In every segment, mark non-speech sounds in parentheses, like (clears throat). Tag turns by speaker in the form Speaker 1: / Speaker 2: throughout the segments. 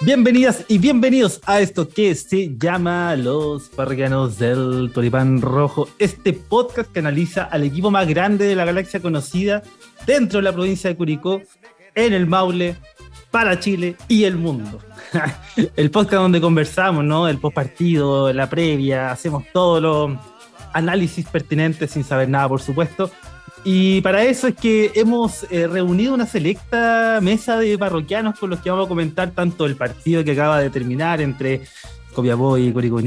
Speaker 1: Bienvenidas y bienvenidos a esto que se llama Los Parroquianos del Tulipán Rojo, este podcast que analiza al equipo más grande de la galaxia conocida dentro de la provincia de Curicó, en el Maule, para Chile y el mundo. (laughs) el podcast donde conversamos, ¿no? El postpartido, la previa, hacemos todos los análisis pertinentes sin saber nada, por supuesto. Y para eso es que hemos eh, reunido una selecta mesa de parroquianos con los que vamos a comentar tanto el partido que acaba de terminar entre Copiapó y Curicó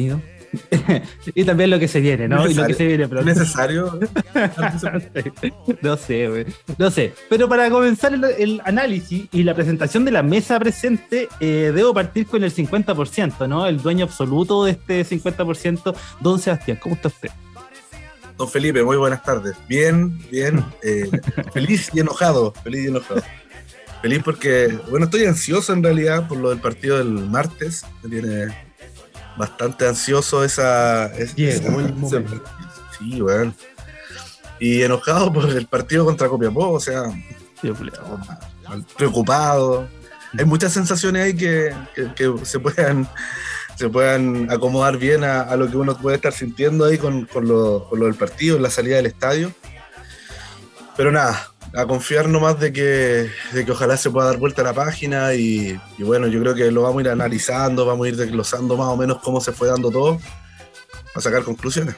Speaker 1: (laughs) y también lo que se viene, ¿no? Y lo que se viene
Speaker 2: ¿Necesario? (laughs)
Speaker 1: no sé, güey. No sé. Pero para comenzar el, análisis y la presentación de la mesa presente, eh, debo partir con el 50%, ¿no? El dueño absoluto de este 50%, don Sebastián. ¿Cómo está usted?
Speaker 2: Don Felipe, muy buenas tardes. Bien, bien. Eh, (laughs) feliz y enojado. Feliz y enojado. Feliz porque, bueno, estoy ansioso en realidad por lo del partido del martes. Me tiene bastante ansioso esa. sí, bueno. Y enojado por el partido contra Copiapó, o sea, preocupado. Hay muchas sensaciones ahí que, se puedan se puedan acomodar bien a, lo que uno puede estar sintiendo ahí con, lo, del partido, la salida del estadio. Pero nada, a confiar nomás de que, de que ojalá se pueda dar vuelta a la página y, bueno, yo creo que lo vamos a ir analizando, vamos a ir desglosando más o menos cómo se fue dando todo, a sacar conclusiones.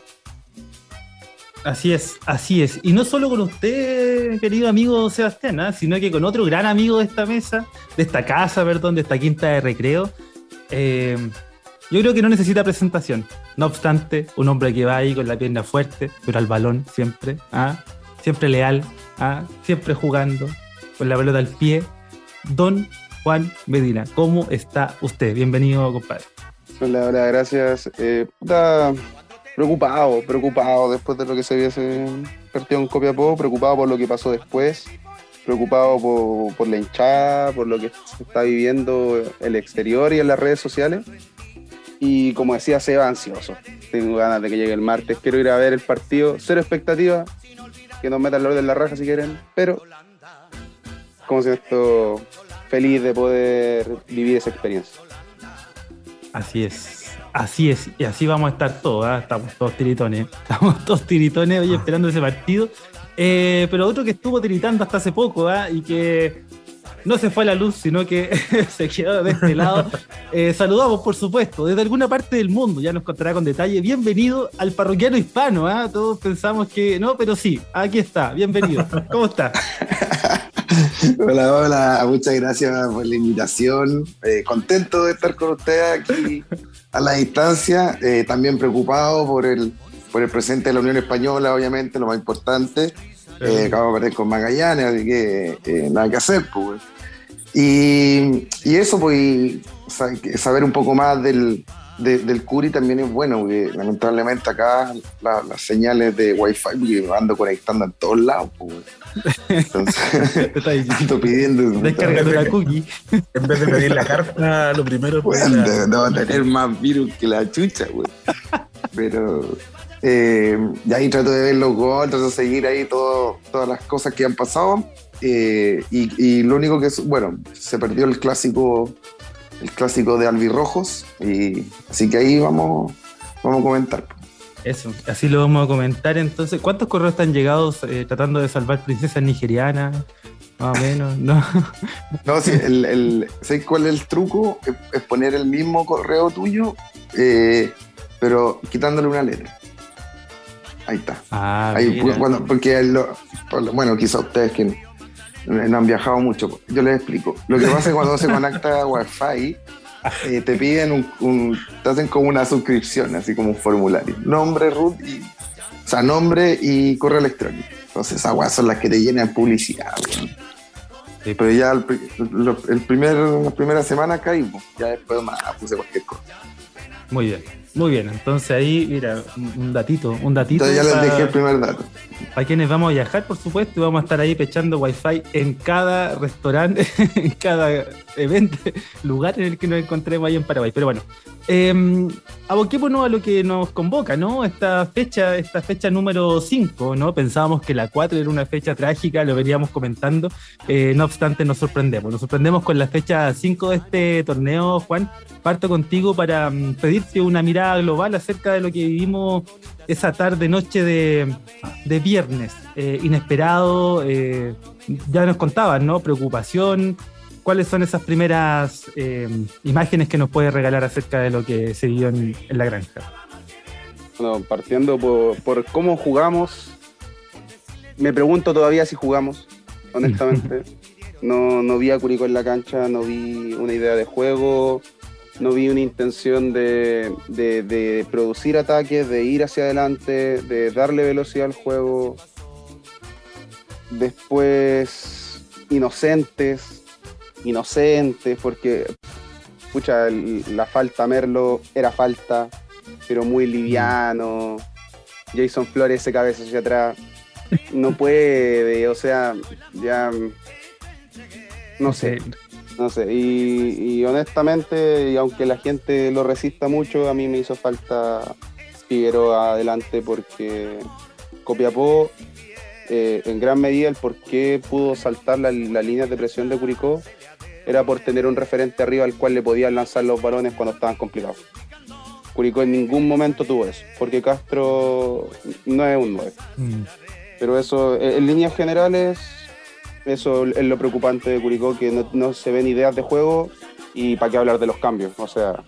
Speaker 1: Así es, así es. Y no solo con usted, querido amigo Sebastián, ¿ah? sino que con otro gran amigo de esta mesa, de esta casa, perdón, de esta quinta de recreo. Eh, yo creo que no necesita presentación. No obstante, un hombre que va ahí con la pierna fuerte, pero al balón siempre, ¿ah? siempre leal, ¿ah? siempre jugando, con la pelota al pie. Don Juan Medina, ¿cómo está usted? Bienvenido, compadre.
Speaker 3: Hola, hola, gracias. Eh, preocupado, preocupado después de lo que se hubiese partido en Copiapó, preocupado por lo que pasó después, preocupado por, por la hinchada, por lo que se está viviendo en el exterior y en las redes sociales. Y como decía Seba, ansioso. Tengo ganas de que llegue el martes. Quiero ir a ver el partido. Cero expectativa. Que nos metan el orden en la raja si quieren. Pero, como siento feliz de poder vivir esa experiencia.
Speaker 1: Así es. Así es. Y así vamos a estar todos. ¿ah? Estamos todos tiritones. (laughs) Estamos todos tiritones hoy esperando ese partido. Eh, pero otro que estuvo tiritando hasta hace poco ¿ah? y que no se fue a la luz, sino que (laughs) se quedó de este lado. Eh, saludamos, por supuesto, desde alguna parte del mundo, ya nos contará con detalle. Bienvenido al parroquiano hispano, ¿ah? Todos pensamos que no, pero sí, aquí está, bienvenido. ¿Cómo está? (laughs)
Speaker 4: hola, hola, muchas gracias por la invitación. Eh, contento de estar con ustedes aquí a la distancia, eh, también preocupado por el, por el presente de la Unión Española, obviamente, lo más importante. acabo de perder con Magallanes, así que nada que hacer, pues. Y, eso, pues, saber un poco más del, del Curi también es bueno, porque lamentablemente acá las señales de Wi-Fi, ando conectando en todos lados, pues. Entonces, (laughs) (laughs) ando pidiendo.
Speaker 1: Descargando la cookie.
Speaker 2: En vez de pedir la carta, lo primero
Speaker 4: es. no, tener más virus que la chucha, güey. Pero. Eh, y ahí trato de ver los goles, trato de seguir ahí todo, todas las cosas que han pasado. Eh, y, lo único que es, bueno, se perdió el clásico, el clásico de albirrojos, y así que ahí vamos, vamos a comentar.
Speaker 1: Eso, así lo vamos a comentar entonces. ¿Cuántos correos están llegados eh, tratando de salvar princesas nigerianas? Más o menos, (laughs) ¿no?
Speaker 4: no, sí, el, el, ¿sabes cuál es el truco? Es, poner el mismo correo tuyo, eh, pero quitándole una letra. Ahí está. Ah, Ahí, porque, bueno, quizá ustedes que no han viajado mucho. Yo les explico. Lo que pasa es que cuando se conecta a Wi-Fi, eh, te piden un, te hacen como una suscripción, así como un formulario. Nombre, root y, o sea, nombre y correo electrónico. Entonces, esas son las que te llenan publicidad. Pero ya el, primer, la primera semana caímos, ya después más puse cualquier cosa.
Speaker 1: Muy bien. Muy bien, entonces ahí, mira, un datito, un datito.
Speaker 4: Entonces ya les dejé el primer dato.
Speaker 1: Para quienes vamos a viajar, por supuesto, y vamos a estar ahí pechando wifi en cada restaurante, (laughs) en cada evento, lugar en el que nos encontremos ahí en Paraguay. Pero bueno, eh, aboquémonos a lo que nos convoca, ¿no? Esta fecha, esta fecha número 5, ¿no? Pensábamos que la 4 era una fecha trágica, lo veníamos comentando. Eh, no obstante, nos sorprendemos. Nos sorprendemos con la fecha 5 de este torneo, Juan. Parto contigo para um, pedirte una mirada global acerca de lo que vivimos esa tarde, noche de, de viernes. Eh, inesperado, eh, ya nos contaban, ¿no? Preocupación, ¿Cuáles son esas primeras eh, imágenes que nos puede regalar acerca de lo que se vio en, la granja?
Speaker 3: Bueno, partiendo por, cómo jugamos, me pregunto todavía si jugamos, honestamente. (laughs) no, no vi a Curicó en la cancha, no vi una idea de juego, no vi una intención de, producir ataques, de ir hacia adelante, de darle velocidad al juego. Después, inocentes, inocentes, porque, escucha, la falta Merlo era falta, pero muy liviano. Jason Flores se cabeza hacia atrás. No puede, o sea, ya. No sé. No sé. Y, honestamente, y aunque la gente lo resista mucho, a mí me hizo falta Figueroa adelante porque Copiapó, eh, en gran medida, el por qué pudo saltar la, la línea de presión de Curicó era por tener un referente arriba al cual le podían lanzar los balones cuando estaban complicados. Curicó en ningún momento tuvo eso, porque Castro no es un 9. Mm. Pero eso, en líneas generales, eso es lo preocupante de Curicó, que no, se ven ideas de juego y para qué hablar de los cambios. O sea,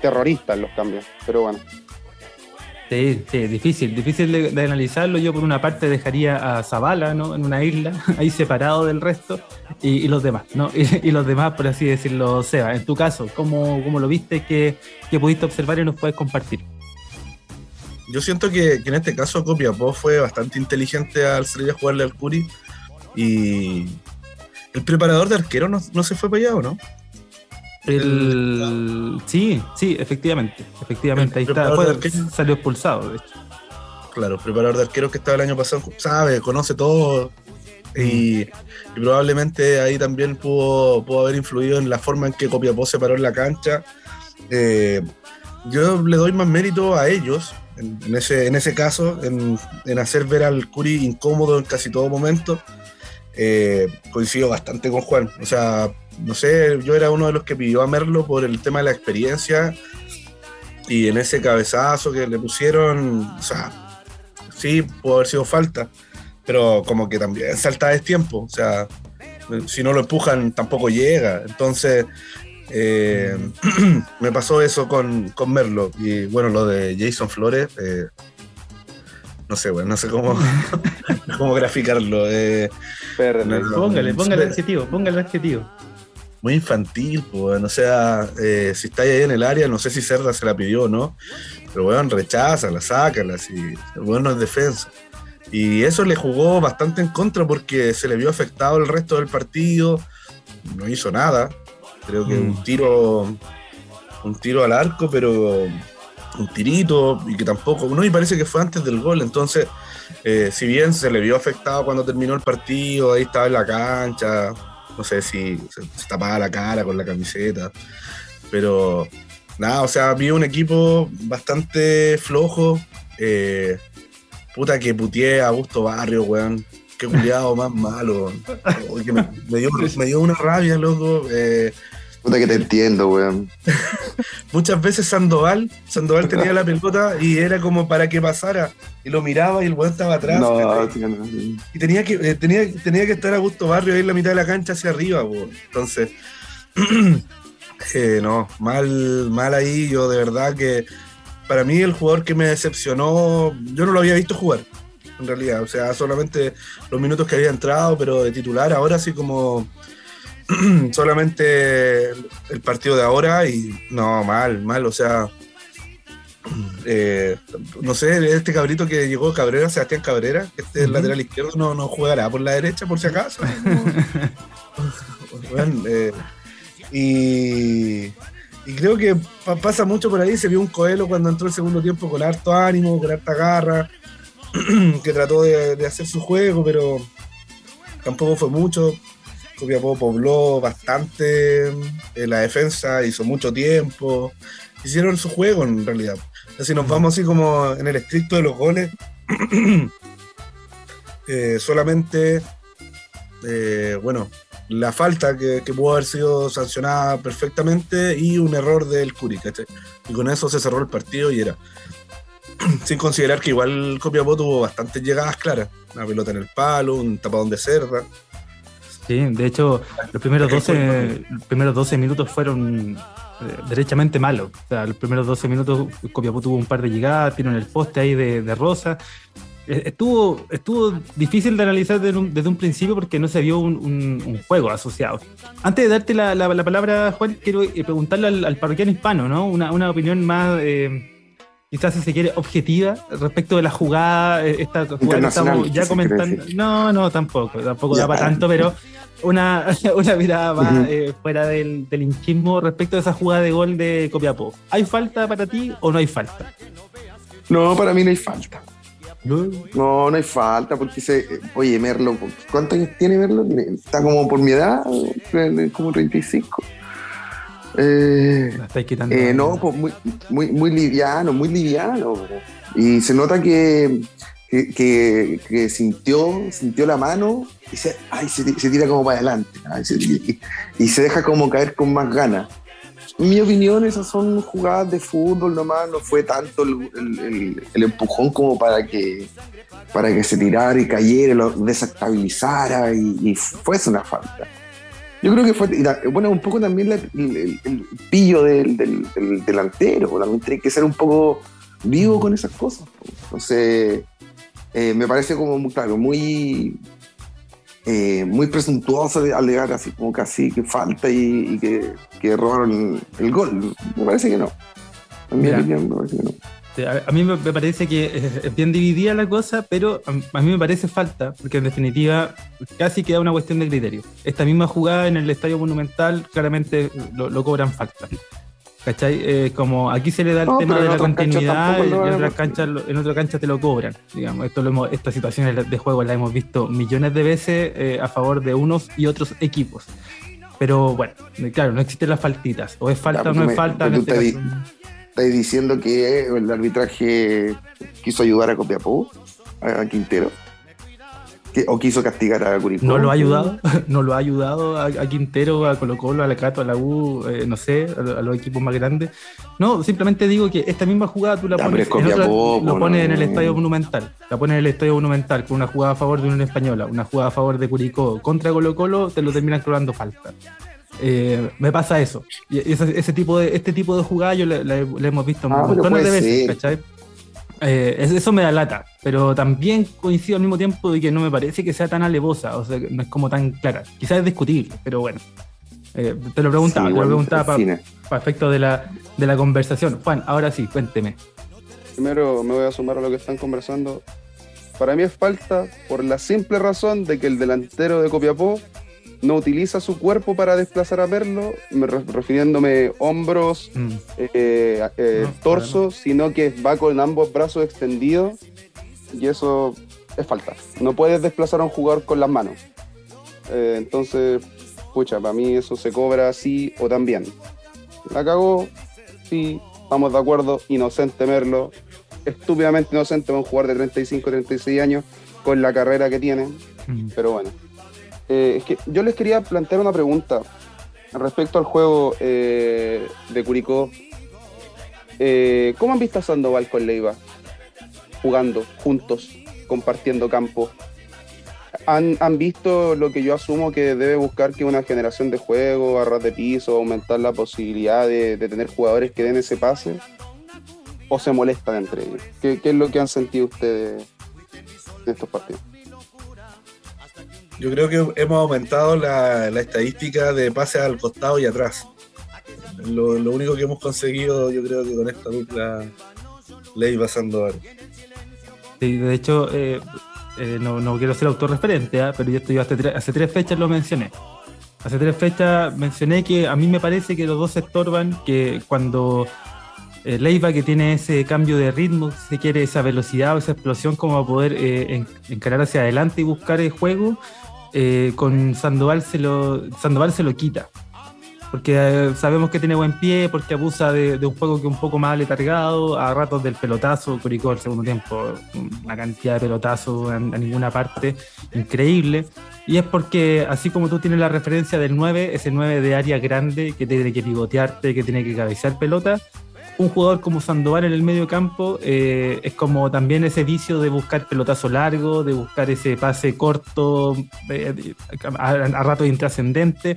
Speaker 3: terroristas los cambios, pero bueno.
Speaker 1: Sí, sí, difícil, difícil de, analizarlo. Yo por una parte dejaría a Zavala, ¿no? En una isla, (laughs) ahí separado del resto, y, los demás, ¿no? (laughs) Y, los demás, por así decirlo, Seba. En tu caso, ¿cómo, cómo lo viste? ¿Qué, pudiste observar y nos puedes compartir?
Speaker 2: Yo siento que, en este caso Copiapó fue bastante inteligente al salir a jugarle al Curi y el preparador de arquero no, no se fue para allá, ¿o no?
Speaker 1: El... Sí, sí, efectivamente. Efectivamente, ahí está. salió expulsado, de hecho.
Speaker 2: Claro, preparador de arqueros que estaba el año pasado, sabe, conoce todo. Y, probablemente ahí también pudo, pudo, haber influido en la forma en que Copiapó se paró en la cancha. Eh, yo le doy más mérito a ellos, en, ese, en ese caso, en, hacer ver al Curi incómodo en casi todo momento. Eh, coincido bastante con Juan. O sea, no sé, yo era uno de los que pidió a Merlo por el tema de la experiencia y en ese cabezazo que le pusieron, o sea, sí, pudo haber sido falta, pero como que también salta de tiempo, o sea, si no lo empujan tampoco llega, entonces eh, (clears throat) me pasó eso con, Merlo y bueno, lo de Jason Flores. Eh, no sé, bueno, no sé cómo, (laughs) cómo graficarlo. Eh,
Speaker 1: póngale, póngale el adjetivo, póngale el adjetivo
Speaker 2: muy infantil, pues, o sea, eh, si está ahí en el área, no sé si Cerda se la pidió o no, pero bueno, rechaza, la saca, y bueno, es defensa. Y eso le jugó bastante en contra porque se le vio afectado el resto del partido, no hizo nada, creo que un mm. tiro, un tiro al arco, pero un tirito, y que tampoco, no, y parece que fue antes del gol, entonces, eh, si bien se le vio afectado cuando terminó el partido, ahí estaba en la cancha, no sé si se, tapaba la cara con la camiseta, pero nada, o sea, vi un equipo bastante flojo. Eh, puta que putié a Augusto Barrio, weón. Qué culiado más (laughs) malo. me, dio, una rabia, loco. Eh,
Speaker 4: Puta que te entiendo, weón. (laughs)
Speaker 2: Muchas veces Sandoval, Sandoval tenía la pelota y era como para que pasara. Y lo miraba y el weón estaba atrás. Y tenía que, eh, tenía, tenía que estar a gusto barrio ahí en la mitad de la cancha hacia arriba, weón. Entonces, (clears throat) eh, no, mal, mal ahí. Yo de verdad que para mí el jugador que me decepcionó, yo no lo había visto jugar, en realidad. O sea, solamente los minutos que había entrado, pero de titular, ahora sí como (clears throat) solamente el partido de ahora y no, mal, mal, o sea, eh, no sé, este cabrito que llegó Cabrera, Sebastián Cabrera, este lateral izquierdo no, no jugará por la derecha por si acaso. (laughs) bueno, eh, y, Y creo que pasa mucho por ahí. Se vio un Coelho cuando entró el segundo tiempo con harto ánimo, con harta garra, (clears throat) que trató de, hacer su juego, pero tampoco fue mucho. Copiapó pobló bastante en la defensa, hizo mucho tiempo. Hicieron su juego en realidad. Si nos vamos así como en el estricto de los goles, (clears throat) eh, solamente, eh, bueno, la falta que, pudo haber sido sancionada perfectamente y un error del Curi, Y con eso se cerró el partido y era. (clears throat) Sin considerar que igual Copiapó tuvo bastantes llegadas claras. Una pelota en el palo, un tapadón de cerda.
Speaker 1: Sí, de hecho, los primeros 12, los primeros 12 minutos fueron eh, derechamente malos. O sea, los primeros 12 minutos Copiapó tuvo un par de llegadas, tiene en el poste ahí de, de Rosa eh, estuvo, estuvo difícil de analizar desde un, principio porque no se vio un, juego asociado. Antes de darte la, palabra, Juan, quiero eh, preguntarle al, parroquiano hispano, ¿no? Una, opinión más, eh, quizás si se quiere, objetiva respecto de la jugada, esta jugada que estamos ya comentando. No, no, tampoco, tampoco da para tanto, pero una, (laughs) una mirada más fuera del, del hinchismo respecto a esa jugada de gol de Copiapó. ¿Hay falta para ti o no hay falta?
Speaker 4: No, para mí no hay falta. No, no hay falta, porque se. Oye, Merlo, ¿cuántos años tiene Merlo? Está como por mi edad, como 35. Eh, eh, no, pues muy, muy, muy liviano, muy liviano. Y se nota que, que, sintió, sintió la mano y se, ay, se, tira como para adelante. y, se deja como caer con más ganas. En mi opinión, esas son jugadas de fútbol nomás, no fue tanto el, empujón como para que, para que se tirara y cayera, lo desestabilizara y, fuese una falta. Yo creo que fue, bueno, un poco también el, pillo del, delantero, también tiene que ser un poco vivo con esas cosas. Entonces, eh, me parece como, claro, muy, eh, muy presuntuoso de alegar así como casi que falta y, que, que, robaron el, gol. Me parece que no. A mí,
Speaker 1: me parece que es bien dividida la cosa, pero a mí me parece falta, porque en definitiva casi queda una cuestión de criterio. Esta misma jugada en el Estadio Monumental claramente lo cobran falta. ¿Cachai? Eh, como aquí se le da el tema de la continuidad y en otras, canchas, en otras canchas te lo cobran. Digamos, esto lo hemos, estas situaciones de juego las hemos visto millones de veces eh, a favor de unos y otros equipos. Pero bueno, claro, no existen las faltitas. O es falta o no es falta. En
Speaker 4: este estás diciendo que el arbitraje quiso ayudar a Copiapó, a Quintero o quiso castigar a Curicó.
Speaker 1: No lo ha ayudado, (laughs) no lo ha ayudado a, Quintero, a Colo Colo, a la Cato, a la U, eh, no sé, a, los equipos más grandes. No, simplemente digo que esta misma jugada tú la pones, en lo pones en el Estadio Monumental, la pones en el Estadio Monumental con una jugada a favor de una Española, una jugada a favor de Curicó contra Colo Colo, te lo terminan cobrando falta. Eh, me pasa eso. Y ese, tipo de, este tipo de jugada yo le, hemos visto ah, montones de veces, ¿cachai? Eh, eso me da lata, pero también coincido al mismo tiempo de que no me parece que sea tan alevosa, o sea, no es como tan clara. Quizás es discutible, pero bueno. Eh, te lo preguntaba, te lo preguntaba para efecto de la, de la conversación. Juan, ahora sí, cuénteme.
Speaker 3: Primero me voy a sumar a lo que están conversando. Para mí es falta por la simple razón de que el delantero de Copiapó no utiliza su cuerpo para desplazar a verlo, refiriéndome hombros, mm. eh, eh, torso, sino que va con ambos brazos extendidos y eso es falta. No puedes desplazar a un jugador con las manos. Eh, entonces, pucha, para mí eso se cobra así o también. La cagó, sí, estamos de acuerdo, inocente Merlo, estúpidamente inocente un jugador de 35, 36 años con la carrera que tiene, mm. pero bueno. Eh, es que yo les quería plantear una pregunta respecto al juego eh, de Curicó. Eh, ¿Cómo han visto a Sandoval con Leiva? Jugando juntos, compartiendo campo. ¿Han, visto lo que yo asumo que debe buscar que una generación de juego, a ras de piso, aumentar la posibilidad de, tener jugadores que den ese pase? ¿O se molestan entre ellos? ¿Qué, qué es lo que han sentido ustedes de estos partidos?
Speaker 2: Yo creo que hemos aumentado la, estadística de pases al costado y atrás. Lo, único que hemos conseguido, yo creo que con esta dupla ley pasando
Speaker 1: Sí, de hecho, eh, eh, no, quiero ser autorreferente, ¿ah? pero yo estoy hace, hace tres fechas lo mencioné. Hace tres fechas mencioné que a mí me parece que los dos se estorban, que cuando eh, Leiva que tiene ese cambio de ritmo, si quiere esa velocidad o esa explosión como a poder eh, encarar hacia adelante y buscar el juego, eh, con Sandoval se lo Sandoval se lo quita porque eh, sabemos que tiene buen pie, porque abusa de, un juego que un poco más letargado, a ratos del pelotazo, Curicó el segundo tiempo, una cantidad de pelotazos a, ninguna parte, increíble. Y es porque, así como tú tienes la referencia del 9, ese 9 de área grande que tiene que pivotearte, que tiene que cabecear pelota, un jugador como Sandoval en el medio campo eh, es como también ese vicio de buscar pelotazo largo, de buscar ese pase corto, a, a, rato intrascendente,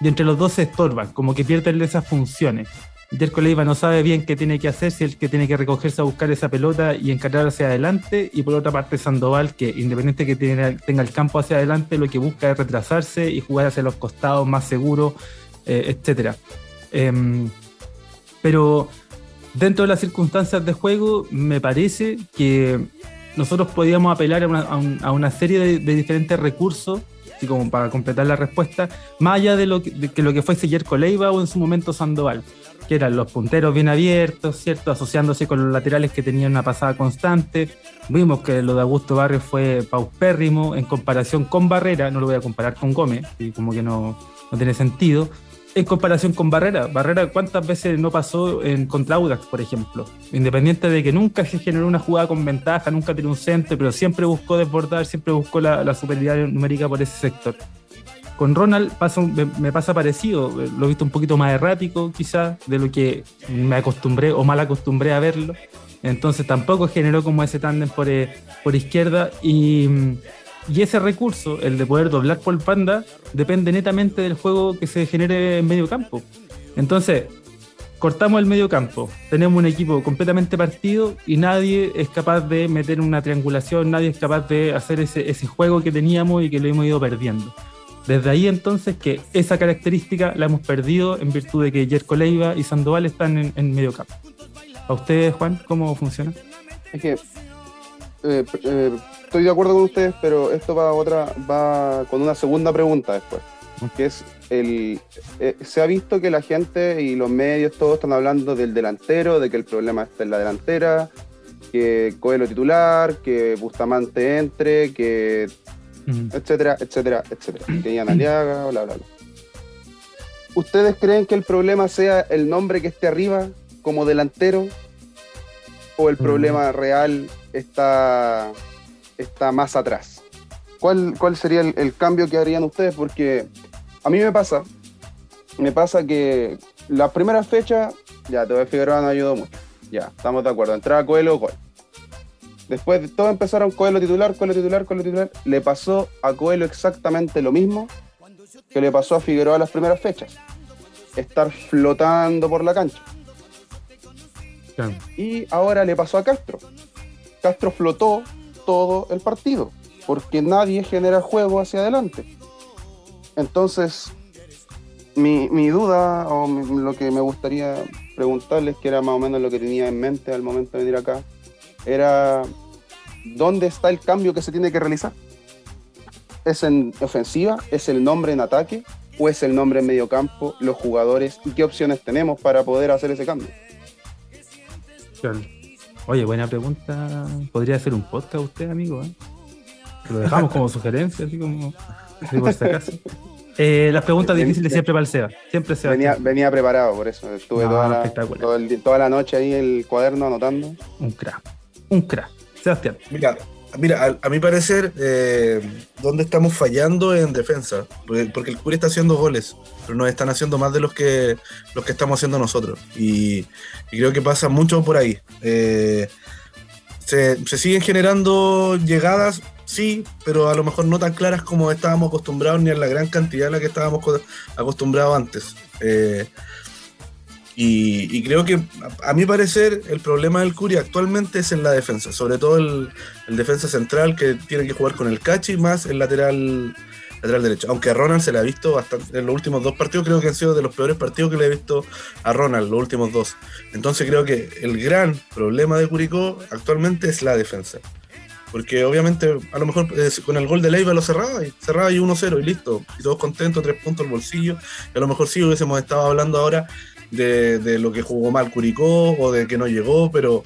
Speaker 1: y entre los dos se estorban, como que pierden esas funciones. Jerko Leiva no sabe bien qué tiene que hacer, si es el que tiene que recogerse a buscar esa pelota y encarar hacia adelante, y por otra parte Sandoval, que independiente que tenga el campo hacia adelante, lo que busca es retrasarse y jugar hacia los costados más seguros, eh, etc. Em, pero dentro de las circunstancias de juego, me parece que nosotros podíamos apelar a una, serie de diferentes recursos como para completar la respuesta, más allá de lo que, lo que fue Yerko Leiva o en su momento Sandoval, que eran los punteros bien abiertos, ¿cierto? Asociándose con los laterales que tenían una pasada constante. Vimos que lo de Augusto Barrios fue paupérrimo en comparación con Barrera, no lo voy a comparar con Gómez, y como que no tiene sentido en comparación con Barrera. Barrera, ¿cuántas veces no pasó en contra Audax, por ejemplo? Independiente de que nunca se generó una jugada con ventaja, nunca tiene un centro, pero siempre buscó desbordar, siempre buscó la, superioridad numérica por ese sector. Con Ronald me, pasa parecido, lo he visto un poquito más errático quizás de lo que me acostumbré o mal acostumbré a verlo. Entonces tampoco generó como ese tándem por, eh, por izquierda y y ese recurso, el de poder doblar por panda, depende netamente del juego que se genere en medio campo. Entonces, cortamos el medio campo, tenemos un equipo completamente partido y nadie es capaz de meter una triangulación, nadie es capaz de hacer ese, ese juego que teníamos y que lo hemos ido perdiendo. Desde ahí entonces que esa característica la hemos perdido en virtud de que Jerko Leiva y Sandoval están en, en medio campo. ¿A ustedes, Juan, cómo funciona?
Speaker 3: Es que eh, eh, estoy de acuerdo con ustedes, pero esto va otra, va con una segunda pregunta después, que es el, eh, se ha visto que la gente y los medios todos están hablando del delantero, de que el problema está en la delantera, que Coelho titular, que Bustamante entre, que etcétera, etcétera, etcétera, que Aliaga, bla, bla, bla. ¿Ustedes creen que el problema sea el nombre que esté arriba como delantero o el problema real está está más atrás. ¿Cuál, cuál sería el, cambio que harían ustedes? Porque a mí me pasa, me pasa que la primera fecha, ya, te voy a Figueroa no ayudó mucho. Ya, estamos de acuerdo. Entraba Coelho, gol. Después todos empezaron Coelho titular, Coelho titular, Coelho titular. Le pasó a Coelho exactamente lo mismo que le pasó a Figueroa las primeras fechas. Estar flotando por la cancha. Y ahora le pasó a Castro. Castro flotó todo el partido, porque nadie genera juego hacia adelante. Entonces, mi, duda o lo que me gustaría preguntarles, que era más o menos lo que tenía en mente al momento de venir acá, era dónde está el cambio que se tiene que realizar. ¿Es en ofensiva? ¿Es el nombre en ataque? ¿O es el nombre en medio campo, los jugadores? ¿Y qué opciones tenemos para poder hacer ese cambio?
Speaker 1: Oye, buena pregunta. ¿Podría hacer un podcast usted, amigo? ¿eh? Lo dejamos como (laughs) sugerencia, así como por si acaso. Eh, las preguntas difíciles siempre para el SEBA. Siempre se
Speaker 3: venía, venía preparado, por eso. Estuve toda, la, toda la noche ahí el cuaderno anotando.
Speaker 1: Un crack. Un crack. Sebastián.
Speaker 2: Mira, Mira, a, mi parecer, eh, ¿dónde estamos fallando en defensa? Porque, el Curi está haciendo goles, pero nos están haciendo más de los que, los que estamos haciendo nosotros. Y, creo que pasa mucho por ahí. Eh, se, siguen generando llegadas, sí, pero a lo mejor no tan claras como estábamos acostumbrados, ni en la gran cantidad a la que estábamos acostumbrados antes. Eh, y, creo que, a, mi parecer, el problema del Curi actualmente es en la defensa, sobre todo el, defensa central que tiene que jugar con el cachi más el lateral, lateral derecho. Aunque a Ronald se le ha visto bastante en los últimos dos partidos, creo que han sido de los peores partidos que le he visto a Ronald, los últimos dos. Entonces creo que el gran problema de Curicó actualmente es la defensa. Porque obviamente a lo mejor con el gol de Leiva lo cerraba y cerraba y 1-0 y listo. Y todos contentos, tres puntos al bolsillo. Y a lo mejor sí hubiésemos estado hablando ahora de, lo que jugó mal Curicó o de que no llegó, pero,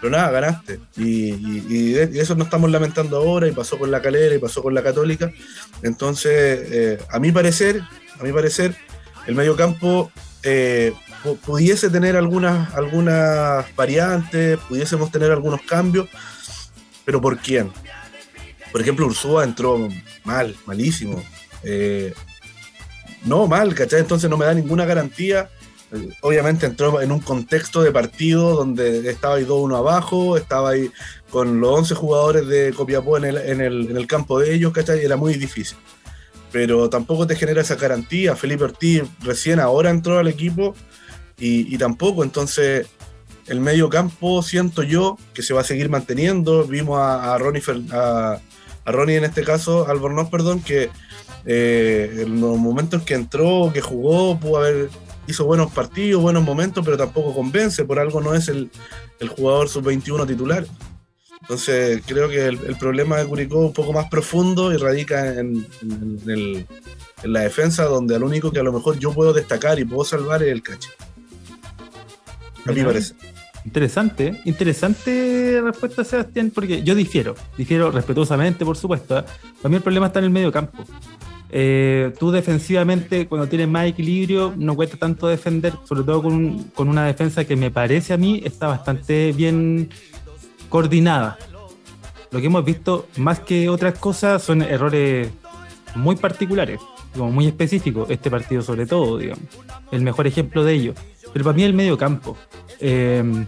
Speaker 2: pero nada, ganaste. Y, eso nos estamos lamentando ahora y pasó con la calera y pasó con la católica. Entonces, eh, a mi parecer, a mi parecer, el mediocampo eh, pudiese tener algunas, algunas variantes, pudiésemos tener algunos cambios, pero ¿por quién? Por ejemplo, Ursúa entró mal, malísimo. Eh, no, mal, ¿cachai? Entonces no me da ninguna garantía. Obviamente entró en un contexto de partido donde estaba ahí 2-1 abajo, estaba ahí con los 11 jugadores de Copiapó en el, en el, campo de ellos, ¿cachai? Era muy difícil. Pero tampoco te genera esa garantía. Felipe Ortiz recién ahora entró al equipo y, tampoco. Entonces, el medio campo siento yo que se va a seguir manteniendo. Vimos a, Ronnie, a, Ronnie en este caso, Albornoz, perdón, que eh, en los momentos que entró, que jugó, pudo haber hizo buenos partidos, buenos momentos, pero tampoco convence, por algo no es el, jugador sub-21 titular. Entonces creo que el, problema de Curicó es un poco más profundo y radica en, en, la defensa, donde al único que a lo mejor yo puedo destacar y puedo salvar es el caché. A mí parece.
Speaker 1: Interesante, interesante respuesta, Sebastián, porque yo difiero, difiero respetuosamente, por supuesto. ¿eh? Para mí el problema está en el medio campo. Eh, tú defensivamente, cuando tienes más equilibrio, no cuesta tanto defender, sobre todo con, una defensa que me parece a mí está bastante bien coordinada. Lo que hemos visto, más que otras cosas, son errores muy particulares, como muy específicos. Este partido, sobre todo, digamos, el mejor ejemplo de ello. Pero para mí el medio campo. Em,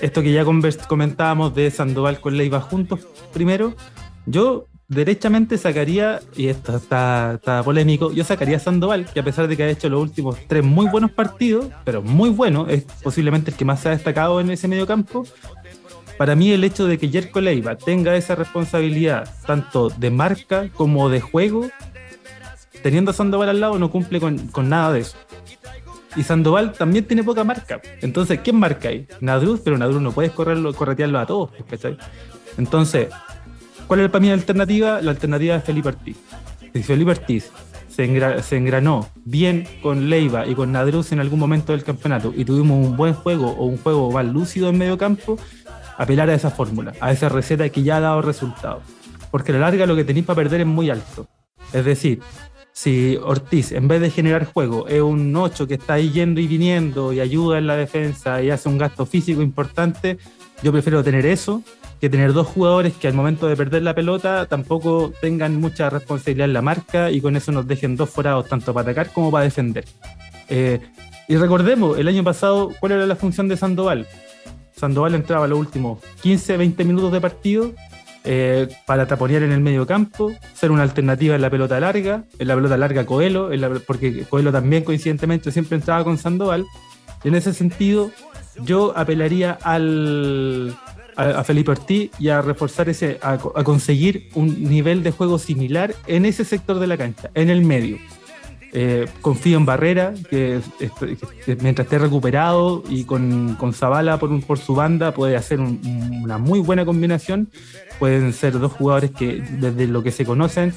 Speaker 1: esto que ya comentábamos de Sandoval con Leiva juntos primero, yo derechamente sacaría, y esto está, polémico, yo sacaría a Sandoval, que a pesar de que ha hecho los últimos tres muy buenos partidos, pero muy bueno, es posiblemente el que más se ha destacado en ese medio campo. Para mí el hecho de que Jerko Leiva tenga esa responsabilidad tanto de marca como de juego, teniendo a Sandoval al lado no cumple con, nada de eso. Y Sandoval también tiene poca marca. Entonces, ¿quién marca ahí? Nadruz, pero Nadruz no puedes correrlo, corretearlo a todos, ¿cachai? Entonces, ¿cuál es para mí la alternativa? La alternativa es Felipe Ortiz. Si Felipe Ortiz se, se engranó bien con Leiva y con Nadruz en algún momento del campeonato y tuvimos un buen juego o un juego más lúcido en medio campo, apelar a esa fórmula, a esa receta que ya ha dado resultados. Porque a la larga lo que tenéis para perder es muy alto. Es decir, si Ortiz, en vez de generar juego, es un 8 que está ahí yendo y viniendo y ayuda en la defensa y hace un gasto físico importante, yo prefiero tener eso que tener dos jugadores que al momento de perder la pelota tampoco tengan mucha responsabilidad en la marca y con eso nos dejen dos forados tanto para atacar como para defender. Eh, y recordemos, el año pasado, ¿cuál era la función de Sandoval? Sandoval entraba los últimos 15, 20 minutos de partido eh, para taponear en el medio campo, ser una alternativa en la pelota larga, en la pelota larga Coelho, porque Coelho también coincidentemente siempre entraba con Sandoval. Y en ese sentido, yo apelaría al, a, Felipe Ortiz y a reforzar ese, a, conseguir un nivel de juego similar en ese sector de la cancha, en el medio. Eh, confío en Barrera, que, mientras esté recuperado y con, con Zavala por, por su banda puede hacer una muy buena combinación pueden ser dos jugadores que desde lo que se conocen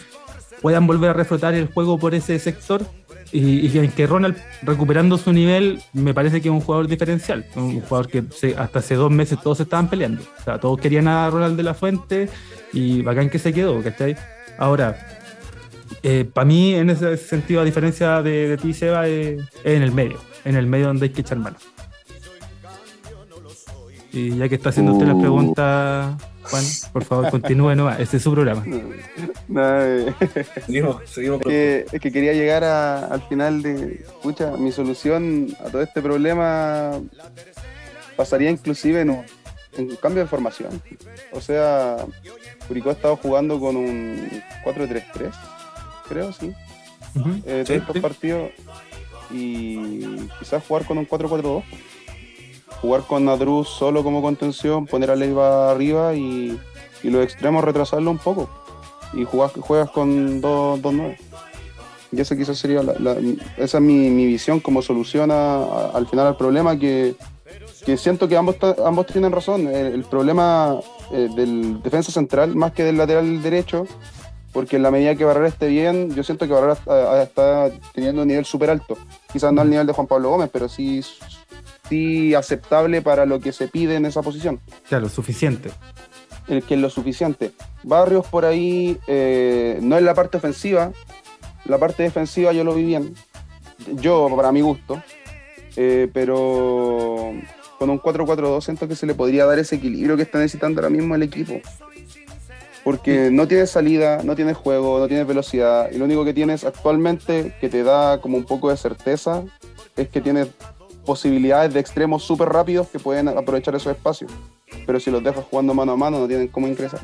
Speaker 1: puedan volver a reflotar el juego por ese sector y, y, que Ronald recuperando su nivel me parece que es un jugador diferencial, un jugador que hasta hace dos meses todos estaban peleando, o sea, todos querían a Ronald de la Fuente y bacán que se quedó, ¿cachai? Ahora, eh, para mí en ese sentido a diferencia de, de ti Seba es en el medio, en el medio donde hay que echar mano. Y ya que está haciendo usted la uh. pregunta Juan, por favor, continúe nomás. Este es su programa.
Speaker 3: Eh. seguimos, Es, que, quería llegar al final de. Escucha, mi solución a todo este problema pasaría inclusive en un, cambio de formación. O sea, Curicó ha estado jugando con un 4-3-3, creo, sí. Eh, estos partidos. Y quizás jugar con un 4-4-2 jugar con Nadruz solo como contención, poner a Leiva arriba y, los extremos retrasarlo un poco. Y jugas, juegas con 2-9. Y esa quizás sería la, esa es mi, visión como solución al final al problema que, que siento que ambos, ambos tienen razón. El, problema eh, del defensa central, más que del lateral derecho, porque en la medida que Barrera esté bien, yo siento que Barrera está, teniendo un nivel súper alto. Quizás no al nivel de Juan Pablo Gómez, pero sí, sí aceptable para lo que se pide en esa posición.
Speaker 1: Claro, suficiente.
Speaker 3: El que es lo suficiente. Barrios por ahí, eh, no es la parte ofensiva, la parte defensiva yo lo vi bien. Yo, para mi gusto. Eh, pero con un 4-4-2 siento que se le podría dar ese equilibrio que está necesitando ahora mismo el equipo. Porque no tiene salida, no tiene juego, no tiene velocidad. Y lo único que tienes actualmente que te da como un poco de certeza es que tiene posibilidades de extremos súper rápidos que pueden aprovechar esos espacios. Pero si los dejas jugando mano a mano no tienen cómo ingresar.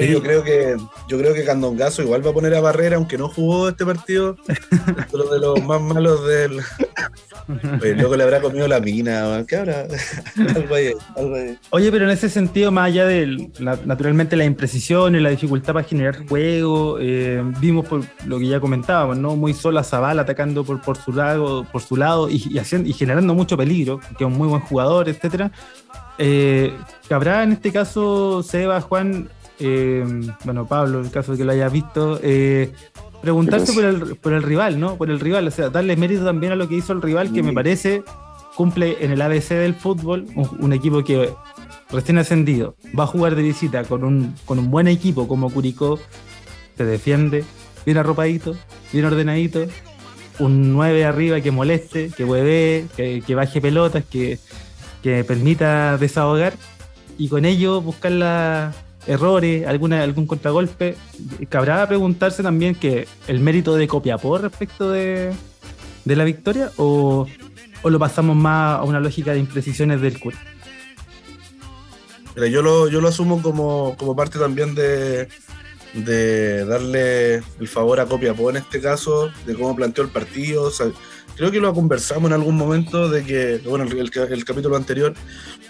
Speaker 2: Yo creo que yo creo que Candongazo igual va a poner a Barrera, aunque no jugó este partido. (laughs) Uno de los más malos del. (laughs) luego le habrá comido la mina, ¿qué habrá? (laughs)
Speaker 1: Oye, pero en ese sentido, más allá de naturalmente la imprecisión y la dificultad para generar juego, eh, vimos por lo que ya comentábamos, ¿no? Muy sola Zavala atacando por, por su lado, por su lado y, haciendo, y generando mucho peligro, que es un muy buen jugador, etcétera. Eh, ¿Habrá en este caso, Seba, Juan, eh, bueno, Pablo, en el caso de que lo haya visto, eh, preguntarse por el, por el, rival, ¿no? Por el rival, o sea, darle mérito también a lo que hizo el rival, que me parece cumple en el ABC del fútbol, un, equipo que recién ascendido, va a jugar de visita con un, con un buen equipo como Curicó, se defiende, bien arropadito, bien ordenadito, un 9 arriba que moleste, que hueve, que, que baje pelotas, que, que permita desahogar y con ello buscar la, errores, alguna, algún contragolpe. Cabrá preguntarse también que el mérito de Copiapó respecto de, la victoria o, lo pasamos más a una lógica de imprecisiones del CUR.
Speaker 2: yo lo, yo lo asumo como, parte también de, de darle el favor a Copiapó en este caso, de cómo planteó el partido creo que lo conversamos en algún momento de que, bueno, el, capítulo anterior,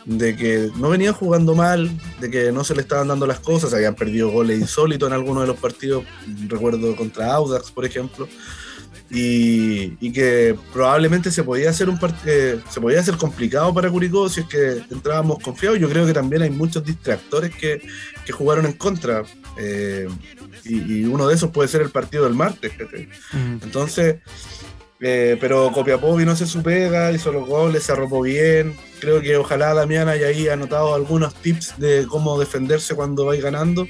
Speaker 2: de que no venía jugando mal, de que no se le estaban dando las cosas, habían perdido goles insólitos en algunos de los partidos, recuerdo contra Audax, por ejemplo. Y, que probablemente se podía hacer un eh, se podía hacer complicado para Curicó si es que entrábamos confiados. Yo creo que también hay muchos distractores que, jugaron en contra. Eh, y, uno de esos puede ser el partido del martes. Entonces, eh, pero Copiapó vino a hacer su pega, hizo los goles, se arropó bien. Creo que ojalá Damián haya ahí anotado algunos tips de cómo defenderse cuando vais ganando,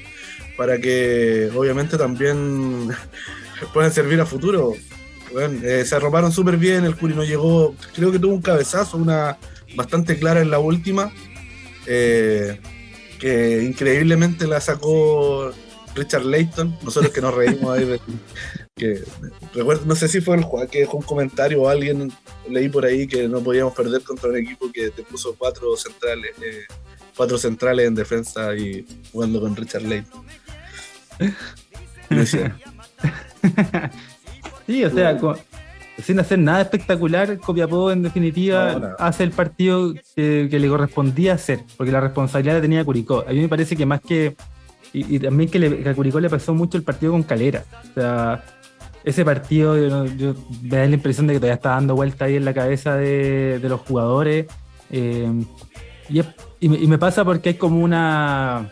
Speaker 2: para que obviamente también (laughs) puedan servir a futuro. Eh, se arroparon súper bien, el Curi no llegó, creo que tuvo un cabezazo, una bastante clara en la última, eh, que increíblemente la sacó Richard Layton, nosotros que nos reímos ahí de, (laughs) que recuerdo, no sé si fue el Juan que dejó un comentario o alguien leí por ahí que no podíamos perder contra un equipo que te puso cuatro centrales, eh, cuatro centrales en defensa y jugando con Richard Layton. (laughs)
Speaker 1: sí, o sea, sin hacer nada espectacular, Copiapó en definitiva hace el partido que, que, le correspondía hacer, porque la responsabilidad la tenía Curicó. A mí me parece que más que y, también que, le, a Curicó le pasó mucho el partido con Calera. O sea, ese partido yo, me da la impresión de que todavía está dando vuelta ahí en la cabeza de, los jugadores. Eh, y, me pasa porque hay como una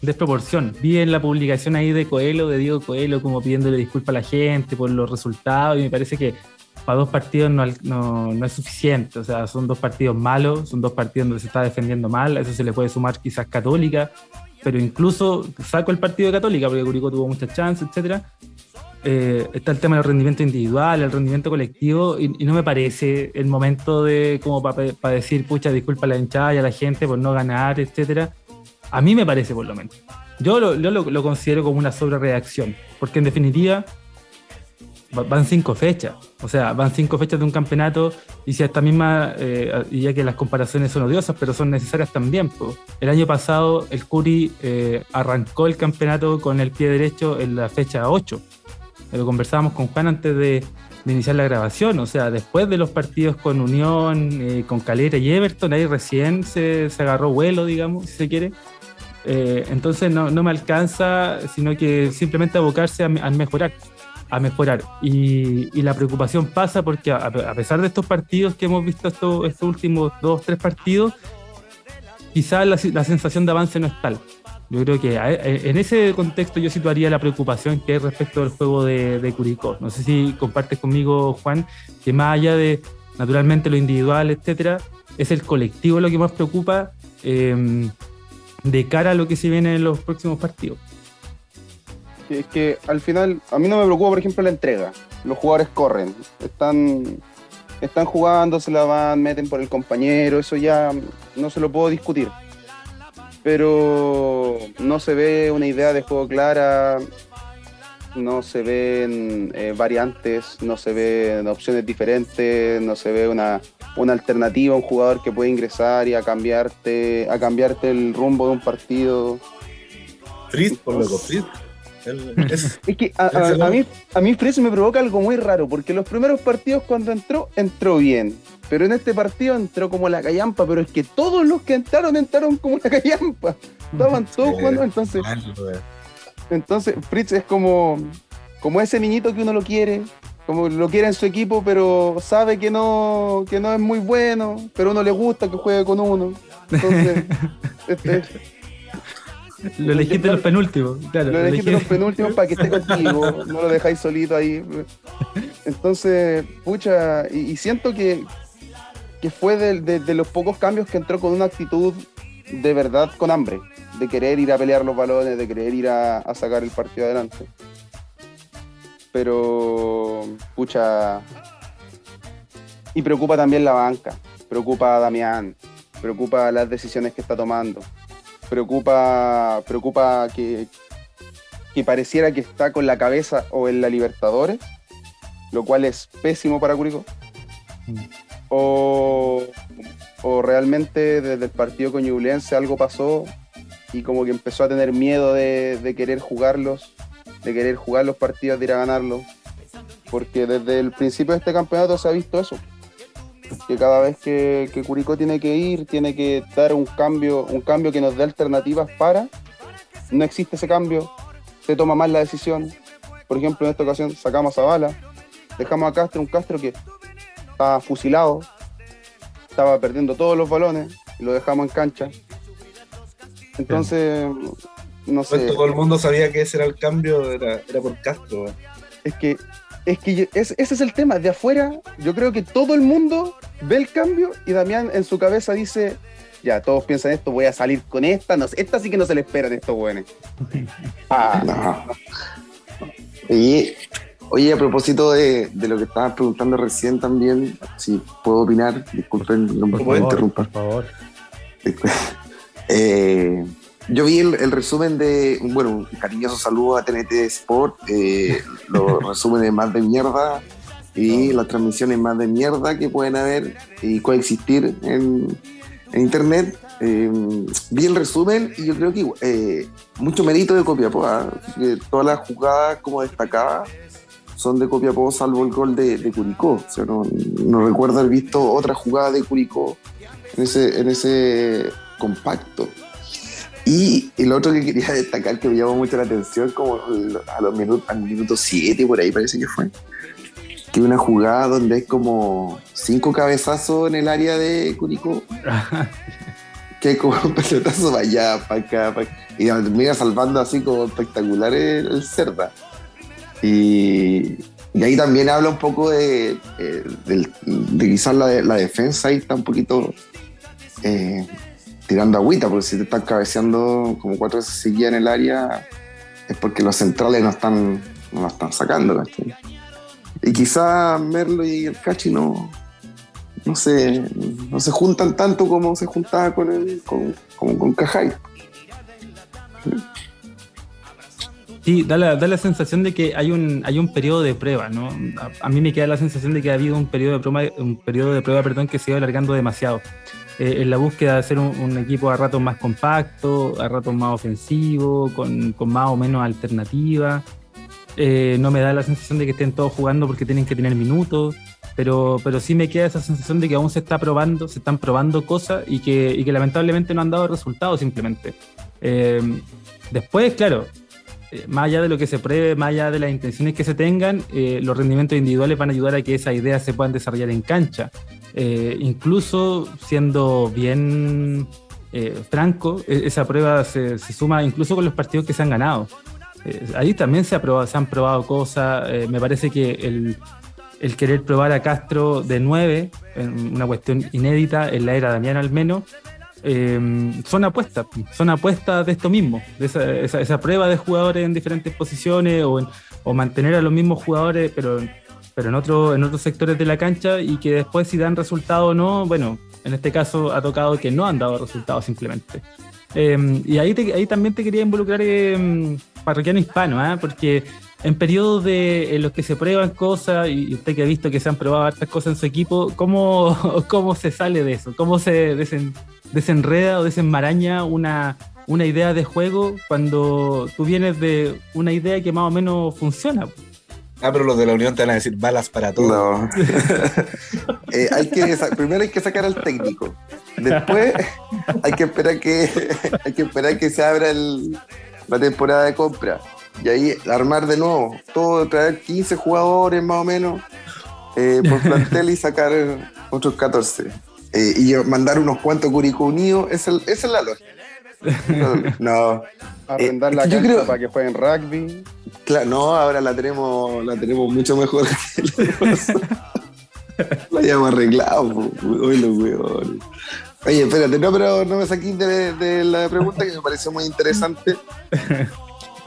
Speaker 1: desproporción. Vi en la publicación ahí de Coelho, de Diego Coelho, como pidiéndole disculpas a la gente por los resultados y me parece que para dos partidos no, no, no, es suficiente. O sea, son dos partidos malos, son dos partidos donde se está defendiendo mal. A eso se le puede sumar quizás Católica, pero incluso saco el partido de Católica, porque Curicó tuvo muchas chances, etcétera. Eh, está el tema del rendimiento individual, el rendimiento colectivo, y, no me parece el momento de como para decir, pucha, disculpa a la hinchada y a la gente por no ganar, etcétera. A mí me parece, por lo menos. Yo lo, considero como una sobrereacción, porque en definitiva van cinco fechas. O sea, van cinco fechas de un campeonato y si esta misma, eh, ya que las comparaciones son odiosas, pero son necesarias también. El año pasado el Curi eh, arrancó el campeonato con el pie derecho en la fecha 8. Lo conversábamos con Juan antes de, iniciar la grabación. O sea, después de los partidos con Unión, eh, con Calera y Everton, ahí recién se, agarró vuelo, digamos, si se quiere. entonces no, me alcanza, sino que simplemente abocarse a, mejorar a mejorar. Y, la preocupación pasa porque a, pesar de estos partidos que hemos visto estos últimos dos, tres partidos, quizás la, sensación de avance no es tal. Yo creo que en ese contexto yo situaría la preocupación que hay respecto al juego de, de Curicó. No sé si compartes conmigo, Juan, que más allá de naturalmente lo individual, etcétera, es el colectivo lo que más preocupa em, de cara a lo que se viene en los próximos partidos.
Speaker 3: Es que al final, a mí no me preocupa, por ejemplo, la entrega. Los jugadores corren, están, están jugando, se la van, meten por el compañero, eso ya no se lo puedo discutir pero no se ve una idea de juego clara, no se ven eh, variantes, no se ven opciones diferentes, no se ve una, una alternativa, un jugador que puede ingresar y a cambiarte, a cambiarte el rumbo de un partido.
Speaker 2: Fritz, por luego, Fritz.
Speaker 3: Es, que a, mí, a mí Fritz me provoca algo muy raro, porque los primeros partidos cuando entró, entró bien. Pero en este partido entró como la callampa, pero es que todos los que entraron entraron como la callampa. Estaban (laughs) todos jugando, entonces. Entonces, Fritz es como, como ese niñito que uno lo quiere, como lo quiere en su equipo, pero sabe que no, que no es muy bueno, pero uno le gusta que juegue con uno. Entonces, (laughs) este,
Speaker 1: lo elegiste los penúltimos,
Speaker 3: claro. Lo elegiste los penúltimos para que esté contigo, no lo dejáis solito ahí. Entonces, pucha, y siento que, que fue de, los pocos cambios que entró con una actitud de verdad con hambre, de querer ir a pelear los balones, de querer ir a, sacar el partido adelante. Pero, pucha, y preocupa también la banca, preocupa a Damián, preocupa las decisiones que está tomando, preocupa, preocupa que, que pareciera que está con la cabeza o en la Libertadores, lo cual es pésimo para Curicó. Mm o, realmente desde el partido con Ñublense algo pasó y como que empezó a tener miedo de, querer jugarlos, de querer jugar los partidos, de ir a ganarlos. Porque desde el principio de este campeonato se ha visto eso. Que cada vez que, que Curicó tiene que ir, tiene que dar un cambio, un cambio que nos dé alternativas para. No existe ese cambio, se toma mal la decisión. Por ejemplo, en esta ocasión sacamos a Bala, dejamos a Castro, un Castro que estaba fusilado, estaba perdiendo todos los balones y lo dejamos en cancha. Entonces, no sé.
Speaker 2: Todo el mundo sabía que ese era el cambio, era, por Castro.
Speaker 3: Es que, es que ese es el tema. De afuera, yo creo que todo el mundo ve el cambio y Damián en su cabeza dice: Ya, todos piensan esto, voy a salir con esta. No, esta sí que no se le espera de estos buenos. (laughs)
Speaker 4: Ah, Y Oye, a propósito de, lo que estabas preguntando recién también, si puedo opinar, disculpen, no me puedo interrumpir. Por favor. (laughs) Eh, yo vi el, resumen de, bueno, un cariñoso saludo a TNT Sport, eh, (laughs) los resúmenes más de mierda y las transmisiones más de mierda que pueden haber y coexistir en, internet. Eh, vi el resumen y yo creo que eh, mucho mérito de Copiapó, ¿ah? todas las jugadas como destacadas son de Copiapó, salvo el gol de, Curicó. O sea, no, recuerdo haber visto otra jugada de Curicó en ese, en ese compacto. Y el otro que quería (laughs) destacar que me llamó mucho la atención, como a los minutos, al minuto 7 por ahí parece que fue, que una jugada donde es como cinco cabezazos en el área de Curicó. (laughs) que es como un pelotazo para allá, para acá, para y termina salvando así como espectacular el Cerda. Y, ahí también habla un poco de, eh, de, quizás la, defensa ahí está un poquito eh, tirando agüita, porque si te están cabeceando como cuatro veces seguidas en el área, es porque los centrales no están, no la están sacando. Y quizás Merlo y el Cachi no, no se, no se juntan tanto como se juntaba con, el, con, con Cajay.
Speaker 1: Sí, da la, da la, sensación de que hay un, hay un periodo de prueba, ¿no? A, mí me queda la sensación de que ha habido un periodo de prueba, un periodo de prueba perdón, que se iba alargando demasiado. Eh, en la búsqueda de hacer un, equipo a ratos más compacto, a ratos más ofensivo, con, más o menos alternativa. Eh, no me da la sensación de que estén todos jugando porque tienen que tener minutos, pero, pero sí me queda esa sensación de que aún se está probando, se están probando cosas y que, y que lamentablemente no han dado resultados simplemente. Eh, después, claro, más allá de lo que se pruebe, más allá de las intenciones que se tengan, los rendimientos individuales van a ayudar a que esas ideas se puedan desarrollar en cancha. Incluso siendo bien franco, e, esa prueba se, suma incluso con los partidos que se han ganado. ahí también se, ha se han probado cosas. me parece que el, querer probar a Castro de 9, una cuestión inédita en la era Damián al menos, eh, son apuestas, son apuestas de esto mismo, de esa, prueba de jugadores en diferentes posiciones o, mantener a los mismos jugadores, pero, pero en, otro, en otros sectores de la cancha y que después si dan resultado o no, bueno, en este caso ha tocado que no han dado resultados simplemente. Eh, y ahí, ahí también te quería involucrar eh, parroquiano hispano, ¿ah? porque en periodos de, en los que se prueban cosas, y usted que ha visto que se han probado otras cosas en su equipo, ¿cómo, (laughs) cómo se sale de eso? ¿Cómo se desenreda o desenmaraña una, una idea de juego cuando tú vienes de una idea que más o menos funciona?
Speaker 2: Ah, pero los de la Unión te van a decir balas para todo. No. (laughs)
Speaker 4: Eh, hay que, primero hay que sacar al técnico. Después (laughs) hay que esperar que, (laughs) hay que, esperar que se abra la temporada de compra y ahí armar de nuevo, todo, traer 15 jugadores más o menos eh, por plantel y sacar otros 14. Eh, y mandar unos cuantos Curicó Unidos, esa es la lógica. (laughs) No.
Speaker 3: Arrendar eh, la cancha creo, para que jueguen rugby.
Speaker 4: Claro, no, ahora la tenemos, la tenemos mucho mejor (laughs) que (laughs) la habíamos arreglado, Uy, los huevones. Oye, espérate, no, pero no me saquís de, de, la pregunta que me pareció muy interesante.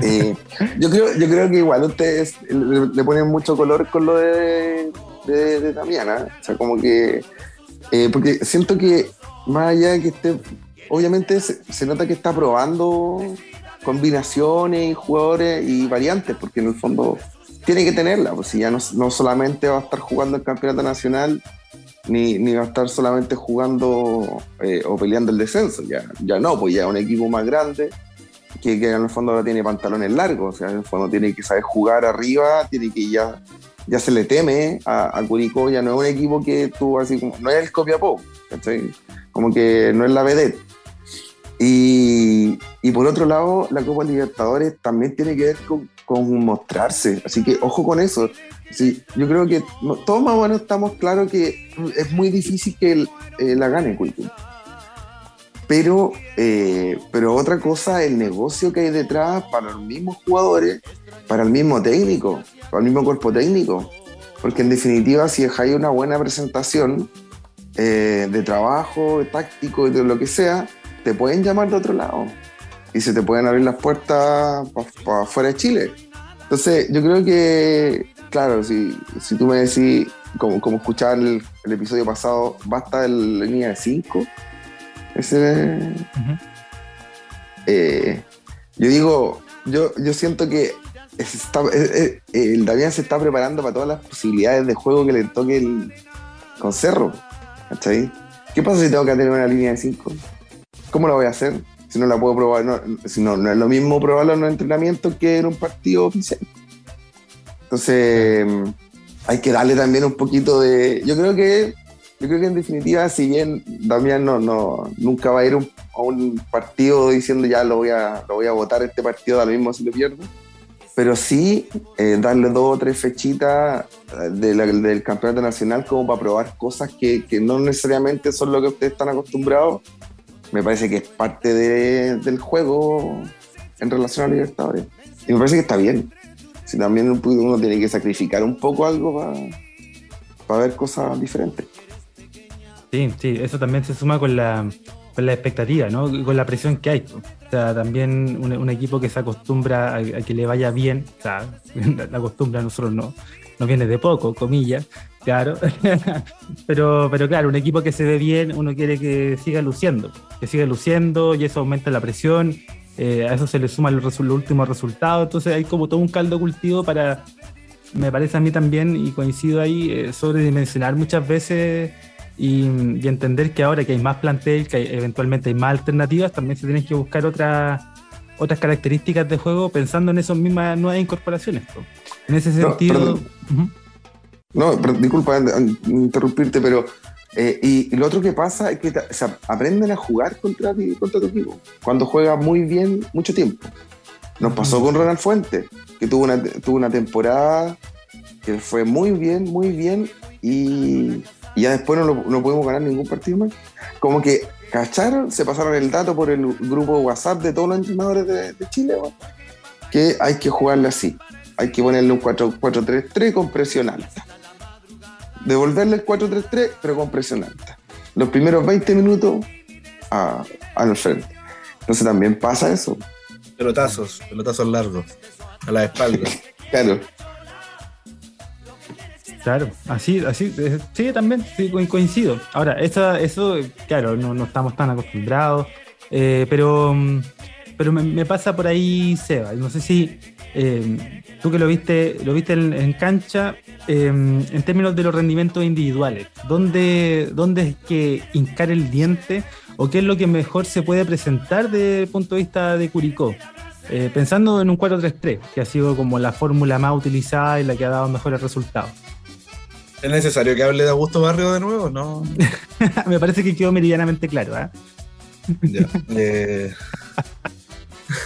Speaker 4: Eh, yo, creo, yo creo que igual ustedes le, ponen mucho color con lo de, de, Damiana. O sea, como que. Eh, porque siento que más allá de que esté. Obviamente se, nota que está probando combinaciones y jugadores y variantes, porque en el fondo tiene que tenerla, pues si ya no, no solamente va a estar jugando el campeonato nacional, ni, ni va a estar solamente jugando eh, o peleando el descenso, ya, ya no, pues ya un equipo más grande, que, en el fondo ahora tiene pantalones largos, o sea, en el fondo tiene que saber jugar arriba, tiene que ya, ya se le teme a, a Curicó, ya no es un equipo que tú así como, no es el Copiapó, ¿cachai? Como que no es la vedette. Y, por otro lado, la Copa Libertadores también tiene que ver con, mostrarse, así que ojo con eso. Sí, yo creo que todos más o menos estamos claros que es muy difícil que eh, la gane Curicó pero, eh, pero otra cosa, el negocio que hay detrás para los mismos jugadores, para el mismo técnico, para el mismo cuerpo técnico. Porque en definitiva, si dejáis una buena presentación eh, de trabajo, táctico, de lo que sea, te pueden llamar de otro lado. Y se te pueden abrir las puertas para fuera de Chile. Entonces, yo creo que, claro, si, si tú me decís, como, como escuchar el, episodio pasado, basta el línea de 5 ese, eh, yo digo, yo, yo siento que está, eh, eh, el Damián se está preparando para todas las posibilidades de juego que le toque el, con Cerro. ¿Qué pasa si tengo que tener una línea de 5? ¿Cómo lo voy a hacer? Si no la puedo probar, no, si no, no es lo mismo probarlo en un entrenamiento que en un partido oficial. Entonces, hay que darle también un poquito de. Yo creo que yo creo que en definitiva, si bien Damián no, no, nunca va a ir a un partido diciendo ya lo voy a, lo voy a votar este partido, da lo mismo si lo pierdo, pero sí eh, darle dos o tres fechitas del campeonato nacional como para probar cosas que, que, no necesariamente son lo que ustedes están acostumbrados. Me parece que es parte de, del juego en relación a Libertadores. Y me parece que está bien. Si también uno tiene que sacrificar un poco algo para, para ver cosas diferentes.
Speaker 1: Sí, sí, eso también se suma con la, con la expectativa, ¿no? Con la presión que hay. O sea, también un, equipo que se acostumbra a, que le vaya bien, o sea, (laughs) la acostumbra a nosotros no, no viene de poco, comillas, claro. (laughs) pero, pero claro, un equipo que se ve bien, uno quiere que siga luciendo, que siga luciendo y eso aumenta la presión. Eh, a eso se le suman los, los últimos resultados. Entonces hay como todo un caldo cultivo para, me parece a mí también, y coincido ahí, eh, sobredimensionar muchas veces y, entender que ahora que hay más plantel, que eventualmente hay más alternativas, también se tienen que buscar otras otras características de juego pensando en esas mismas nuevas incorporaciones. En ese sentido...
Speaker 4: No, disculpa interrumpirte, pero eh, y, lo otro que pasa es que aprenden a jugar contra, contra tu equipo cuando juega muy bien mucho tiempo. Nos pasó con Ronald Fuente, que tuvo una, tuvo una temporada que fue muy bien, muy bien, y, ya después no, no, pudimos ganar ningún partido más. Como que cacharon, se pasaron el dato por el grupo WhatsApp de todos los entrenadores de, Chile, que hay que jugarle así. Hay que ponerle un 4-3-3 con presión alta. Devolverle el 4-3-3, pero con presión alta. Los primeros 20 minutos a, al frente. Entonces también pasa eso.
Speaker 2: Pelotazos, pelotazos largos, a la espalda. (laughs)
Speaker 4: claro.
Speaker 1: Claro, así, así, eh, sí, también sí, coincido. Ahora, eso, eso claro, no, no estamos tan acostumbrados, eh, pero, pero me, pasa por ahí, Seba. No sé si eh, tú que lo viste, lo viste en, cancha, en términos de los rendimientos individuales, ¿dónde, ¿dónde es que hincar el diente o qué es lo que mejor se puede presentar desde el punto de vista de Curicó? pensando en un 4-3-3, que ha sido como la fórmula más utilizada y la que ha dado mejores resultados.
Speaker 2: ¿Es necesario que hable de Augusto Barrio de nuevo? No. (laughs)
Speaker 1: Me parece que quedó meridianamente claro, ¿eh?
Speaker 2: eh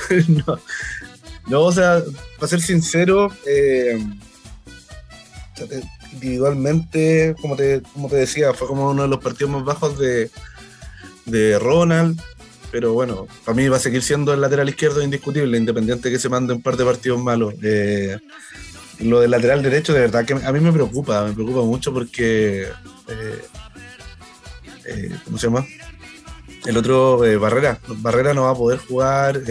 Speaker 2: (laughs) no. O sea, para ser sincero, eh, individualmente, como te, como te decía, fue como uno de los partidos más bajos de, de Ronald. Pero bueno, para mí va a seguir siendo el lateral izquierdo indiscutible, independiente que se mande un par de partidos malos. Eh, lo del lateral derecho, de verdad que a mí me preocupa, me preocupa mucho porque. Eh, ¿Cómo se llama? El otro, Barrera. Barrera no va a poder jugar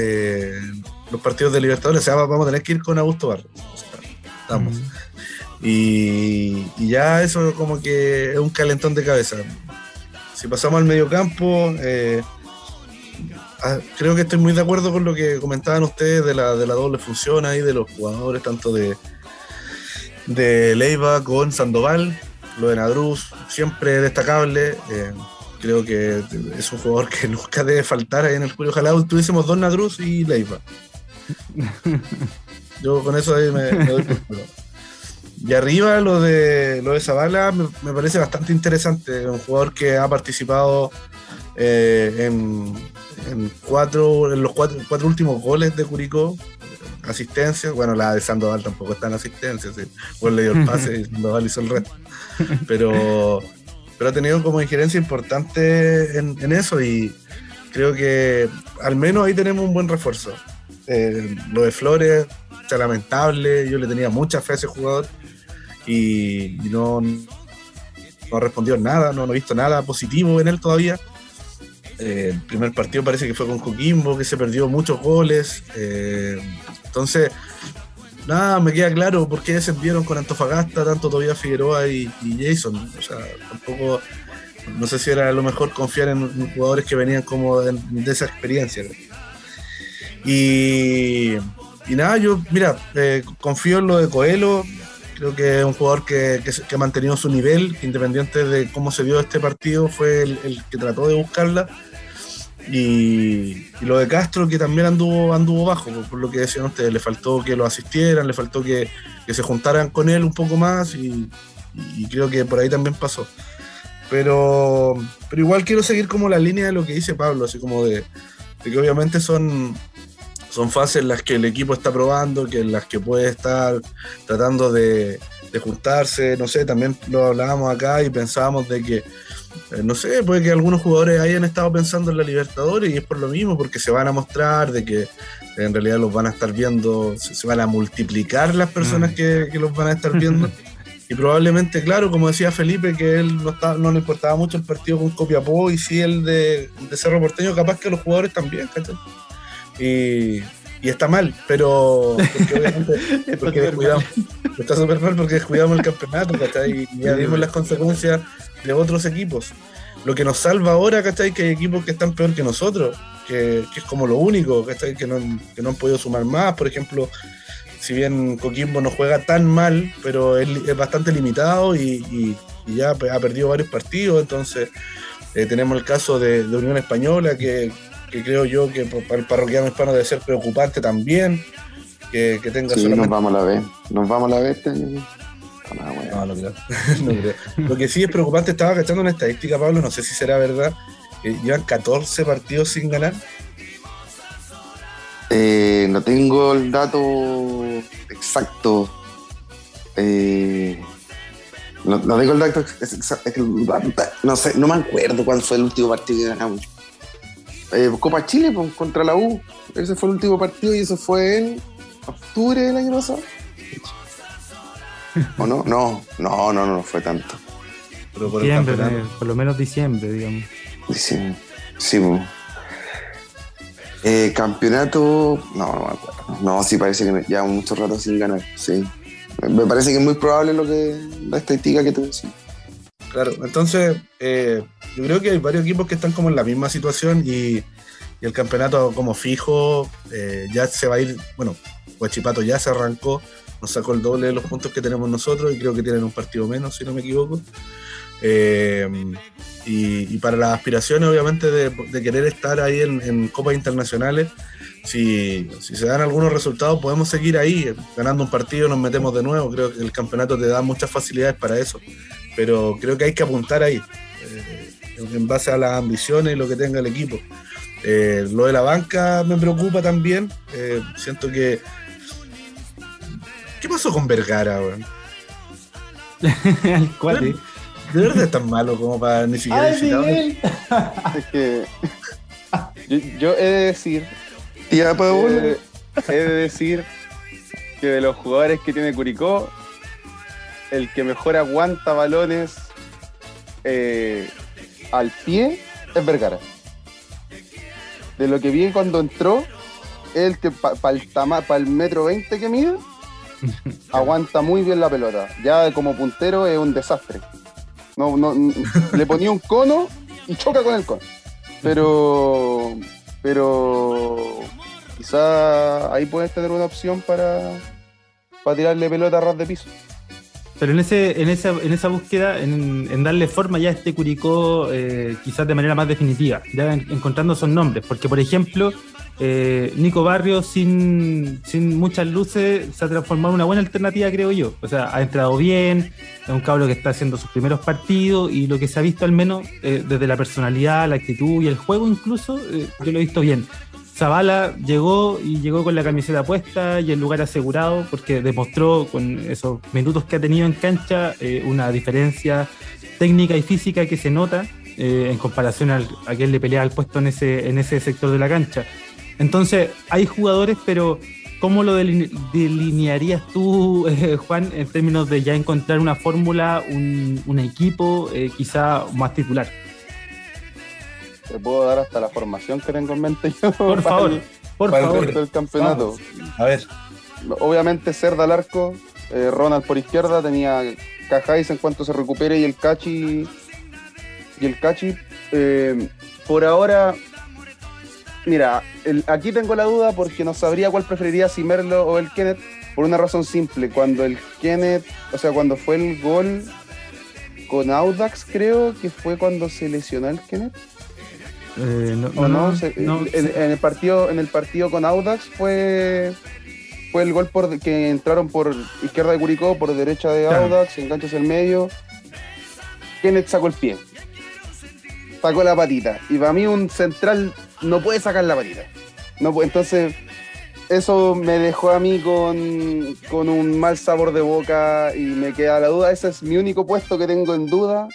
Speaker 2: los partidos de Libertadores, o sea, vamos a tener que ir con Augusto Barrera. estamos. Y, ya eso como que es un calentón de cabeza. Si pasamos al medio campo, ah, creo que estoy muy de acuerdo con lo que comentaban ustedes de la, de la doble función ahí de los jugadores, tanto de, de Leiva con Sandoval, lo de Nadruz, siempre destacable. Eh, creo que es un jugador que (laughs) nunca debe faltar ahí en el Julio. Ojalá tuviésemos dos Nadruz y Leiva. Yo con eso ahí me, doy por Y arriba lo de lo de Zavala me, parece bastante interesante. Un jugador que ha participado eh, en, en, cuatro, en los cuatro, cuatro últimos goles de Curicó asistencia. Bueno, la de Sandoval tampoco está en asistencia, sí. Pues le dio el pase y (laughs) Sandoval hizo el resto. Pero, pero ha tenido como injerencia importante en, eso y creo que al menos ahí tenemos un buen refuerzo. Eh, lo de Flores, sea, lamentable, yo le tenía mucha fe a ese jugador y, no, no respondió nada, no, no he visto nada positivo en él todavía. Eh, el primer partido parece que fue con Coquimbo, que se perdió muchos goles. Eh, entonces, nada, me queda claro por qué descendieron con Antofagasta, tanto todavía Figueroa y, Jason. O sea, tampoco, no sé si era lo mejor confiar en, jugadores que venían como de, esa experiencia. Y, nada, yo, mira, eh, confío en lo de Coelho. Creo que es un jugador que, ha mantenido su nivel, independiente de cómo se dio este partido, fue el, que trató de buscarla. Y, lo de Castro, que también anduvo, anduvo bajo, por, lo que decían ustedes, le faltó que lo asistieran, le faltó que, se juntaran con él un poco más y, creo que por ahí también pasó. Pero, pero igual quiero seguir como la línea de lo que dice Pablo, así como de, de que obviamente son, son fases en las que el equipo está probando, que en las que puede estar tratando de, juntarse, no sé, también lo hablábamos acá y pensábamos de que, eh, no sé, puede que algunos jugadores hayan estado pensando en la Libertadores y es por lo mismo, porque se van a mostrar de que en realidad los van a estar viendo, se, van a multiplicar las personas mm. que, los van a estar viendo. (laughs) y probablemente, claro, como decía Felipe, que él no, no le importaba mucho el partido con Copiapó y sí el de, de Cerro Porteño, capaz que los jugadores también, ¿cachai? Y, está mal, pero porque obviamente (laughs) porque descuidamos, está súper mal porque descuidamos el campeonato, ¿cachai? Y ya vimos las consecuencias de otros equipos. Lo que nos salva ahora, ¿cachai? Que hay equipos que están peor que nosotros, que, es como lo único, ¿cachai? Que no, que no han podido sumar más. Por ejemplo, si bien Coquimbo no juega tan mal, pero es, es bastante limitado y, ya ha perdido varios partidos, entonces eh, tenemos el caso de, de Unión Española que que creo yo que para el parroquiano hispano debe ser preocupante también. Que, que tenga
Speaker 4: sí, nos vamos a la vez. Nos vamos a la vez.
Speaker 2: No, no, (laughs) Lo que sí es preocupante, estaba cachando una estadística, Pablo, no sé si será verdad. llevan 14 partidos sin ganar.
Speaker 4: Eh, no tengo el dato exacto. Eh, no, tengo el dato exacto. No sé, no me acuerdo cuál fue el último partido que ganamos. Eh, Copa Chile pues, contra la U. Ese fue el último partido y eso fue en octubre del año pasado. (laughs) ¿O no? No, no, no, no, fue tanto.
Speaker 1: Pero por, diciembre, por lo menos diciembre, digamos.
Speaker 4: Diciembre. Sí, eh, campeonato, no, no me acuerdo. No, sí parece que ya mucho rato sin ganar, sí. Me parece que es muy probable lo que la estadística que te decía.
Speaker 2: Claro, entonces eh, yo creo que hay varios equipos que están como en la misma situación y, el campeonato como fijo eh, ya se va a ir, bueno, Huachipato ya se arrancó, nos sacó el doble de los puntos que tenemos nosotros y creo que tienen un partido menos, si no me equivoco. Eh, y, para las aspiraciones, obviamente, de, querer estar ahí en, copas internacionales, si, si, se dan algunos resultados, podemos seguir ahí, ganando un partido, nos metemos de nuevo. Creo que el campeonato te da muchas facilidades para eso pero creo que hay que apuntar ahí, eh, en base a las ambiciones y lo que tenga el equipo. Eh, lo de la banca me preocupa también. Eh, siento que. ¿Qué pasó con Vergara, weón? (laughs)
Speaker 1: ¿Cuál?
Speaker 2: ¿De verdad es tan malo como para ni siquiera visitarlo?
Speaker 3: es que. Yo, he de decir.
Speaker 4: Tía
Speaker 3: he de decir que de los jugadores que tiene Curicó, el que mejor aguanta balones eh, al pie es Vergara. De lo que vi cuando entró, el que para el, metro 20 que mide, (laughs) aguanta muy bien la pelota. Ya como puntero es un desastre. No, no, (laughs) le ponía un cono y choca con el cono. Pero, pero quizá ahí puedes tener una opción para, para tirarle pelota a ras de piso.
Speaker 1: Pero en, ese, en, esa, en esa búsqueda, en, darle forma ya a este Curicó, eh, quizás de manera más definitiva, ya encontrando esos nombres. Porque, por ejemplo, eh, Nico Barrio, sin, sin muchas luces, se ha transformado en una buena alternativa, creo yo. O sea, ha entrado bien, es un cabro que está haciendo sus primeros partidos y lo que se ha visto al menos eh, desde la personalidad, la actitud y el juego incluso, yo lo he visto bien. Zavala llegó y llegó con la camiseta puesta y el lugar asegurado porque demostró con esos minutos que ha tenido en cancha eh, una diferencia técnica y física que se nota eh, en comparación al, a él le pelea al puesto en ese, en ese sector de la cancha. Entonces, hay jugadores, pero ¿cómo lo delinearías tú, (laughs) eh, Juan, en términos de ya encontrar una fórmula, un, un equipo quizá más titular?
Speaker 3: Te puedo dar hasta la formación que tengo en mente
Speaker 1: yo. Por favor, por favor.
Speaker 3: Del campeonato.
Speaker 2: A ver.
Speaker 3: Obviamente Cerda al arco, eh, Ronald por izquierda, tenía Cajáis en cuanto se recupere y el Cachi. Y el Cachi. Eh, por ahora, mira, aquí tengo la duda porque no sabría cuál preferiría, si Merlo o el Kenneth, por una razón simple. Cuando el Kenneth, o sea, cuando fue el gol con Audax, creo que fue cuando se lesionó el Kenneth.
Speaker 1: Eh, no, no,
Speaker 3: en, el partido, en el partido con Audax fue fue el gol por que entraron por izquierda de Curicó, por derecha de Audax, enganchas el medio. Kenneth sacó el pie. Sacó la patita. Y para mí un central no puede sacar la patita. No entonces, eso me dejó a mí con, con un mal sabor de boca y me queda la duda. Ese es mi único puesto que tengo en duda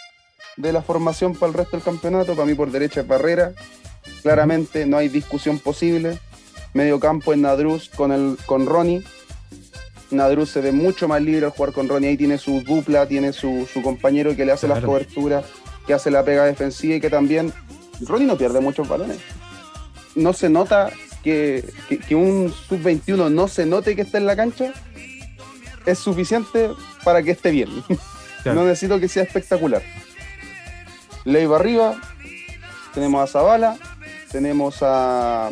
Speaker 3: de la formación para el resto del campeonato. Para mí por derecha es Barrera. Claramente no hay discusión posible. Medio campo en Nadruz con, el, con Ronnie. Nadruz se ve mucho más libre al jugar con Ronnie. Ahí tiene su dupla, tiene su, compañero que le hace las coberturas, que hace la pega defensiva y que también... Ronnie no pierde muchos balones. No se nota que, un sub-21 no se note que está en la cancha. Es suficiente para que esté bien. (laughs) No necesito que sea espectacular. Leiva arriba, tenemos a Zavala, tenemos a.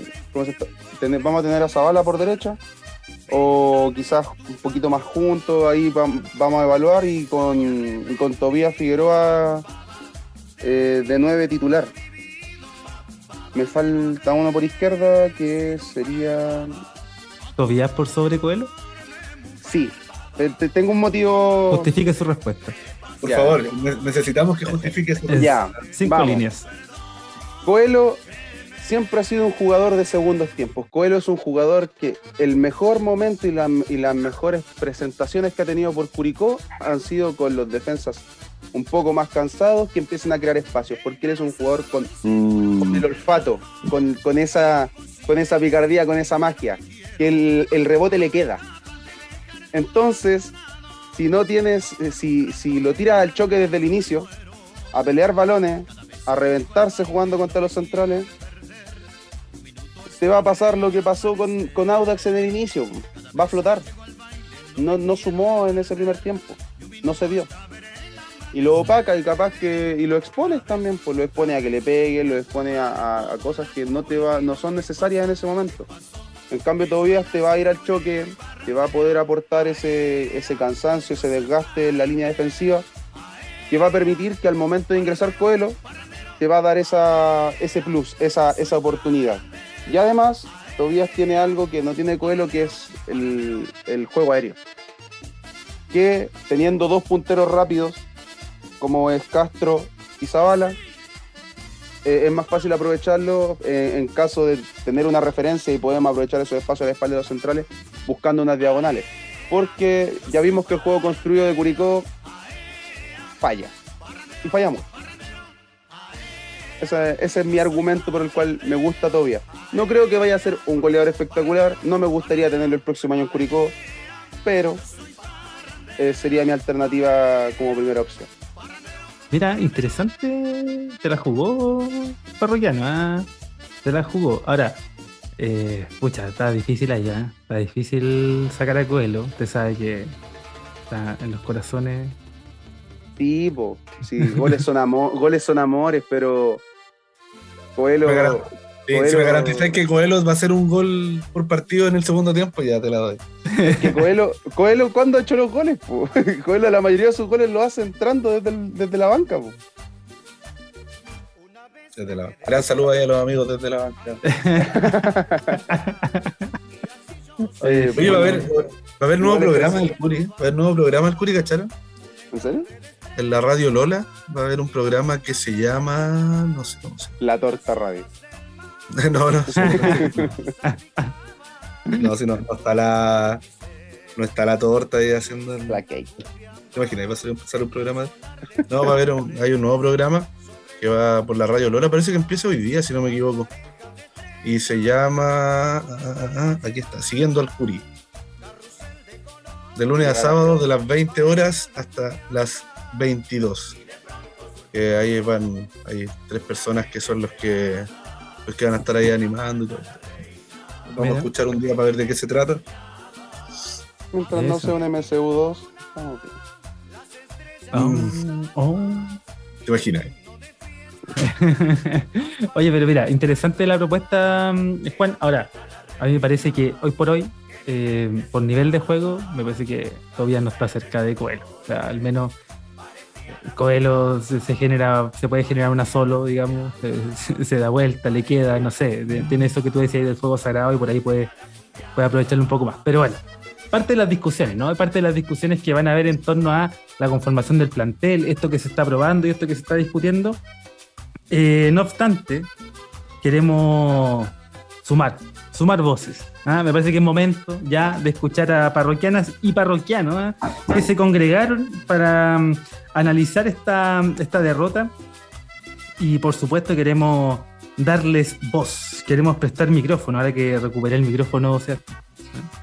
Speaker 3: vamos a tener a Zavala por derecha, o quizás un poquito más juntos, ahí vamos a evaluar, y con, con Tobías Figueroa eh, de nueve titular. Me falta uno por izquierda que sería.
Speaker 1: ¿Tobías por sobre Coelho?
Speaker 3: Sí, tengo un motivo.
Speaker 1: Justifique su respuesta.
Speaker 2: Por favor, necesitamos que justifique
Speaker 3: Ya,
Speaker 1: cinco líneas.
Speaker 3: Coelho, siempre ha sido un jugador de segundos tiempos. Coelho es un jugador que el mejor momento y, las mejores presentaciones que ha tenido por Curicó han sido con los defensas un poco más cansados que empiecen a crear espacios, porque él es un jugador con, mm. el olfato, con, esa, con esa picardía, con esa magia, que el, el rebote le queda. Entonces, si no tienes, eh, si, si lo tiras al choque desde el inicio, a pelear balones, a reventarse jugando contra los centrales, se va a pasar lo que pasó con, Audax en el inicio. Va a flotar. No, no sumó en ese primer tiempo. No se vio. Y lo opaca y capaz que. Y lo expones también, pues lo expone a que le pegue, lo expone a, cosas que no te va, no son necesarias en ese momento. En cambio, todavía te va a ir al choque, te va a poder aportar ese, ese cansancio, ese desgaste en la línea defensiva, que va a permitir que al momento de ingresar Coelho, te va a dar esa, ese plus, esa, esa oportunidad. Y además, Tobías tiene algo que no tiene Coelho, que es el, juego aéreo. Que teniendo dos punteros rápidos, como es Castro y Zavala, eh, es más fácil aprovecharlo eh, en caso de tener una referencia y podemos aprovechar esos espacios a espalda de los centrales buscando unas diagonales. Porque ya vimos que el juego construido de Curicó falla. Y fallamos. Ese, es mi argumento por el cual me gusta todavía. No creo que vaya a ser un goleador espectacular, no me gustaría tenerlo el próximo año en Curicó, pero eh, sería mi alternativa como primera opción.
Speaker 1: Mira, interesante, te la jugó Parroquiano, ¿ah? te la jugó. Ahora, eh, pucha, está difícil allá, ¿eh? está difícil sacar a Coelho, usted sabe que está en los corazones
Speaker 3: Sí, sí goles, son goles son amores, pero Coelho.
Speaker 2: Si me garantizas que Coelho va a hacer un gol por partido en el segundo tiempo, ya te la doy.
Speaker 3: Es que Coelho, Coelho ¿cuándo ha hecho los goles? Po? (laughs) Coelho, la mayoría de sus goles lo hace entrando desde, desde la banca. Po.
Speaker 2: Desde la... Gran saludo ahí a los amigos desde la banca. (laughs) Oye, va a haber, va a haber nuevo programa del Curi. Va a haber nuevo programa del Curi, ¿cacharon?
Speaker 3: ¿En serio?
Speaker 2: En la radio Lola va a haber un programa que se llama. No sé cómo se llama.
Speaker 3: La Torta Radio. (laughs)
Speaker 2: no, no. (laughs) no, si no, no está la. No está la torta ahí haciendo.
Speaker 3: La cake.
Speaker 2: ¿Te imaginas? Va a empezar un programa. No, va a haber un, hay un nuevo programa que va por la radio Lola. Parece que empieza hoy día, si no me equivoco. Y se llama. Ah, ah, ah, aquí está, Siguiendo al Curí. De lunes a sábado, de las 20 horas hasta las 22. Que ahí van, hay tres personas que son los que, los que van a estar ahí animando. Vamos a escuchar un día para ver de qué se trata.
Speaker 3: Mientras no sea un MCU2,
Speaker 2: ¿Te imaginas? (laughs)
Speaker 1: Oye, pero mira, interesante la propuesta, mm, Juan. Ahora, a mí me parece que hoy por hoy, eh, por nivel de juego, me parece que todavía no está cerca de Coelho. O sea, al menos Coelho se, genera, se puede generar una solo, digamos, se, (laughs) da vuelta, le queda, no sé, tiene eso que tú decías del fuego sagrado y por ahí puede, puede aprovecharlo un poco más. Pero bueno, parte de las discusiones, ¿no? Parte de las discusiones que van a haber en torno a la conformación del plantel, esto que se está probando y esto que se está discutiendo. Eh, no obstante, queremos sumar, sumar voces. ¿ah? Me parece que es momento ya de escuchar a parroquianas y parroquianos ¿ah? que se congregaron para mm, analizar esta, esta derrota y por supuesto queremos darles voz, queremos prestar micrófono, ahora que recuperé el micrófono, o sea.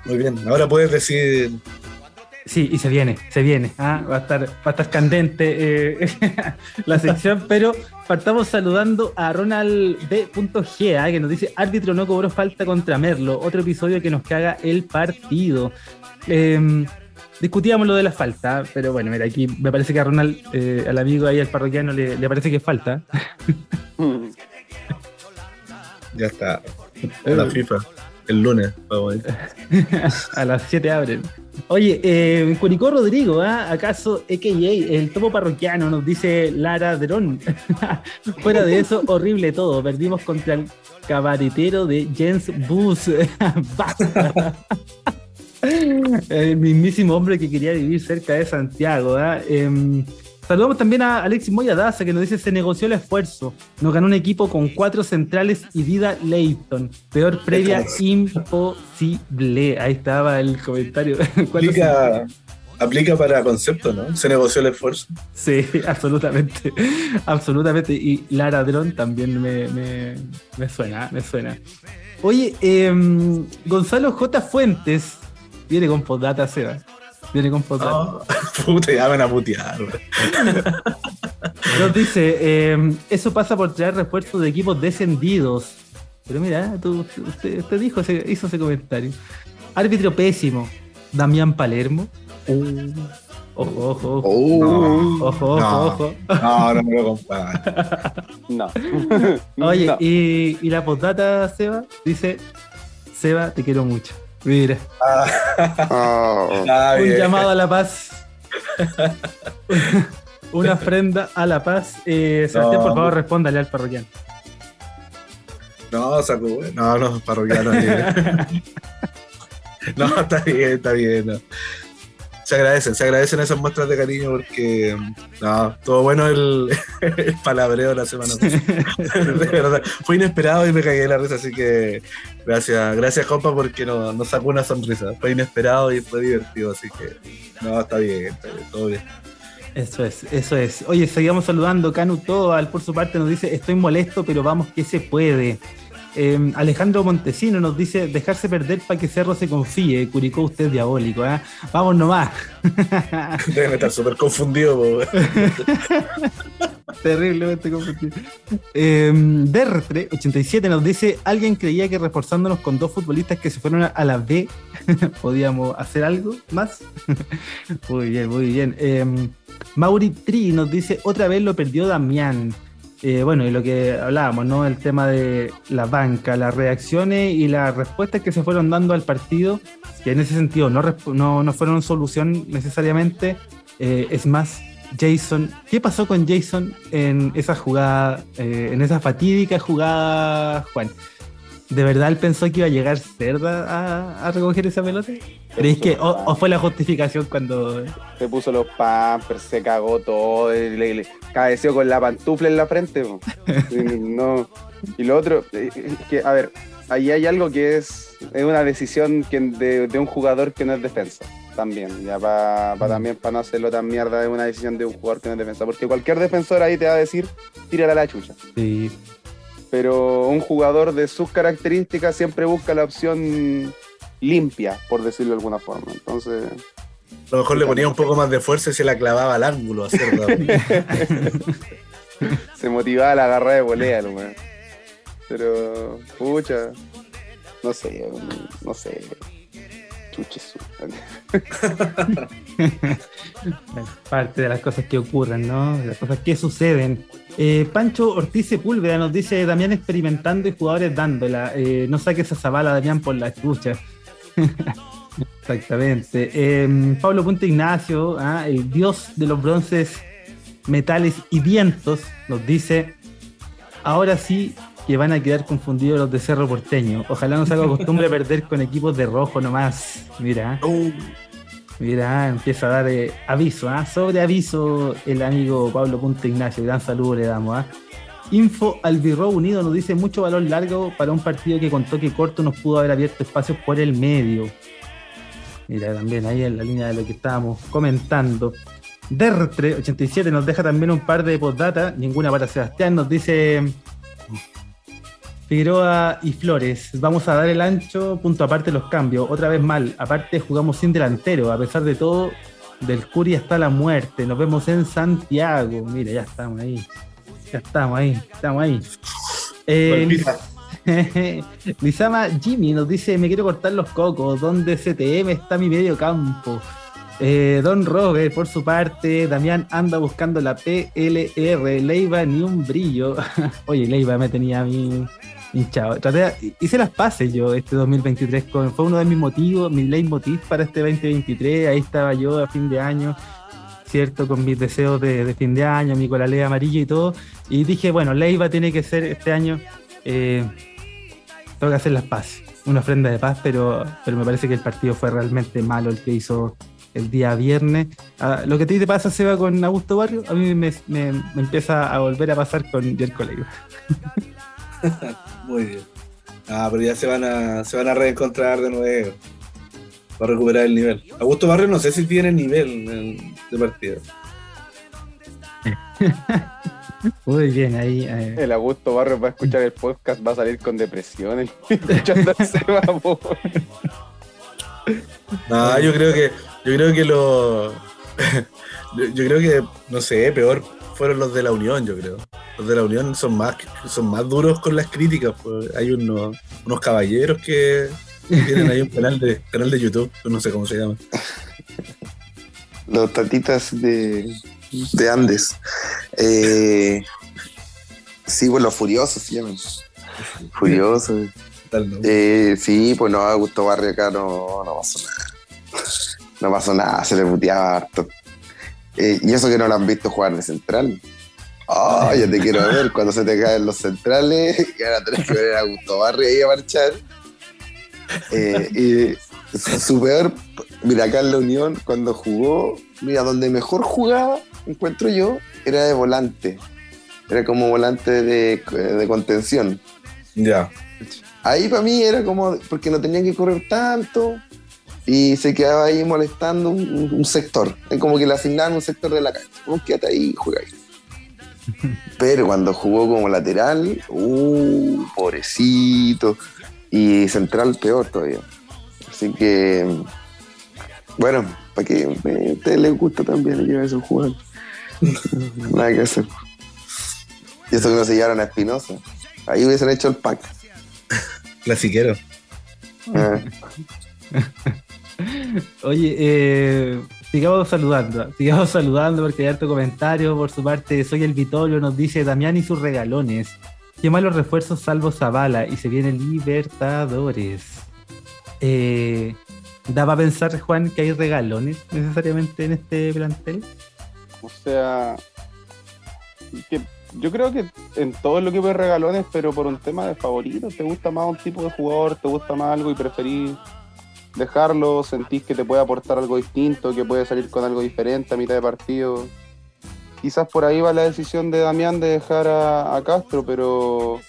Speaker 2: Muy bien, ahora puedes decir
Speaker 1: Sí, y se viene, se viene. ¿ah? Va, a estar, va a estar candente eh, (laughs) la sección, pero partamos saludando a Ronald B.G, ¿ah? que nos dice: árbitro no cobró falta contra Merlo. Otro episodio que nos caga el partido. Em, discutíamos lo de la falta, pero bueno, mira, aquí me parece que a Ronald, eh, al amigo ahí, al parroquiano, le, le parece que falta. (laughs)
Speaker 2: ya está. La FIFA. El lunes, vamos
Speaker 1: a, (laughs) a las 7 abren. Oye, eh, Curicó Rodrigo, ¿ah? ¿acaso AKA, el topo parroquiano, nos dice Lara Drón? (laughs) Fuera de eso, horrible todo. Perdimos contra el cabaretero de Jens Bus. (laughs) (laughs) el mismísimo hombre que quería vivir cerca de Santiago. ¿ah? Saludamos también a Alexis Moyadaza que nos dice se negoció el esfuerzo. Nos ganó un equipo con cuatro centrales y Dida Leighton. Peor previa imposible. Ahí estaba el comentario. (laughs)
Speaker 2: Aplica, aplica para concepto, ¿no? Se negoció el esfuerzo.
Speaker 1: Sí, (laughs) absolutamente. absolutamente. Y Lara Dron también me, suena, me suena. Oye, em, Gonzalo J. Fuentes viene con postdata, Seba. Viene con
Speaker 2: Oh, puta, ya van a putear.
Speaker 1: Nos dice, em, eso pasa por traer refuerzos de equipos descendidos. Pero mira, tú, usted, dijo, hizo ese comentario. Árbitro pésimo, Damián Palermo. Uh, ojo, ojo, ojo. Uh, ojo, ojo, ojo.
Speaker 2: No, no me lo compadre.
Speaker 3: no.
Speaker 1: Oye, Y, y la postdata, Seba, dice, Seba, te quiero mucho. Mira. Ah. un llamado a la paz. (laughs) Una ofrenda a la paz. Eh, Sebastián, por favor, respóndale al parroquiano.
Speaker 2: No, saco, no, no, parroquiano. (laughs) no, está bien, está bien se agradecen, se agradecen esas muestras de cariño porque no, todo bueno el, (laughs) palabreo de la semana (laughs) de verdad, fue inesperado y me cagué la risa, así que gracias, gracias compa porque nos, nos sacó una sonrisa. Fue inesperado y fue divertido, así que no, está bien, está bien todo bien.
Speaker 1: Eso es, eso es. Oye, seguimos saludando. Canu Toal, por su parte, nos dice: Estoy molesto, pero vamos que se puede. Em, Alejandro Montesino nos dice dejarse perder para que Cerro se confíe. Curicó usted diabólico, ¿eh? Vamos nomás. (laughs)
Speaker 2: Deben estar súper confundido. (laughs)
Speaker 1: Terriblemente confundido. Eh, Dertre 87 nos dice alguien creía que reforzándonos con dos futbolistas que se fueron a la B (laughs) podíamos hacer algo más. muy bien, muy bien. Em, Mauri Tri nos dice otra vez lo perdió Damián. Eh, bueno, y lo que hablábamos, ¿no? El tema de la banca, las reacciones y las respuestas que se fueron dando al partido, que en ese sentido no, no, fueron solución necesariamente. Eh, es más, Jason, ¿qué pasó con Jason en esa jugada, eh, en esa fatídica jugada, Juan? ¿De verdad él pensó que iba a llegar Cerda a, recoger esa pelota? ¿Creéis que o, fue la justificación cuando...
Speaker 3: Se puso los pampers, se cagó todo, y le, cabeció con la pantufla en la frente. (laughs) no. Y lo otro, eh, es que, a ver, ahí hay algo que es, es una decisión que de, un jugador que no es defensa. También, ya para mm. también para no hacerlo tan mierda, es una decisión de un jugador que no es defensa. Porque cualquier defensor ahí te va a decir, tírala a la chucha.
Speaker 1: Sí
Speaker 3: pero un jugador de sus características siempre busca la opción limpia, por decirlo de alguna forma. Entonces.
Speaker 2: A lo mejor le ponía un poco más de fuerza y se la clavaba al ángulo, (laughs)
Speaker 3: se motivaba la garra de volea, Pero, pucha, no sé, no sé. (laughs)
Speaker 1: Parte de las cosas que ocurren, ¿no? Las cosas que suceden. Eh, Pancho Ortiz Sepúlveda nos dice Damián experimentando y jugadores dándola. Eh, no saques esa zabala, Damián, por la escucha. (laughs) Exactamente. Eh, Pablo Punta Ignacio, ah, el dios de los bronces, metales y vientos, nos dice: Ahora sí que van a quedar confundidos los de Cerro Porteño. Ojalá no se haga costumbre (laughs) perder con equipos de rojo nomás. Mira. Uh. Mira, empieza a dar eh, aviso, ¿ah? sobre aviso el amigo Pablo Punta Ignacio. Gran saludo le damos. ¿ah? Info Albirro Unido nos dice mucho valor largo para un partido que con toque corto nos pudo haber abierto espacios por el medio. Mira, también ahí en la línea de lo que estábamos comentando. Dertre87 nos deja también un par de postdata, ninguna para Sebastián. Nos dice Figueroa y Flores, vamos a dar el ancho, punto aparte los cambios, otra vez mal, aparte jugamos sin delantero, a pesar de todo, del Curi hasta la muerte, nos vemos en Santiago, mira, ya estamos ahí, ya estamos ahí, estamos ahí. Eh, (laughs) Lizama Jimmy nos dice, me quiero cortar los cocos, ¿dónde CTM está mi medio campo? Eh, Don Robert, por su parte, Damián anda buscando la PLR, Leiva ni un brillo. (laughs) Oye, Leiva me tenía a mí hinchado. hice las pases yo este 2023, con, fue uno de mis motivos, mi leitmotiv para este 2023. Ahí estaba yo a fin de año, ¿cierto? Con mis deseos de, fin de año, mi colalea amarillo y todo. Y dije, bueno, Leiva tiene que ser este año, eh, tengo que hacer las pases. Una ofrenda de paz, pero, pero me parece que el partido fue realmente malo el que hizo el día viernes. Ah, lo que te pasa, Seba, con Augusto Barrio, a mí me, empieza a volver a pasar con Jerko Leiva. (laughs) (laughs)
Speaker 2: Muy bien. Ah, pero ya se van a, se van a reencontrar de nuevo. Para recuperar el nivel. Augusto Barrio no sé si tiene nivel de partida. (laughs)
Speaker 1: Muy bien, ahí.
Speaker 3: El Augusto Barrio va a escuchar el podcast, va a salir con depresión. Escuchando (laughs)
Speaker 2: No, yo creo que, yo creo que lo. yo creo que, no sé, peor fueron los de la Unión, yo creo. Los de la Unión son más, son más duros con las críticas. Pues. Hay unos, unos caballeros que tienen ahí un canal de, canal de YouTube, no sé cómo se llama.
Speaker 4: Los tatitas de, de Andes. Eh, sí, pues los furiosos se llaman. Furiosos. Eh, sí, pues no, Augusto Barrio acá no, no pasó nada. No pasó nada, se le puteaba harto. Eh, y eso que no lo han visto jugar de central. Oh, yo te quiero ver cuando se te caen los centrales, que ahora tenés que ver a Augusto Barrio ahí a marchar. y su peor, mira, acá en la Unión, cuando jugó, mira, donde mejor jugaba encuentro yo, era de volante. Era como volante de, contención.
Speaker 2: Ya.
Speaker 4: Ahí para mí era como, porque no tenía que correr tanto y se quedaba ahí molestando un, sector. Es como que le asignaban un sector de la cancha. Vos quédate ahí y juega ahí. (laughs) Pero cuando jugó como lateral, uh, pobrecito. Y central peor todavía. Así que, bueno, para que a ustedes les gusta también llevar esos jugadores. (laughs) Nada que hacer. Y eso que no se llevaron a Espinosa. Ahí hubiesen hecho el pack.
Speaker 2: Clasiquero. Ah. (laughs)
Speaker 1: Oye, eh, sigamos saludando, sigamos saludando porque hay harto comentario por su parte. Soy el Vitorio, nos dice Damián y sus regalones. Qué malos refuerzos salvo Zavala y se viene Libertadores. Eh, ¿Da para pensar, Juan, que hay regalones necesariamente en este plantel?
Speaker 3: O sea, yo creo que en todo lo que ve regalones, pero por un tema de favorito, te gusta más un tipo de jugador, te gusta más algo y preferís dejarlo, sentís que te puede aportar algo distinto, que puede salir con algo diferente a mitad de partido. Quizás por ahí va la decisión de Damián de dejar a, Castro, pero,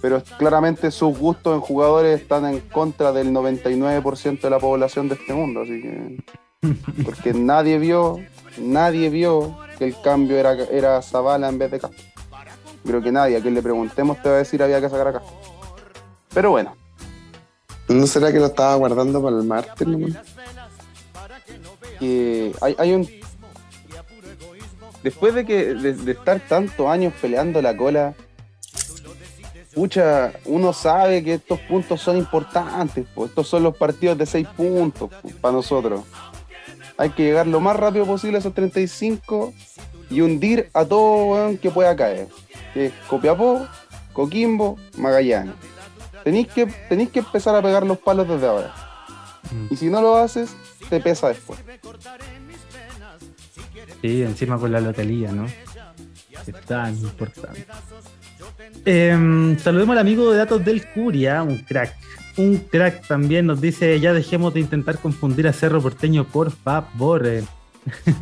Speaker 3: pero claramente sus gustos en jugadores están en contra del 99% de la población de este mundo, así que (laughs) porque nadie vio nadie vio que el cambio era, era Zavala en vez de Castro. Creo que nadie, a quien le preguntemos te va a decir había que sacar a Castro. Pero bueno.
Speaker 4: ¿No será que lo estaba guardando para el martes?
Speaker 3: hay, hay un... Después de que de, estar tantos años peleando la cola, pucha, uno sabe que estos puntos son importantes, pues estos son los partidos de seis puntos para nosotros. Hay que llegar lo más rápido posible a esos 35 y hundir a todo que pueda caer. Que Copiapó, Coquimbo, Magallanes. Tenéis que, tenéis que empezar a pegar los palos desde ahora. Mm. Y si no lo haces, te pesa después.
Speaker 1: Sí, encima con la lotería, ¿no? Es tan importante. Em, saludemos al amigo de datos del Curia, un crack un crack también nos dice, ya dejemos de intentar confundir a Cerro Porteño, por favor.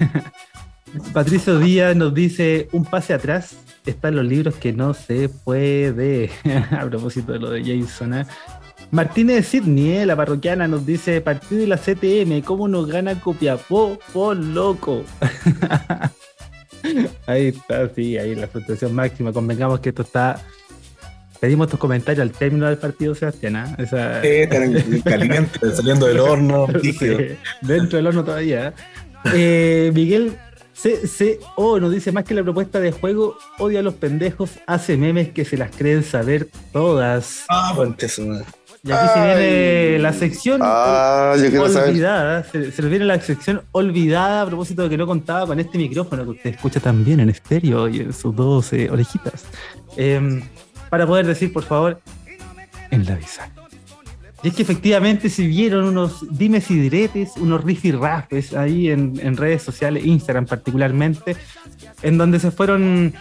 Speaker 1: (laughs) Patricio Díaz nos dice, un pase atrás, están los libros que no se puede. (laughs) a propósito de lo de Jason. ¿eh? Martínez Sidney, eh, la parroquiana, nos dice, partido de la CTM, ¿cómo nos gana Copiapó? Por loco. (laughs) ahí está, sí, ahí la frustración máxima. Convengamos que esto está pedimos tus comentarios al término del partido, Sebastián. ¿ah? Esa...
Speaker 2: Sí, caliente, saliendo del horno. (laughs)
Speaker 1: dentro del horno todavía. Eh, Miguel CCO nos dice más que la propuesta de juego, odia a los pendejos, hace memes que se las creen saber todas.
Speaker 2: Ah,
Speaker 1: y aquí se viene la sección ah, olvidada. Se, se, viene la sección olvidada a propósito de que no contaba con este micrófono que usted escucha también en estéreo y en sus dos orejitas. Eh, para poder decir, por favor, en la visa. Y es que efectivamente si vieron unos dimes y diretes, unos rifirrafes ahí en, redes sociales, Instagram particularmente, en donde se fueron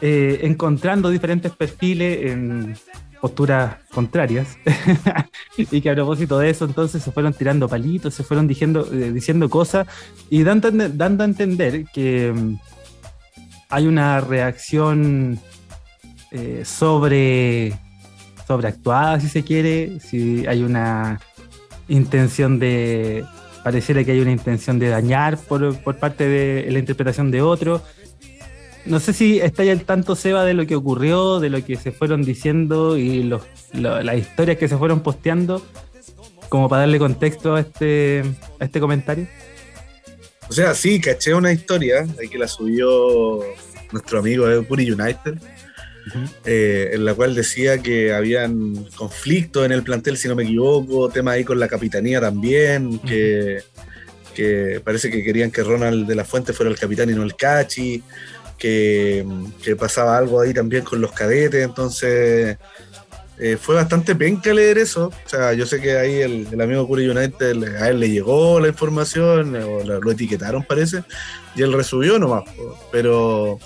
Speaker 1: eh, encontrando diferentes perfiles posturas contrarias. (laughs) Y que a propósito de eso entonces se fueron tirando palitos, se fueron diciendo, eh, diciendo cosas y dando, dando a entender que mm, hay una reacción eh, sobre sobreactuada, si se quiere, si hay una intención de, pareciera que hay una intención de dañar por, por parte de la interpretación de otro. No sé si está ya el tanto, Seba, de lo que ocurrió, de lo que se fueron diciendo y los, las historias que se fueron posteando, como para darle contexto a este, a este comentario.
Speaker 2: O sea, sí, caché una historia, ahí que la subió nuestro amigo de Puri United, eh, en la cual decía que habían conflictos en el plantel, si no me equivoco, tema ahí con la capitanía también, que, que, parece que querían que Ronald de la Fuente fuera el capitán y no el Cachi, que, que pasaba algo ahí también con los cadetes, entonces eh, fue bastante penca leer eso. O sea, yo sé que ahí el, amigo Curry United, a él le llegó la información, o lo etiquetaron parece, y él resubió nomás, pero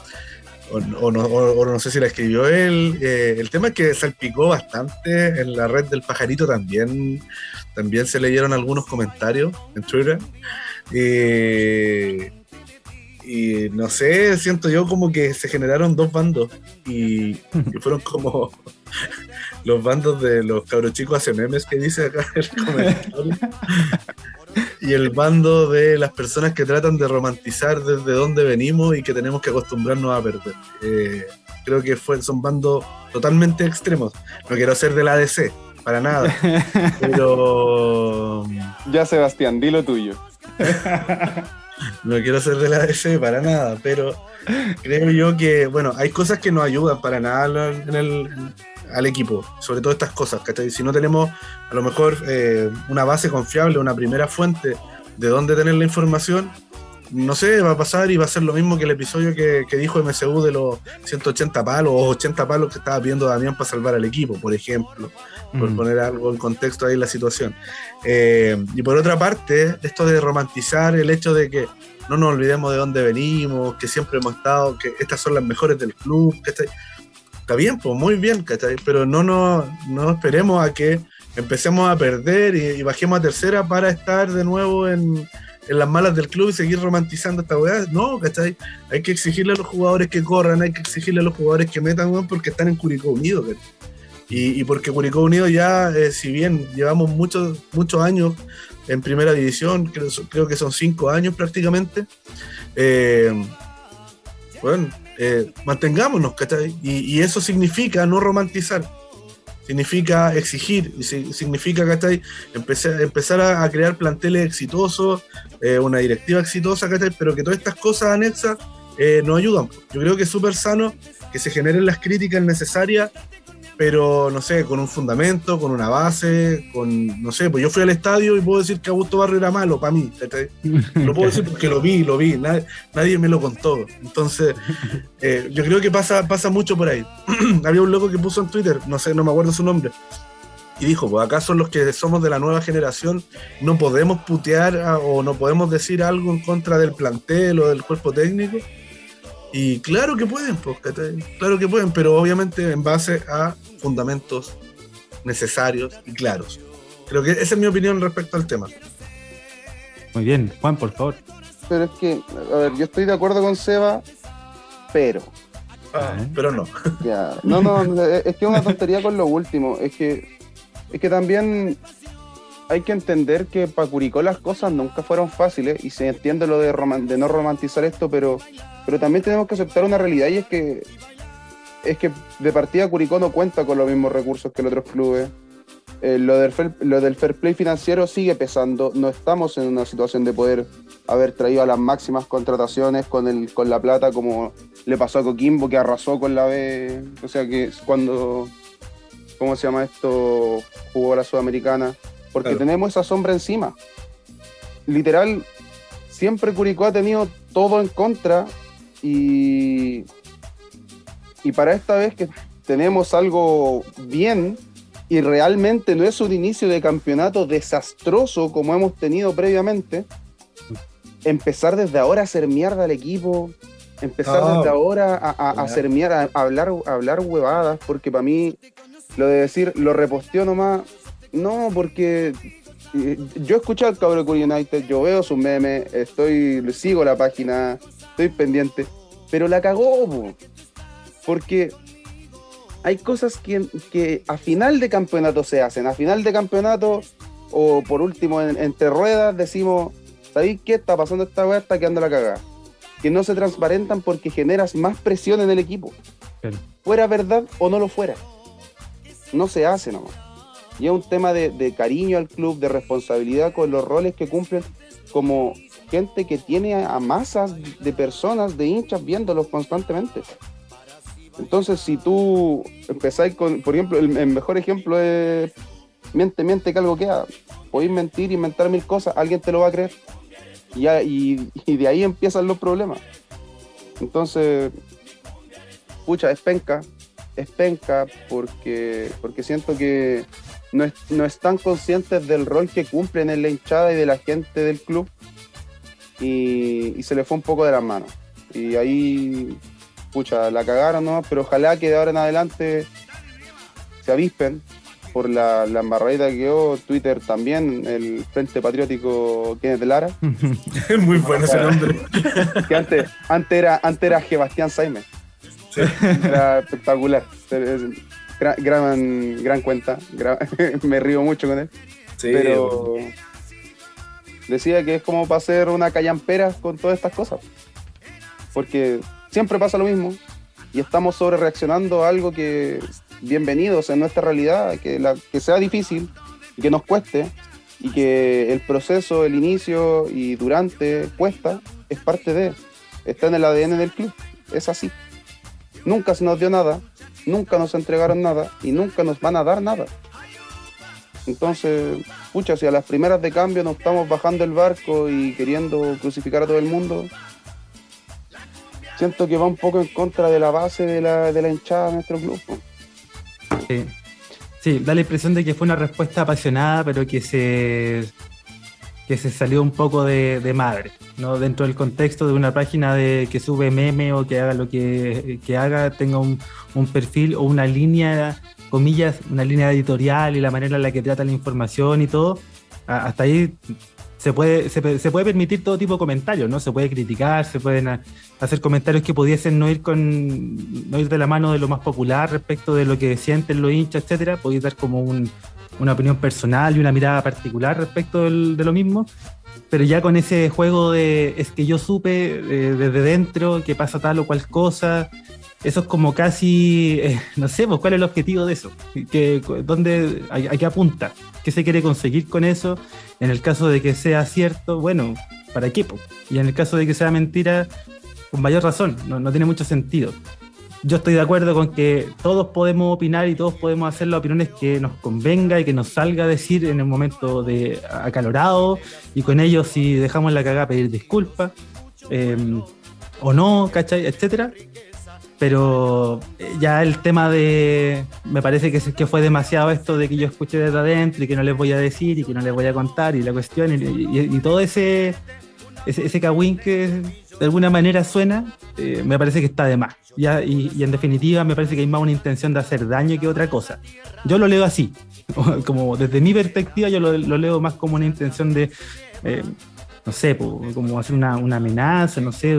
Speaker 2: o, no, sé si la escribió él. Eh, el tema es que salpicó bastante en la red del pajarito también. Se leyeron algunos comentarios en Twitter. Eh, y no sé, siento yo como que se generaron dos bandos y, fueron como (laughs) los bandos de los cabros chicos hace memes que dice acá el comentario (laughs) y el bando de las personas que tratan de romantizar desde dónde venimos y que tenemos que acostumbrarnos a perder. Eh, creo que fue, son bandos totalmente extremos. No quiero ser de la ADC, para nada. (laughs) Pero.
Speaker 3: Ya, Sebastián, di lo tuyo. (laughs)
Speaker 2: no quiero ser de la ADC para nada, pero creo yo que, bueno, hay cosas que no ayudan para nada en el, al equipo, sobre todo estas cosas, ¿cachai? Si no tenemos a lo mejor eh, una base confiable, una primera fuente de dónde tener la información, no sé, va a pasar y va a ser lo mismo que el episodio que, dijo MSU de los 180 palos o 80 palos que estaba pidiendo Damián para salvar al equipo, por ejemplo, por poner algo en contexto ahí la situación. Eh, y por otra parte, esto de romantizar el hecho de que no nos olvidemos de dónde venimos, que siempre hemos estado, que estas son las mejores del club, que está bien, pues muy bien, ¿cachai? Pero no, no, no esperemos a que empecemos a perder y, bajemos a tercera para estar de nuevo en, en, las malas del club y seguir romantizando esta weá. No, ¿cachai? Hay que exigirle a los jugadores que corran, hay que exigirle a los jugadores que metan, porque están en Curicó Unido, Y, y, porque Curicó Unido ya, eh, si bien llevamos muchos, muchos años en primera división, creo, creo que son cinco años prácticamente, eh, bueno, eh, mantengámonos, ¿cachai? Y, eso significa no romantizar, significa exigir, y significa, ¿cachai? Empezar, empezar a, crear planteles exitosos, eh, una directiva exitosa, ¿cachai? Pero que todas estas cosas anexas eh, nos ayudan. Yo creo que es súper sano que se generen las críticas necesarias pero no sé, con un fundamento, con una base, con, no sé, pues yo fui al estadio y puedo decir que Augusto Barrio era malo para mí, lo puedo decir porque lo vi, lo vi, nadie, me lo contó. Entonces, eh, yo creo que pasa, pasa mucho por ahí. (clears throat) Había un loco que puso en Twitter, no sé, no me acuerdo su nombre, y dijo, pues acaso los que somos de la nueva generación no podemos putear o no podemos decir algo en contra del plantel o del cuerpo técnico. Y claro que pueden, pues, claro que pueden, pero obviamente en base a fundamentos necesarios y claros. Creo que esa es mi opinión respecto al tema.
Speaker 1: Muy bien, Juan, por favor.
Speaker 3: Pero es que, a ver, yo estoy de acuerdo con Seba, pero.
Speaker 2: Ah, pero no. (laughs)
Speaker 3: Ya. No, no, es que es una tontería con lo último. Es que, es que también hay que entender que para Curicó las cosas nunca fueron fáciles y se entiende lo de, de no romantizar esto, pero, pero también tenemos que aceptar una realidad y es que es que de partida Curicó no cuenta con los mismos recursos que los otros clubes. Eh, lo, del fair, lo del fair play financiero sigue pesando. No estamos en una situación de poder haber traído a las máximas contrataciones con, el, con la plata como le pasó a Coquimbo, que arrasó con la B. O sea que cuando, ¿cómo se llama esto? Jugó la Sudamericana porque tenemos esa sombra encima. Literal, siempre Curicó ha tenido todo en contra y, y para esta vez que tenemos algo bien y realmente no es un inicio de campeonato desastroso como hemos tenido previamente, empezar desde ahora a hacer mierda al equipo, empezar desde ahora a, hacer mierda, a hablar, a hablar huevadas, porque para mí lo de decir, lo reposteó nomás, no, porque eh, yo escuché al cabrón de United, yo veo sus memes, estoy, sigo la página, estoy pendiente, pero la cagó, porque hay cosas que, que, a final de campeonato se hacen, a final de campeonato o por último entre ruedas decimos, ¿sabéis qué está pasando esta weá? Está quedando la cagada. Que no se transparentan porque generas más presión en el equipo. Fuera verdad o no lo fuera. No se hace nomás. Y es un tema de, cariño al club, de responsabilidad con los roles que cumplen como gente que tiene a masas de personas, de hinchas viéndolos constantemente. Entonces, si tú empezáis con, por ejemplo, el, mejor ejemplo es miente, miente que algo queda. Podéis mentir, inventar mil cosas, alguien te lo va a creer. Y, y, de ahí empiezan los problemas. Entonces, pucha, es penca, es penca porque, porque siento que no, están conscientes del rol que cumplen en la hinchada y de la gente del club y, se le fue un poco de las manos. Y ahí, pucha, la cagaron, ¿no? Pero ojalá que de ahora en adelante se avispen por la, la embarradita que quedó, Twitter también, el Frente Patriótico Kenneth Lara. (laughs)
Speaker 2: Es muy bueno ese nombre.
Speaker 3: que antes, antes, era, antes era Sebastián Saime. Era espectacular gran, gran, cuenta, (laughs) me río mucho con él. pero decía que es como para hacer una callampera con todas estas cosas. Porque siempre pasa lo mismo y estamos sobre reaccionando a algo que, bienvenidos en nuestra realidad, que, la, que sea difícil y que nos cueste y que el proceso, el inicio y durante cuesta, es parte de, está en el ADN del club, es así. Nunca se nos dio nada, nunca nos entregaron nada y nunca nos van a dar nada. Entonces, pucha, si a las primeras de cambio nos estamos bajando el barco y queriendo crucificar a todo el mundo, siento que va un poco en contra de la base de la, de la hinchada de nuestro club.
Speaker 1: Sí. sí, da la impresión de que fue una respuesta apasionada, pero que se que se salió un poco de, madre, ¿no? Dentro del contexto de una página de que sube meme o que haga lo que, haga, tenga un, perfil o una línea, comillas, una línea editorial y la manera en la que trata la información y todo, hasta ahí se puede, se, puede permitir todo tipo de comentarios, ¿no? Se puede criticar, se pueden hacer comentarios que pudiesen no ir con no ir de la mano de lo más popular respecto de lo que sienten los hinchas, etcétera, podéis dar como un, una opinión personal y una mirada particular respecto de lo mismo, pero ya con ese juego de es que yo supe eh, desde dentro que pasa tal o cual cosa, eso es como casi, eh, no sé, pues, cuál es el objetivo de eso, que, ¿dónde, a, qué apunta? ¿Qué se quiere conseguir con eso? En el caso de que sea cierto, bueno, ¿para qué? Y en el caso de que sea mentira, con mayor razón, no, no tiene mucho sentido yo estoy de acuerdo con que todos podemos opinar y todos podemos hacer las opiniones que nos convenga y que nos salga a decir en el momento de acalorado y con ello si dejamos la cagada pedir disculpas em, o no, ¿cachai? Etcétera. Pero eh, ya el tema de. Me parece que, fue demasiado esto de que yo escuché desde adentro y que no les voy a decir y que no les voy a contar y la cuestión y, todo ese, ese, ese que de alguna manera suena, eh, me parece que está de más. Ya, y, en definitiva, me parece que hay más una intención de hacer daño que otra cosa. Yo lo leo así, (laughs) como desde mi perspectiva, yo lo, leo más como una intención de, eh, no sé, como hacer una, amenaza, no sé,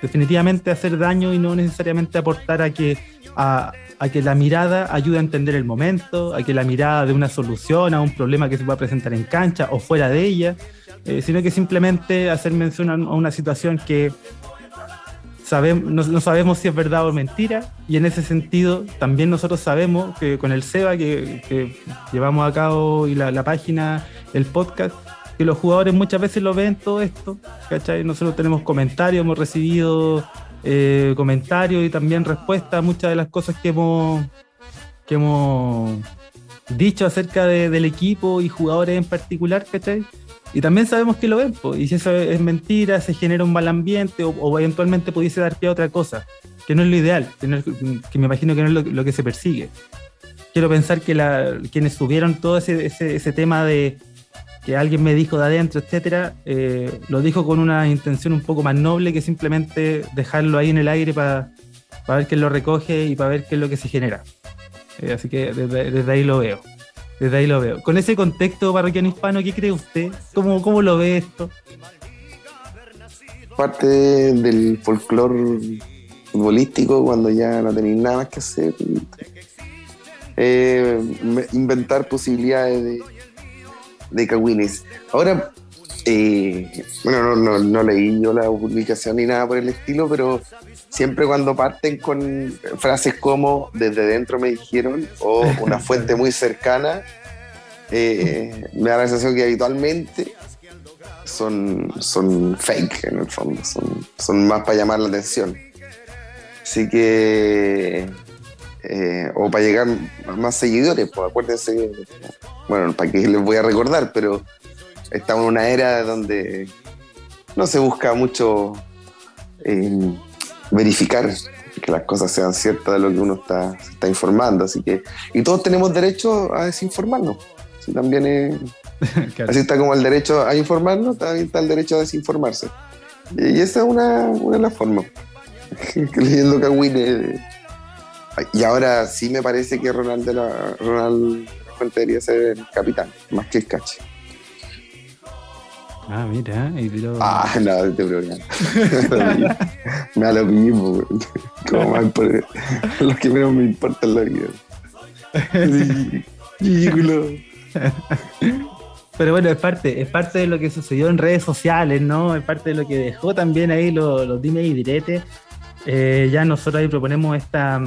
Speaker 1: definitivamente hacer daño y no necesariamente aportar a que, a, que la mirada ayude a entender el momento, a que la mirada de una solución a un problema que se pueda presentar en cancha o fuera de ella. Eh, sino que simplemente hacer mención a una situación que sabemos, no, sabemos si es verdad o mentira, y en ese sentido también nosotros sabemos que con el SEBA que, llevamos a cabo y la, página, el podcast, que los jugadores muchas veces lo ven todo esto, ¿cachai? Nosotros tenemos comentarios, hemos recibido eh, comentarios y también respuestas a muchas de las cosas que hemos, que hemos dicho acerca del equipo y jugadores en particular, ¿cachai? Y también sabemos que lo ven, y si eso es mentira, se genera un mal ambiente o, eventualmente pudiese dar pie a otra cosa, que no es lo ideal, que, me imagino que no es lo, que se persigue. Quiero pensar que quienes subieron todo ese, ese, tema de que alguien me dijo de adentro, etcétera, eh, lo dijo con una intención un poco más noble que simplemente dejarlo ahí en el aire para ver quién lo recoge y para ver qué es lo que se genera. Eh, así que desde, ahí lo veo. Desde ahí lo veo. Con ese contexto parroquiano hispano, ¿qué cree usted? ¿Cómo, cómo lo ve esto?
Speaker 4: Parte del folclore futbolístico cuando ya no tenéis nada más que hacer. Eh, inventar posibilidades de, de cagüines. Ahora, eh, bueno, no, no, leí yo la publicación ni nada por el estilo, pero siempre cuando parten con frases como desde dentro me dijeron o una (laughs) fuente muy cercana, eh, me da la sensación que habitualmente son, son fake en el fondo, son, son más para llamar la atención. Así que, eh, o para llegar a más seguidores, pues acuérdense, bueno, para que les voy a recordar, pero estamos en una era donde no se busca mucho eh, verificar que las cosas sean ciertas de lo que uno está, está informando. Así que, y todos tenemos derecho a desinformarnos. Así también es, (laughs) así está como el derecho a informarnos, también está el derecho a desinformarse. Y esa es una, una de las formas. (laughs) Leyendo Kawine. Y ahora sí me parece que Ronald de la Ronald Fuente debería ser el capitán, más que el cache.
Speaker 1: Ah, mira, y pero...
Speaker 4: Ah, no, te problema. (laughs) me da lo mismo, Como más por lo que menos me importa en la vida. (laughs) Ridículo.
Speaker 1: Pero bueno, es parte, es parte de lo que sucedió en redes sociales, ¿no? Es parte de lo que dejó también ahí los, los dime y diretes. Eh, ya nosotros ahí proponemos esta,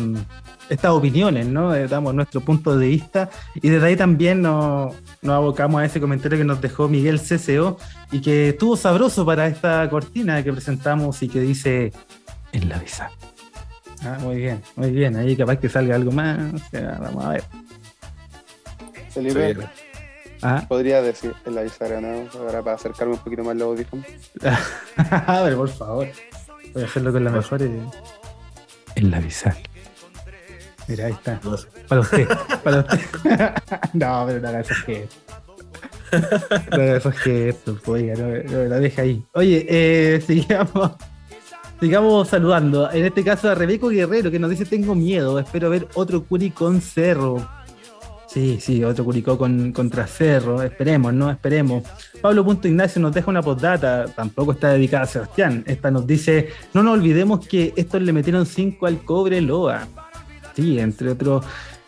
Speaker 1: estas opiniones, ¿no? Eh, damos nuestro punto de vista y desde ahí también nos, abocamos a ese comentario que nos dejó Miguel CCO y que estuvo sabroso para esta cortina que presentamos y que dice en la visa. Ah, muy bien, muy bien, ahí capaz que salga algo más, vamos a ver.
Speaker 3: Felipe, ¿Ah? podría decir en la bisagra, ¿no? Ahora para acercarme un poquito más al audífono. (laughs)
Speaker 1: a ver, por favor. Voy a hacerlo con la mejor. En la bisagra. Mira, ahí está. Para usted. Para usted. (laughs) no, pero no haga esos gestos. No haga esos gestos, pues, oiga, no, la deja ahí. Oye, eh, (laughs) sigamos. Sigamos saludando. En este caso a Rebeco Guerrero, que nos dice: Tengo miedo, espero ver otro Curi con Cerro. Sí, sí, otro Curicó con, contra Cerro. Esperemos, ¿no? Esperemos. Pablo Punto Ignacio nos deja una postdata, tampoco está dedicada a Sebastián. Esta nos dice: No nos olvidemos que estos le metieron 5 al cobre Loa sí, entre otros.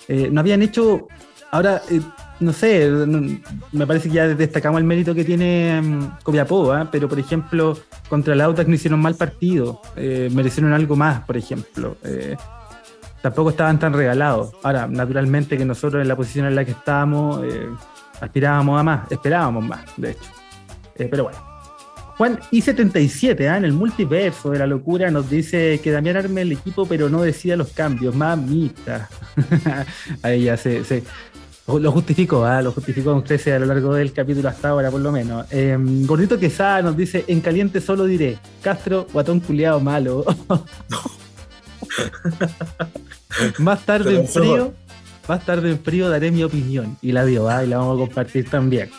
Speaker 1: Eh, no habían hecho. Ahora, eh, no sé, me parece que ya destacamos el mérito que tiene um, Copiapó, ¿ah? pero por ejemplo, contra el Audax no hicieron mal partido, eh, merecieron algo más, por ejemplo. Tampoco estaban tan regalados. Ahora, naturalmente que nosotros en la posición en la que estábamos aspirábamos a más, esperábamos más, de hecho. pero bueno. Juan I77, ¿ah? en el multiverso de la locura, nos dice que Damián arme el equipo, pero no decida los cambios. Mamita. (laughs) Ahí ya se, se lo justificó, ¿ah? lo justificó con crece a lo largo del capítulo hasta ahora, por lo menos. Em, Gordito Quesada nos dice: En caliente solo diré, Castro, guatón culiado malo. (laughs) más tarde en frío, más tarde en frío daré mi opinión. Y la dio, ¿ah? y la vamos a compartir también.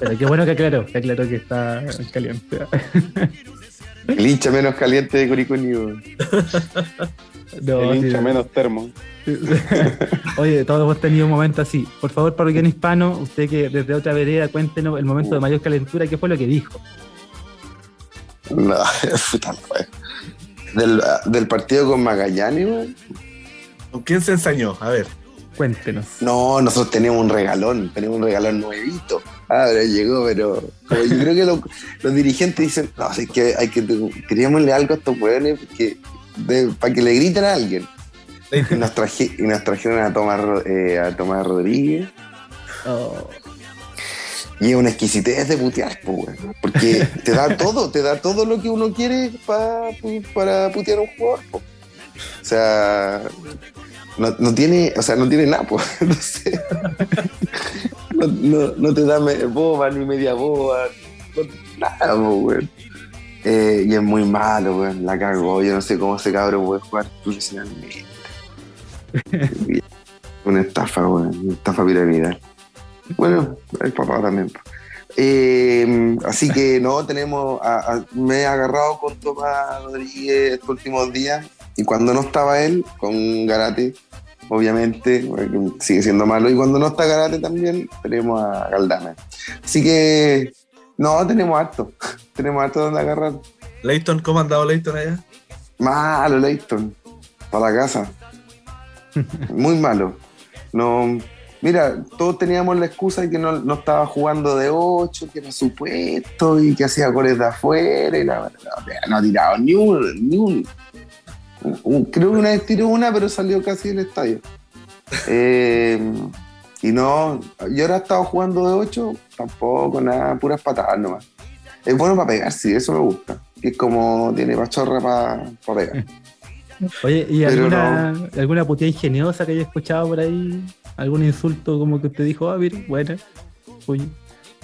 Speaker 1: Pero qué bueno que aclaró, que aclaró que está caliente.
Speaker 4: El hincha menos caliente de Curicuni.
Speaker 3: No, el hincha menos termo.
Speaker 1: Oye, todos hemos tenido un momento así. Por favor, parroquiano hispano, usted que desde otra vereda, cuéntenos el momento de mayor calentura, ¿qué fue lo que dijo?
Speaker 4: No, (laughs) del, del partido con Magallanes,
Speaker 2: ¿Con quién se ensañó? A ver.
Speaker 1: Cuéntenos.
Speaker 4: No, nosotros tenemos un regalón, tenemos un regalón nuevito. Ah, pero llegó, pero, yo creo que los dirigentes dicen, no, es que hay que queríamosle algo a estos hueones para que le griten a alguien. Y nos, trajeron a Tomás, eh, a Tomás Rodríguez. Oh. Y es una exquisitez de putear, pues, porque te da todo, te da todo lo que uno quiere para putear a un jugador. O sea, no, tiene, o sea, no tiene nada, pues. (laughs) No, sé. no, te da boba ni media boba. nada, pues, eh, y es muy malo, weón. La cagó. Yo no sé cómo ese cabrón puede jugar profesionalmente. (laughs) una estafa, weón. Una estafa piramidal. Bueno, el papá también. Eh, así que no, tenemos. me he agarrado con Tomás Rodríguez estos últimos días y cuando no estaba él, con Garate, obviamente, sigue siendo malo. Y cuando no está Karate también, tenemos a Galdame. Así que, no, tenemos harto. (laughs) tenemos harto donde agarrar.
Speaker 2: Leighton, ¿cómo ha andado Leighton allá?
Speaker 4: Malo, Leighton. Para la casa. Muy malo. No, mira, todos teníamos la excusa de que no, estaba jugando de 8, que era supuesto y que hacía goles de afuera y la no, ha tirado ni un, ni un, Creo que una vez tiró una, pero salió casi del estadio. Eh, y no, yo ahora he estado jugando de 8, tampoco, nada, puras patadas nomás. Es bueno para pegar, sí, eso me gusta. es como tiene pachorra para pegar.
Speaker 1: Oye, ¿y alguna, alguna putía ingeniosa que haya escuchado por ahí? ¿Algún insulto como que te dijo, ah, mira, buena, uy,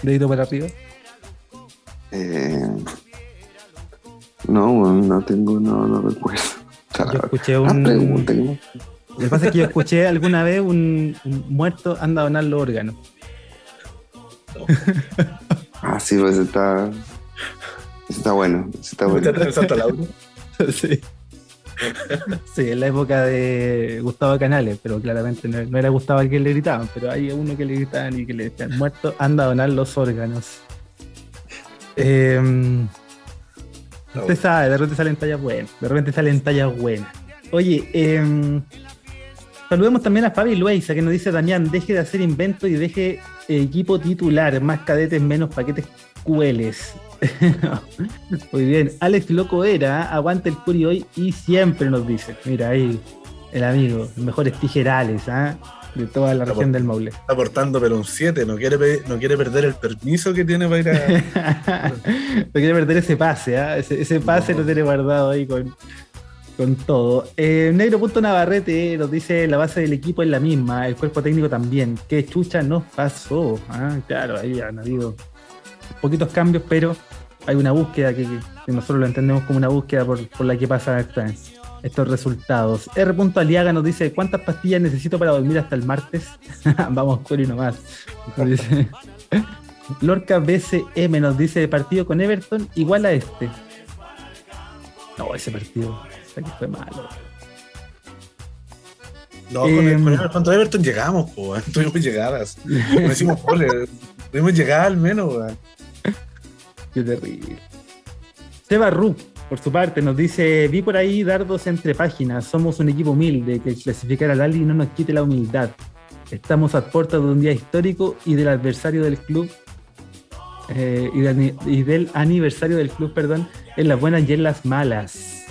Speaker 1: dedito para arriba?
Speaker 4: Eh, no, no tengo, no, no recuerdo.
Speaker 1: Yo escuché ah, un. Lo que pasa es que yo escuché alguna vez un, muerto anda a donar los órganos.
Speaker 4: ah, sí, pues está. Está bueno. Está bueno. (laughs)
Speaker 1: sí. sí, en la época de Gustavo Canales, pero claramente no, era Gustavo al que le gritaban, pero hay uno que le gritaban y que le decían, muerto, anda a donar los órganos. Eh, usted sabe, de repente salen tallas buenas, de repente salen tallas buenas. Oye, eh, saludemos también a Fabi Luisa, que nos dice Damián, deje de hacer inventos y deje equipo titular, más cadetes, menos paquetes cueles. (laughs) Muy bien, Alex Loco era, aguanta el Curi hoy y siempre nos dice. Mira ahí, el amigo, mejores tijerales ¿ah? De toda la región del Maule.
Speaker 2: Está aportando, pero un 7, no quiere, no quiere perder el permiso que tiene para ir a. (laughs)
Speaker 1: no quiere perder ese pase, ¿ah? ese, pase lo tiene guardado ahí con, con todo. Eh, Negro Punto Navarrete nos dice la base del equipo es la misma, el cuerpo técnico también. ¿Qué chucha nos pasó? Ah, claro, ahí han habido poquitos cambios, pero hay una búsqueda que, nosotros lo entendemos como una búsqueda por, la que pasa estos resultados. R. Aliaga nos dice, ¿cuántas pastillas necesito para dormir hasta el martes? (laughs) Vamos, y nomás. (laughs) Lorca BCM nos dice, partido con Everton igual a este. No, ese partido fue malo.
Speaker 2: No, con, el, em, contra Everton llegamos, (laughs) tuvimos llegadas. No hicimos goles, tuvimos llegar al menos,
Speaker 1: Qué terrible. Seba Ru, por su parte, nos dice: Vi por ahí dardos entre páginas. Somos un equipo humilde. Que clasificar al Ali no nos quite la humildad. Estamos a puertas de un día histórico y del adversario del club. Eh, y, del, aniversario del club, perdón, en las buenas y en las malas.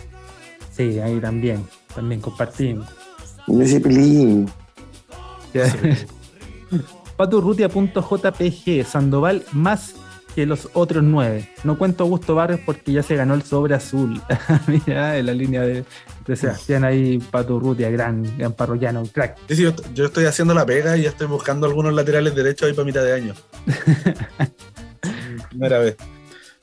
Speaker 1: Sí, ahí también. También compartimos.
Speaker 4: Pelín. (laughs)
Speaker 1: Paturrutia.jpg Sandoval más que los otros nueve. No cuento Augusto Barrios porque ya se ganó el sobre azul. (laughs) Mira, en la línea de, de Sebastián ahí, Pato Rutia, gran, gran parroquiano, crack.
Speaker 2: yo, estoy haciendo la pega y ya estoy buscando algunos laterales derechos ahí para mitad de año. (laughs) Primera vez.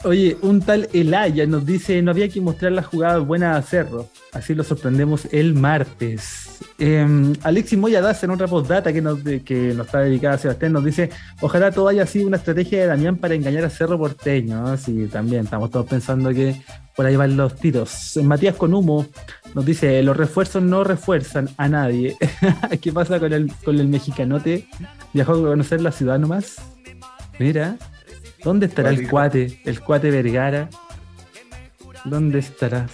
Speaker 1: Oye, un tal Elaya nos dice, no había que mostrar la jugada buena a Cerro. Así lo sorprendemos el martes. Eh, Alexis Moya en otra postdata que nos, que nos está dedicada a Sebastián nos dice, ojalá todo haya sido una estrategia de Damián para engañar a Cerro Porteño. Sí, también estamos todos pensando que por ahí van los tiros. Matías con humo nos dice, los refuerzos no refuerzan a nadie. (laughs) ¿Qué pasa con el, con el mexicanote? ¿Viajó a conocer la ciudad nomás? Mira. ¿Dónde estará el cuate? El cuate Vergara. ¿Dónde estarás?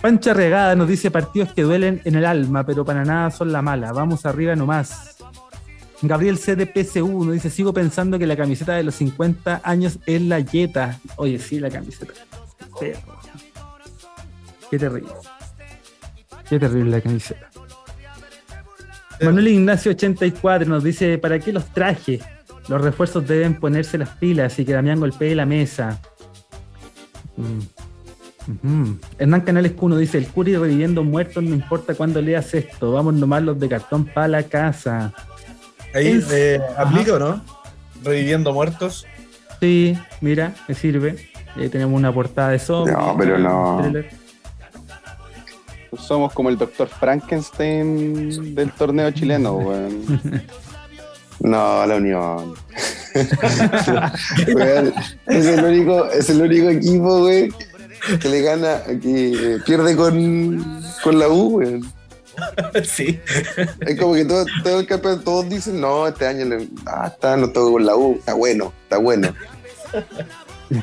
Speaker 1: Pancha Regada nos dice partidos que duelen en el alma, pero para nada son la mala. Vamos arriba nomás. Gabriel C de PSU nos dice, sigo pensando que la camiseta de los 50 años es la Yeta. Oye, sí, la camiseta. Qué terrible. Qué terrible la camiseta. Manuel Ignacio 84 nos dice, ¿para qué los traje? Los refuerzos deben ponerse las pilas y que Damián golpee la mesa. Mm. Hernán Canales Cuno dice: El Curi reviviendo muertos, no importa cuándo leas esto. Vamos nomás los de cartón para la casa.
Speaker 2: Ahí eh, aplica o no? Reviviendo muertos.
Speaker 1: Sí, mira, me sirve. Ahí tenemos una portada de zombies.
Speaker 4: No, pero no.
Speaker 3: Somos como el doctor Frankenstein del torneo chileno, (laughs) weón. No, la Unión. (laughs) es, el único, es el único equipo, güey, que le gana, que pierde con, con la U, güey. (laughs)
Speaker 2: sí.
Speaker 4: Es como que todo, todo el campeonato, todos dicen, no, este año le, ah, está, no todo con la U, está bueno, está bueno.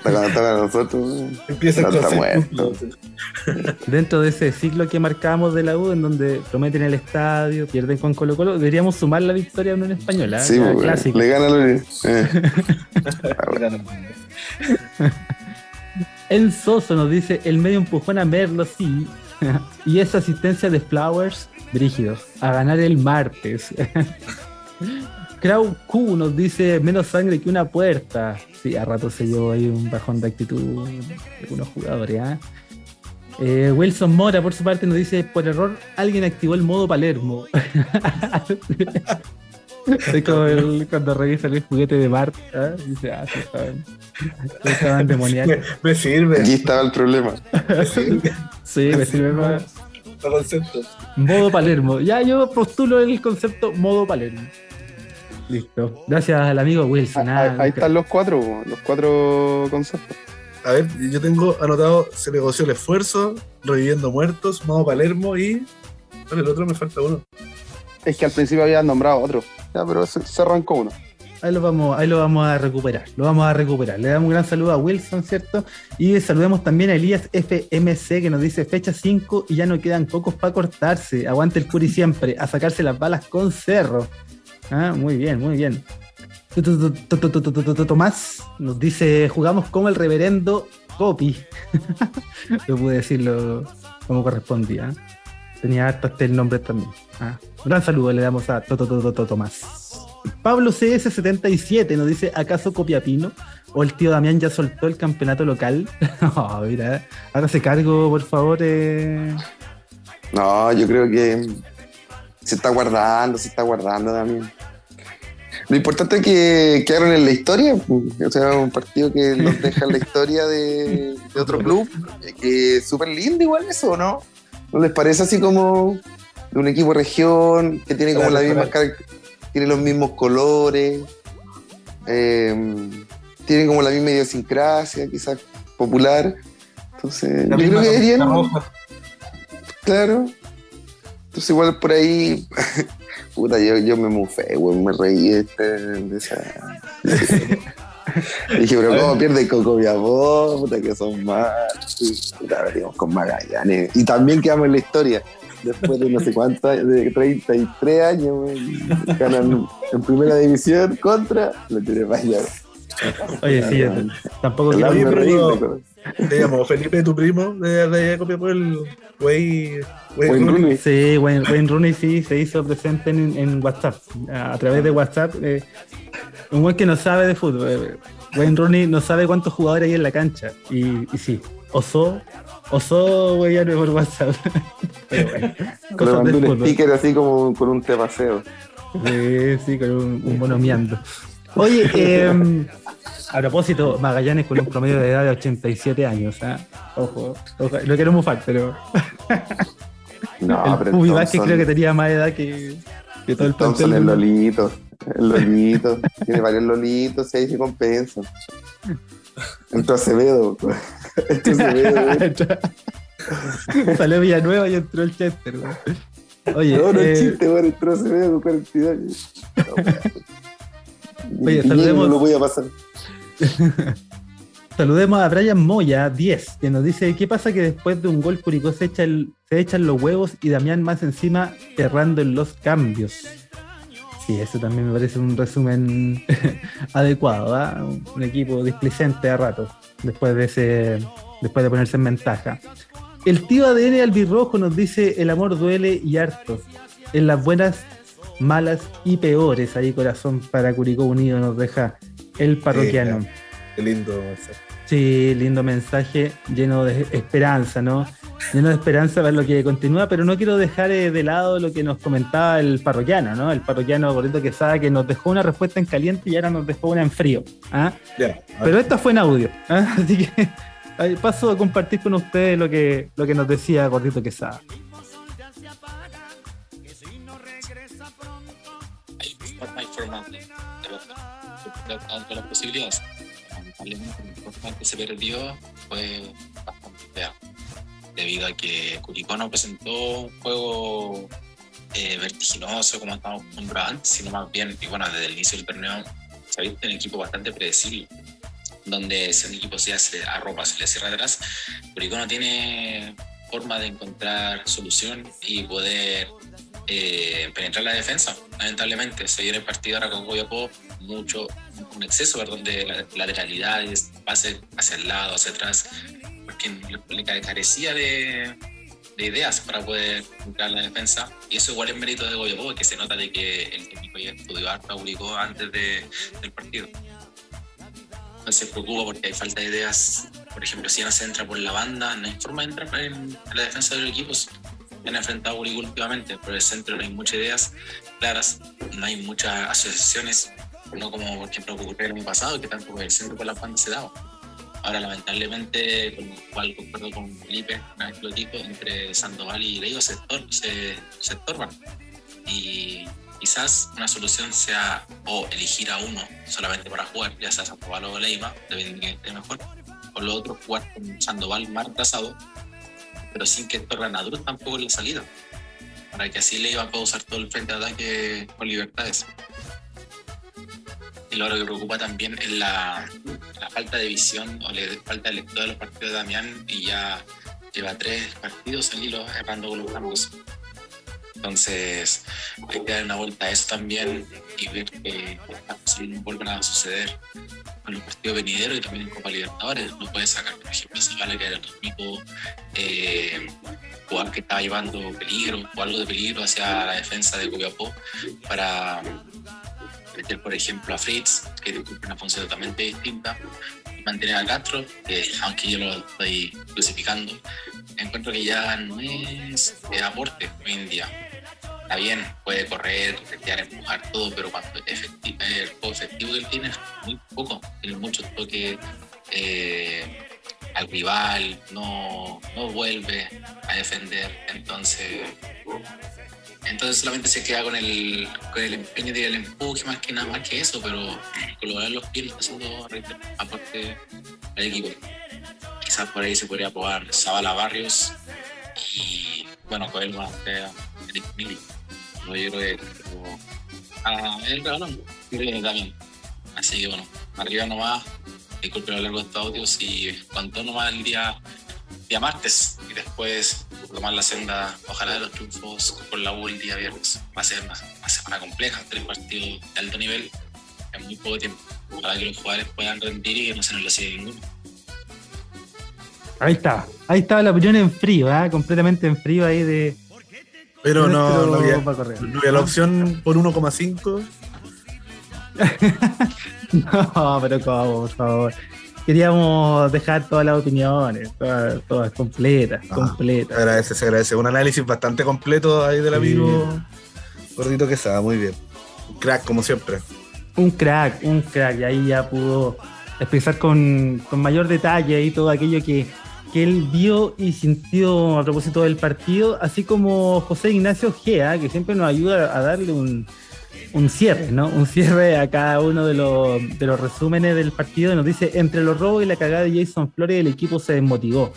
Speaker 4: Para a nosotros,
Speaker 2: empieza
Speaker 4: no, está muerto.
Speaker 1: Dentro de ese ciclo que marcamos de la U, en donde prometen el estadio, pierden con Colo Colo, deberíamos sumar la victoria a una española.
Speaker 4: Sí, clásico. le gana lo (laughs) eh.
Speaker 1: En Soso nos dice el medio empujón a Merlo, sí. (laughs) y esa asistencia de Flowers, brígidos, a ganar el martes. (laughs) Crow Q nos dice menos sangre que una puerta. Sí, a rato se llevó ahí un bajón de actitud de algunos jugadores. ¿ah? Eh, Wilson Mora, por su parte, nos dice: por error, alguien activó el modo Palermo. (laughs) Es como el, cuando revisa el juguete de Bart. ¿eh? Dice: Ah, sí, estaban, estaban demoniados. (laughs)
Speaker 2: Me, sirve.
Speaker 4: Aquí estaba el problema.
Speaker 1: sí, me sirve más. Modo Palermo. Ya yo postulo el concepto modo Palermo. Listo. Gracias al amigo Wilson.
Speaker 3: Ah, ahí, están los cuatro, los cuatro conceptos.
Speaker 2: A ver, yo tengo anotado, se negoció el esfuerzo, reviviendo muertos, modo Palermo y... el otro me falta uno.
Speaker 3: Es que al principio había nombrado otro. Ya, pero se, arrancó uno.
Speaker 1: Ahí lo, vamos, ahí lo vamos a recuperar, lo vamos a recuperar. Le damos un gran saludo a Wilson, ¿cierto? Y saludemos también a Elías FMC que nos dice fecha 5 y ya no quedan pocos para cortarse. Aguante el Curi siempre, a sacarse las balas con cerro. Ah, muy bien, muy bien. Tomás nos dice, jugamos como el reverendo Copy. No pude decirlo como correspondía. Tenía harto el nombre también. gran saludo le damos a Tomás. Pablo CS77 nos dice, ¿acaso Copiapino? ¿O el tío Damián ya soltó el campeonato local? oh, mira, hágase cargo, por favor.
Speaker 4: No, yo creo que se está guardando, se está guardando Damián. Lo importante es que quedaron en la historia, o sea, un partido que nos (laughs) deja en la historia de, otro club, que es súper lindo igual eso, ¿no? ¿No les parece así como de un equipo región que tiene como la misma tiene los mismos colores, eh, tiene como la misma idiosincrasia, quizás popular? Entonces, yo creo que deberían. Claro. Entonces igual por ahí (laughs) Puta, yo, yo me mufé, güey, me reí este, de esa. (laughs) dije, pero ¿cómo pierde Coco Viabó? Puta, que son más. Puta, venimos con Magallanes. Y también quedamos en la historia. Después de no sé cuántos años, de 33 años, güey, ganan en primera división contra la allá.
Speaker 1: Oye, sí, tampoco quiero.
Speaker 2: Te llamo Felipe, tu primo, de, de por el güey
Speaker 1: Wayne, Rooney. Sí, Wayne, Rooney sí se hizo presente en, WhatsApp. A, través de WhatsApp. Eh, un buen que no sabe de fútbol. Eh, Wayne Rooney no sabe cuántos jugadores hay en la cancha. Y, y sí, osó, osó güey, por WhatsApp. (laughs) (laughs)
Speaker 4: Pero bueno, un sticker así como con un tepaseo.
Speaker 1: Sí, sí, con un, un. Oye, (laughs) eh, a propósito, Magallanes con un promedio de edad de 87 años. ¿eh? Ojo, ojo, lo quiero mufar, pero. (laughs)
Speaker 4: No,
Speaker 1: el pero Pubi que creo que tenía más edad que, que todo el
Speaker 4: Thompson el Lolito. El Lolito. (laughs) Tiene varios Lolitos y ahí se compensa. Entró Acevedo. Entró Acevedo.
Speaker 1: Salió Villanueva y entró el Chester,
Speaker 4: Oye, no, no es eh, chiste, güey. Entró Acevedo con 42 años.
Speaker 1: Oye, saludemos.
Speaker 4: No lo voy a pasar. (laughs)
Speaker 1: Saludemos a Brian Moya, 10, que nos dice, ¿qué pasa que después de un gol Curicó se, echa se echan los huevos y Damián más encima errando en los cambios? Sí, eso también me parece un resumen (laughs) adecuado, ¿ah? Un equipo displicente a rato, después de ese, después de ponerse en ventaja. El tío ADN albirrojo nos dice, el amor duele y harto. En las buenas, malas y peores, ahí corazón para Curicó Unido nos deja el parroquiano.
Speaker 2: qué lindo mensaje.
Speaker 1: Sí, lindo mensaje, lleno de esperanza, ¿no? Lleno de esperanza ver lo que continúa, pero no quiero dejar eh, de lado lo que nos comentaba el parroquiano, ¿no? El parroquiano gordito que sabe que nos dejó una respuesta en caliente y ahora nos dejó una en frío. ¿ah? pero esta fue en audio, ¿ah? (laughs) así que paso a compartir con ustedes lo que, lo que nos decía Gordito Quesada.
Speaker 5: De las posibilidades lamentablemente el que se perdió fue bastante feo. debido a que Curicó no presentó un juego eh, vertiginoso como estábamos acostumbrados antes, sino más bien, y bueno, desde el inicio del torneo se ha visto un equipo bastante predecible, donde si un equipo se hace arropa, se le cierra atrás, Curicó no tiene forma de encontrar solución y poder eh, penetrar la defensa. Lamentablemente, se viene el partido ahora con Goyapó, mucho, un exceso de lateralidades, pase hacia el lado, hacia atrás, porque le carecía de, de ideas para poder entrar la defensa. Y eso igual es mérito de Goyapó, que se nota de que el técnico ya estudió harto, publicó antes de, del partido. Entonces se preocupa porque hay falta de ideas. Por ejemplo, si no se entra por la banda, no hay forma de entrar en, la defensa de los equipos. Han enfrentado a últimamente, por el centro no hay muchas ideas claras, no hay muchas asociaciones, no como por ejemplo ocurrió el año pasado, que tanto por el centro por la banda se daba. Ahora, lamentablemente, con lo cual concuerdo con Felipe, una vez lo dijo, entre Sandoval y Leiva se, se, se estorban. Y quizás una solución sea o elegir a uno solamente para jugar, ya sea Sandoval o Leiva, dependiendo de quién esté mejor, o lo otro jugar con Sandoval más retrasado, pero sin que estorben a Druz tampoco en la salida, para que así Leiva pueda usar todo el frente de ataque con libertades. Lo que preocupa también es la, falta de visión o la falta de lectura de los partidos de Damián y ya lleva tres partidos en hilo errando con los cambios. Entonces hay que dar una vuelta a eso también y ver que las cosas no vuelven a suceder con los partidos venideros y también en Copa Libertadores. No puede sacar, por ejemplo, ese vale que era el único eh, jugador que estaba llevando peligro o algo de peligro hacia la defensa de Copiapó para meter, por ejemplo, a Fritz, que tiene una función totalmente distinta, mantener a Castro, que aunque yo lo estoy crucificando, encuentro que ya no es aporte hoy en día. Está bien, puede correr, empujar todo, pero cuando efectivo, el juego efectivo que tiene es muy poco, tiene mucho toque eh, al rival, no, no vuelve a defender, entonces entonces solamente se queda con el, con el empeño del empuje más que nada más que eso, pero colocar los pies está haciendo aporte al equipo. Quizás por ahí se podría probar Zabala Barrios y bueno, con él más Eric Mili. Yo creo que a él también. Así que bueno, arriba nomás, disculpen lo largo de estos audios y cuanto nomás el día, día martes y después tomar la senda, ojalá de los triunfos con la U el día viernes. Va a ser una, semana compleja, tres partidos de alto nivel en muy poco tiempo. Para que los jugadores puedan rendir y que no se nos lo siga ninguno.
Speaker 1: Ahí está, ahí estaba la opinión en frío, ¿eh? completamente en frío ahí de.
Speaker 2: Pero no, no, había, no había la opción por 1,5. (laughs)
Speaker 1: no, pero como, por favor queríamos dejar todas las opiniones, todas, completas, ah, completas.
Speaker 2: Se agradece, se agradece. Un análisis bastante completo ahí del amigo Gordito que estaba muy bien. Un crack, como siempre.
Speaker 1: Un crack, un crack. Y ahí ya pudo expresar con, mayor detalle y todo aquello que, que él vio y sintió a propósito del partido, así como José Ignacio Gea, que siempre nos ayuda a darle un, un cierre, ¿no? Un cierre a cada uno de los, resúmenes del partido. Nos dice, entre los robos y la cagada de Jason Flores, el equipo se desmotivó.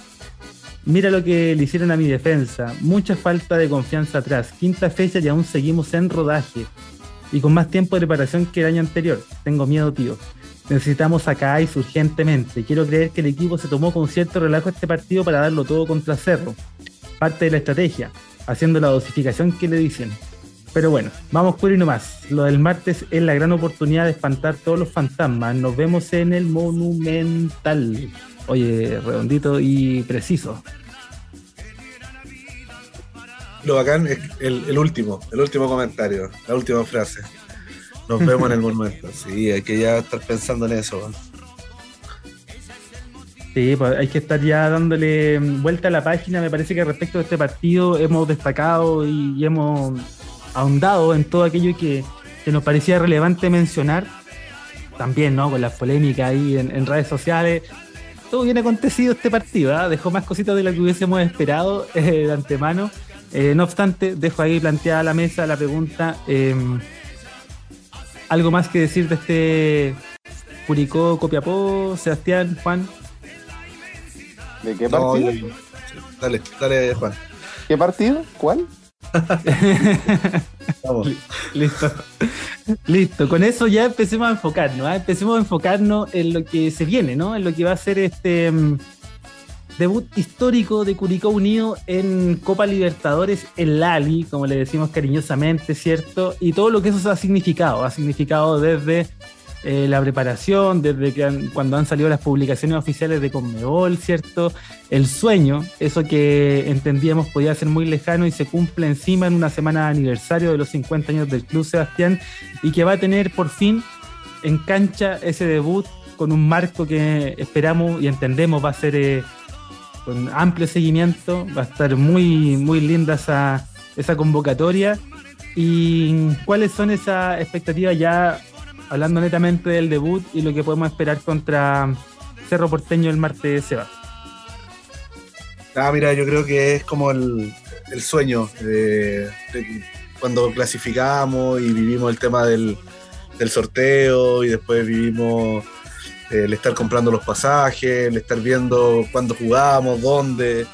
Speaker 1: Mira lo que le hicieron a mi defensa. Mucha falta de confianza atrás. Quinta fecha y aún seguimos en rodaje. Y con más tiempo de preparación que el año anterior. Tengo miedo, tío. Necesitamos a Caais urgentemente. Quiero creer que el equipo se tomó con cierto relajo este partido para darlo todo contra Cerro. Parte de la estrategia, haciendo la dosificación que le dicen. Pero bueno, vamos por y nomás. Lo del martes es la gran oportunidad de espantar todos los fantasmas. Nos vemos en el Monumental. Oye, redondito y preciso.
Speaker 2: Lo bacán es el, último, el último comentario, la última frase. Nos vemos en el Monumental. Sí, hay que ya estar pensando en eso.
Speaker 1: Sí, pues hay que estar ya dándole vuelta a la página. Me parece que respecto a este partido hemos destacado y hemos ahondado en todo aquello que, nos parecía relevante mencionar, también, ¿no? Con las polémicas ahí en, redes sociales. Todo bien acontecido este partido, ¿ah? dejó más cositas de lo que hubiésemos esperado (laughs) eh, de antemano. Eh, no obstante, dejo ahí planteada la mesa la pregunta. Em, ¿Algo más que decir de este Curicó, Copiapó, Sebastián, Juan?
Speaker 3: ¿De qué partido?
Speaker 2: Dale, dale, Juan.
Speaker 3: ¿Qué partido? ¿Cuál?
Speaker 1: Listo. Listo. Con eso ya empecemos a enfocarnos. ¿eh? Empecemos a enfocarnos en lo que se viene, ¿no? En lo que va a ser este mm, debut histórico de Curicó Unido en Copa Libertadores en Lali, como le decimos cariñosamente, ¿cierto? Y todo lo que eso ha significado. Ha significado desde eh, la preparación, desde que cuando han salido las publicaciones oficiales de Conmebol, ¿cierto? El sueño, eso que entendíamos podía ser muy lejano y se cumple encima en una semana de aniversario de los 50 años del Club Sebastián y que va a tener por fin en cancha ese debut con un marco que esperamos y entendemos va a ser eh, con amplio seguimiento, va a estar muy, muy linda esa, esa convocatoria. ¿Y cuáles son esas expectativas ya hablando netamente del debut y lo que podemos esperar contra Cerro Porteño el martes, Seba.
Speaker 2: Ah, mira, yo creo que es como el, sueño de, cuando clasificamos y vivimos el tema del, sorteo y después vivimos el estar comprando los pasajes, el estar viendo cuándo jugamos, dónde.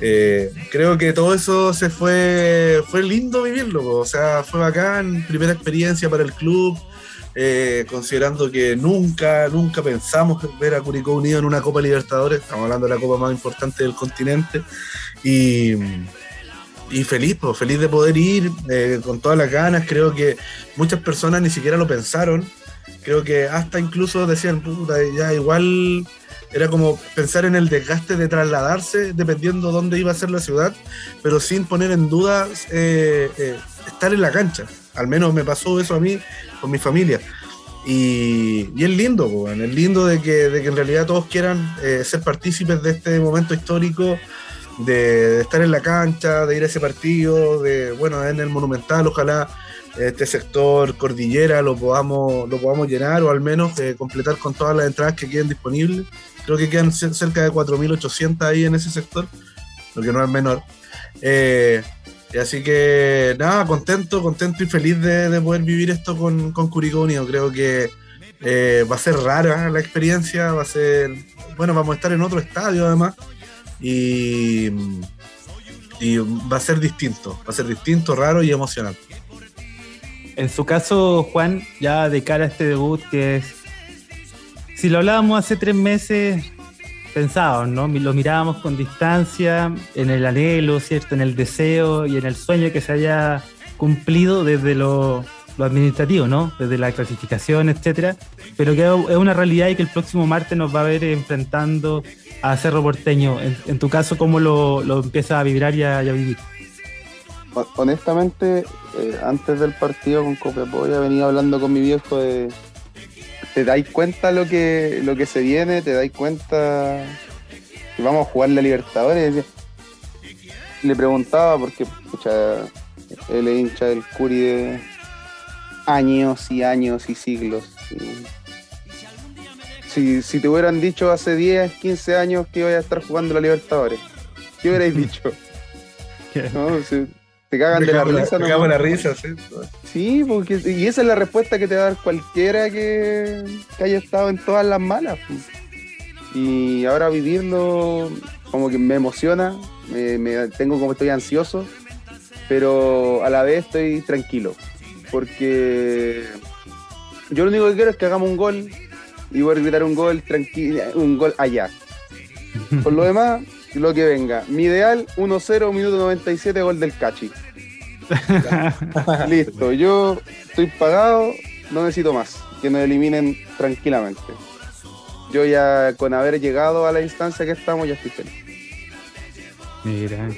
Speaker 2: Eh, creo que todo eso se fue, fue lindo vivirlo, o sea, fue bacán, primera experiencia para el club, eh, considerando que nunca, nunca pensamos ver a Curicó Unido en una Copa Libertadores, estamos hablando de la copa más importante del continente, y, feliz, pues, feliz de poder ir eh, con todas las ganas, creo que muchas personas ni siquiera lo pensaron, creo que hasta incluso decían, puta, ya igual era como pensar en el desgaste de trasladarse dependiendo dónde iba a ser la ciudad, pero sin poner en duda eh, estar en la cancha. Al menos me pasó eso a mí con mi familia. Y, y es lindo, es lindo de que, de que en realidad todos quieran eh, ser partícipes de este momento histórico, de, estar en la cancha, de ir a ese partido, de, bueno, en el Monumental, ojalá este sector cordillera lo podamos, lo podamos llenar o al menos eh, completar con todas las entradas que queden disponibles. Creo que quedan cerca de 4.800 ahí en ese sector, lo que no es menor. Eh, así que nada, contento, contento y feliz de, poder vivir esto con, con Curicó Unido. Creo que eh, va a ser rara la experiencia, va a ser, bueno, vamos a estar en otro estadio además y, y va a ser distinto, va a ser distinto, raro y emocionante.
Speaker 1: En su caso, Juan, ya de cara a este debut que es, si lo hablábamos hace tres meses, pensados, ¿no? Lo mirábamos con distancia, en el anhelo, ¿cierto? En el deseo y en el sueño que se haya cumplido desde lo, administrativo, ¿no? Desde la clasificación, etcétera. Pero que es una realidad y que el próximo martes nos va a ver enfrentando a Cerro Porteño. En, tu caso, ¿cómo lo, empiezas a vibrar y a, vivir?
Speaker 3: Honestamente, eh, antes del partido con Copiapó ya venía hablando con mi viejo de te dais cuenta lo que, lo que se viene, te dais cuenta que vamos a jugar la Libertadores. Le preguntaba, porque escucha, él es hincha del Curi de años y años y siglos. Si, si te hubieran dicho hace 10, 15 años que iba a estar jugando la Libertadores, ¿qué hubierais (laughs) dicho? ¿No? Te cagan de la risa.
Speaker 2: Te cagan la risa, sí.
Speaker 3: Sí, porque, y esa es la respuesta que te va a dar cualquiera que, haya estado en todas las malas. Y ahora vivirlo como que me emociona, me, tengo como estoy ansioso, pero a la vez estoy tranquilo, porque yo lo único que quiero es que hagamos un gol y voy a gritar un gol tranquilo, un gol allá. Por lo demás, lo que venga. Mi ideal, 1-0, minuto 97, gol del Cachi. (laughs) Listo, yo estoy pagado, no necesito más. Que nos eliminen tranquilamente. Yo ya con haber llegado a la instancia que estamos, ya estoy feliz.
Speaker 1: Mira,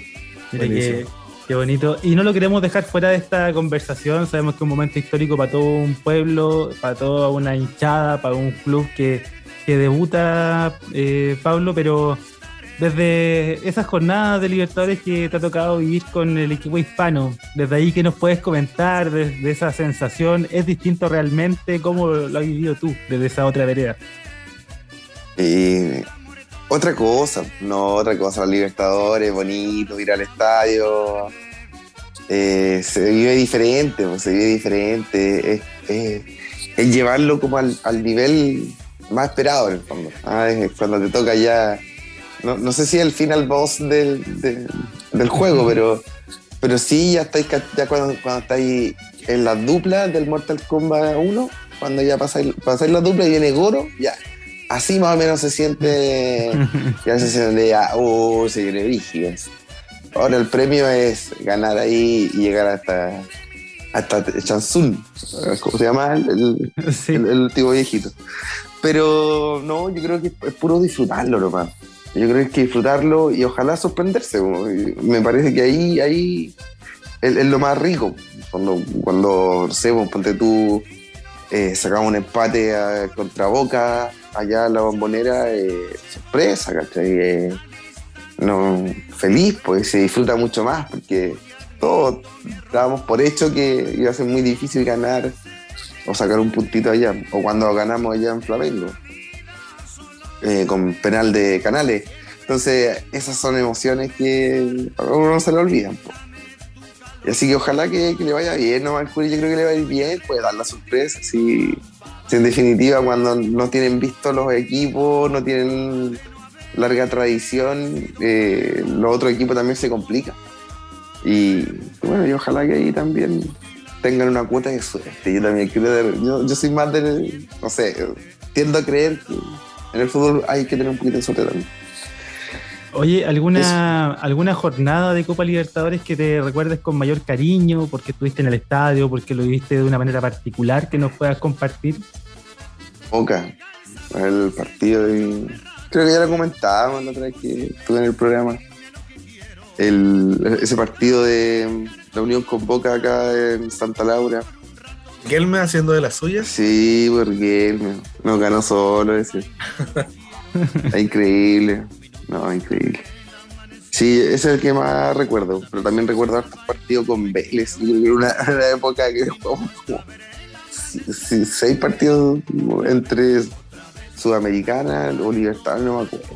Speaker 1: mira qué, bonito. Y no lo queremos dejar fuera de esta conversación. Sabemos que es un momento histórico para todo un pueblo, para toda una hinchada, para un club que, debuta, eh, Pablo, pero desde esas jornadas de Libertadores que te ha tocado vivir con el equipo hispano, desde ahí que nos puedes comentar de, esa sensación, ¿es distinto realmente? ¿Cómo lo has vivido tú desde esa otra vereda?
Speaker 4: otra cosa, no, otra cosa, los Libertadores, bonito, ir al estadio, eh, se vive diferente, pues, se vive diferente, es, llevarlo como al, nivel más esperado en el fondo, ah, cuando te toca ya no, sé si es el final boss del, del juego, pero, pero sí, ya estáis ya cuando, cuando estáis en la dupla del Mortal Kombat 1, cuando ya pasáis, pasáis la dupla y viene Goro, ya. Así más o menos se siente. (laughs) ya se siente ya, oh, se viene rígido. Ahora el premio es ganar ahí y llegar hasta hasta Chansun, ¿cómo se llama? El, el, tipo viejito. Pero no, yo creo que es puro disfrutarlo nomás. Yo creo que hay que disfrutarlo y ojalá sorprenderse. Me parece que ahí, ahí es, lo más rico. Cuando, cuando no sé, ponte tú, eh, sacamos un empate contra Boca, allá en la bombonera, eh, sorpresa, ¿cachai? Eh, no, feliz, pues se disfruta mucho más, porque todos dábamos por hecho que iba a ser muy difícil ganar o sacar un puntito allá, o cuando ganamos allá en Flamengo, eh, con penal de Canales. Entonces, esas son emociones que a uno no se le olvidan. Así que ojalá que, le vaya bien, ¿no? Al yo creo que le va a ir bien, puede dar la sorpresa. Si, en definitiva, cuando no tienen visto los equipos, no tienen larga tradición, eh, los otros equipos también se complican. Y bueno, y ojalá que ahí también tengan una cuota de suerte. Yo también quiero yo, yo soy más de, no sé, tiendo a creer que en el fútbol hay que tener un poquito de suerte también.
Speaker 1: Oye, ¿alguna, ¿alguna jornada de Copa Libertadores que te recuerdes con mayor cariño, porque estuviste en el estadio, porque lo viviste de una manera particular, que nos puedas compartir?
Speaker 4: Boca, el partido, y... creo que ya lo comentábamos la otra vez que estuve en el programa el, ese partido de la unión con Boca acá en Santa Laura.
Speaker 2: ¿Gelme haciendo de las suyas?
Speaker 4: Sí, por Gelme. No ganó solo ese. (laughs) increíble. No, increíble. Sí, ese es el que más recuerdo. Pero también recuerdo el partido con Vélez. Una, (laughs) una época que jugamos como seis partidos entre Sudamericana o Libertad, no me acuerdo.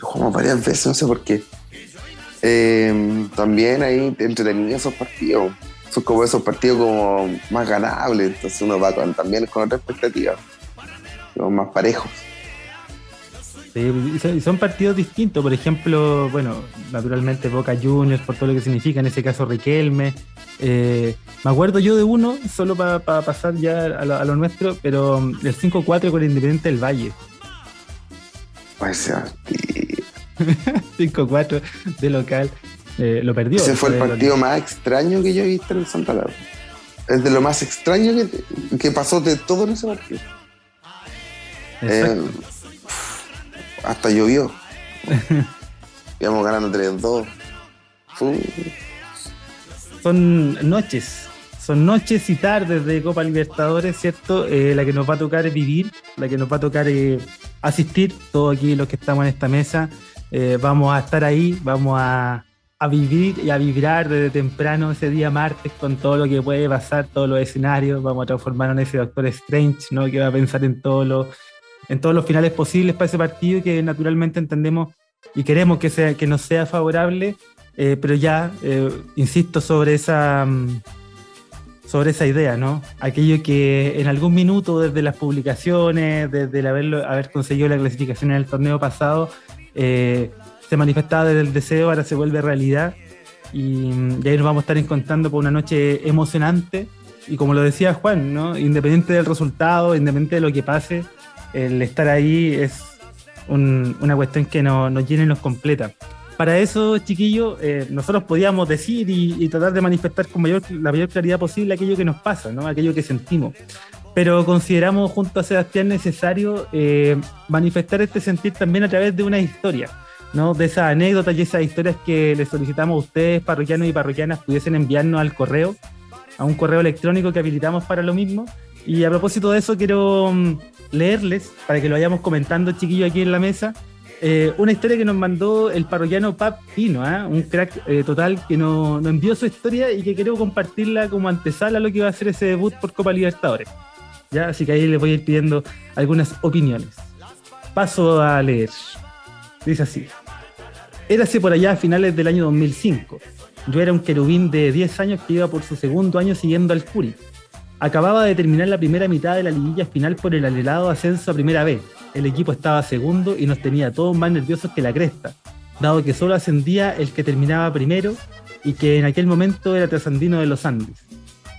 Speaker 4: Jugamos varias veces, no sé por qué. Em, también ahí entretenidos esos partidos. Son como esos partidos como más ganables, entonces uno va también con otra expectativa, los más parejos.
Speaker 1: Sí, son partidos distintos, por ejemplo, bueno, naturalmente Boca Juniors, por todo lo que significa, en ese caso Riquelme. Eh, me acuerdo yo de uno, solo para pasar ya a lo, nuestro, pero el 5-4 con el Independiente del Valle.
Speaker 4: Pues, (laughs)
Speaker 1: 5-4 de local. Eh, lo perdió.
Speaker 4: Ese fue el partido más extraño que yo he visto en Santa Laura. Es de lo más extraño que, que pasó de todo en ese partido. Eh, hasta llovió. (laughs) Íbamos ganando 3-2.
Speaker 1: Son noches, son noches y tardes de Copa Libertadores, ¿cierto? Eh, la que nos va a tocar vivir, la que nos va a tocar asistir, todos aquí los que estamos en esta mesa. Eh, vamos a estar ahí, vamos a, vivir y a vibrar desde temprano ese día martes con todo lo que puede pasar, todos los escenarios, vamos a transformarnos en ese Doctor Strange, ¿no? que va a pensar en, todo lo, en todos los finales posibles para ese partido que naturalmente entendemos y queremos que, sea, que nos sea favorable, eh, pero ya, eh, insisto, sobre esa... Mm, sobre esa idea, ¿no? Aquello que en algún minuto desde las publicaciones, desde haber conseguido la clasificación en el torneo pasado, eh, se manifestaba desde el deseo, ahora se vuelve realidad. Y, ahí nos vamos a estar encontrando por una noche emocionante. Y como lo decía Juan, ¿no? independiente del resultado, independiente de lo que pase, el estar ahí es una cuestión que nos, nos llena y nos completa. Para eso, chiquillos, eh, nosotros podíamos decir y, tratar de manifestar con mayor, la mayor claridad posible aquello que nos pasa, ¿no? aquello que sentimos pero consideramos junto a Sebastián necesario eh, manifestar este sentir también a través de una historia, ¿no? de esas anécdotas y esas historias que les solicitamos a ustedes, parroquianos y parroquianas, pudiesen enviarnos al correo, a un correo electrónico que habilitamos para lo mismo. Y a propósito de eso, quiero mm, leerles, para que lo vayamos comentando, chiquillos, aquí en la mesa, eh, una historia que nos mandó el parroquiano Pap Pino, ¿eh? un crack eh, total que nos, nos envió su historia y que quiero compartirla como antesala a lo que va a ser ese debut por Copa Libertadores. Así que ahí les voy a ir pidiendo algunas opiniones. Paso a leer. Dice así. Érase por allá a finales del año 2005. Yo era un querubín de 10 años que iba por su segundo año siguiendo al Curi. Acababa de terminar la primera mitad de la liguilla final por el anhelado ascenso a primera vez. el equipo estaba segundo y nos tenía todos más nerviosos que la cresta, dado que solo ascendía el que terminaba primero y que en aquel momento era trasandino de los Andes.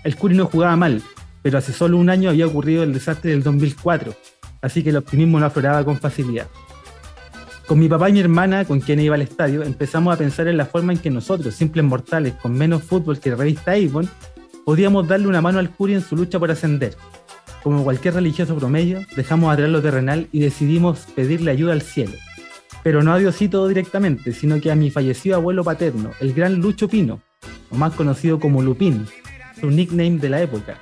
Speaker 1: El Curi no jugaba mal, pero hace solo un año había ocurrido el desastre del 2004, así que el optimismo no afloraba con facilidad. Con mi papá y mi hermana, con quien iba al estadio, empezamos a pensar en la forma en que nosotros, simples mortales, con menos fútbol que la revista Avon, podíamos darle una mano al Curi en su lucha por ascender. Como cualquier religioso promedio, dejamos atrás lo terrenal y decidimos pedirle ayuda al cielo. Pero no a Diosito directamente, sino que a mi fallecido abuelo paterno, el gran Lucho Pino, o más conocido como Lupín, su nickname de la época.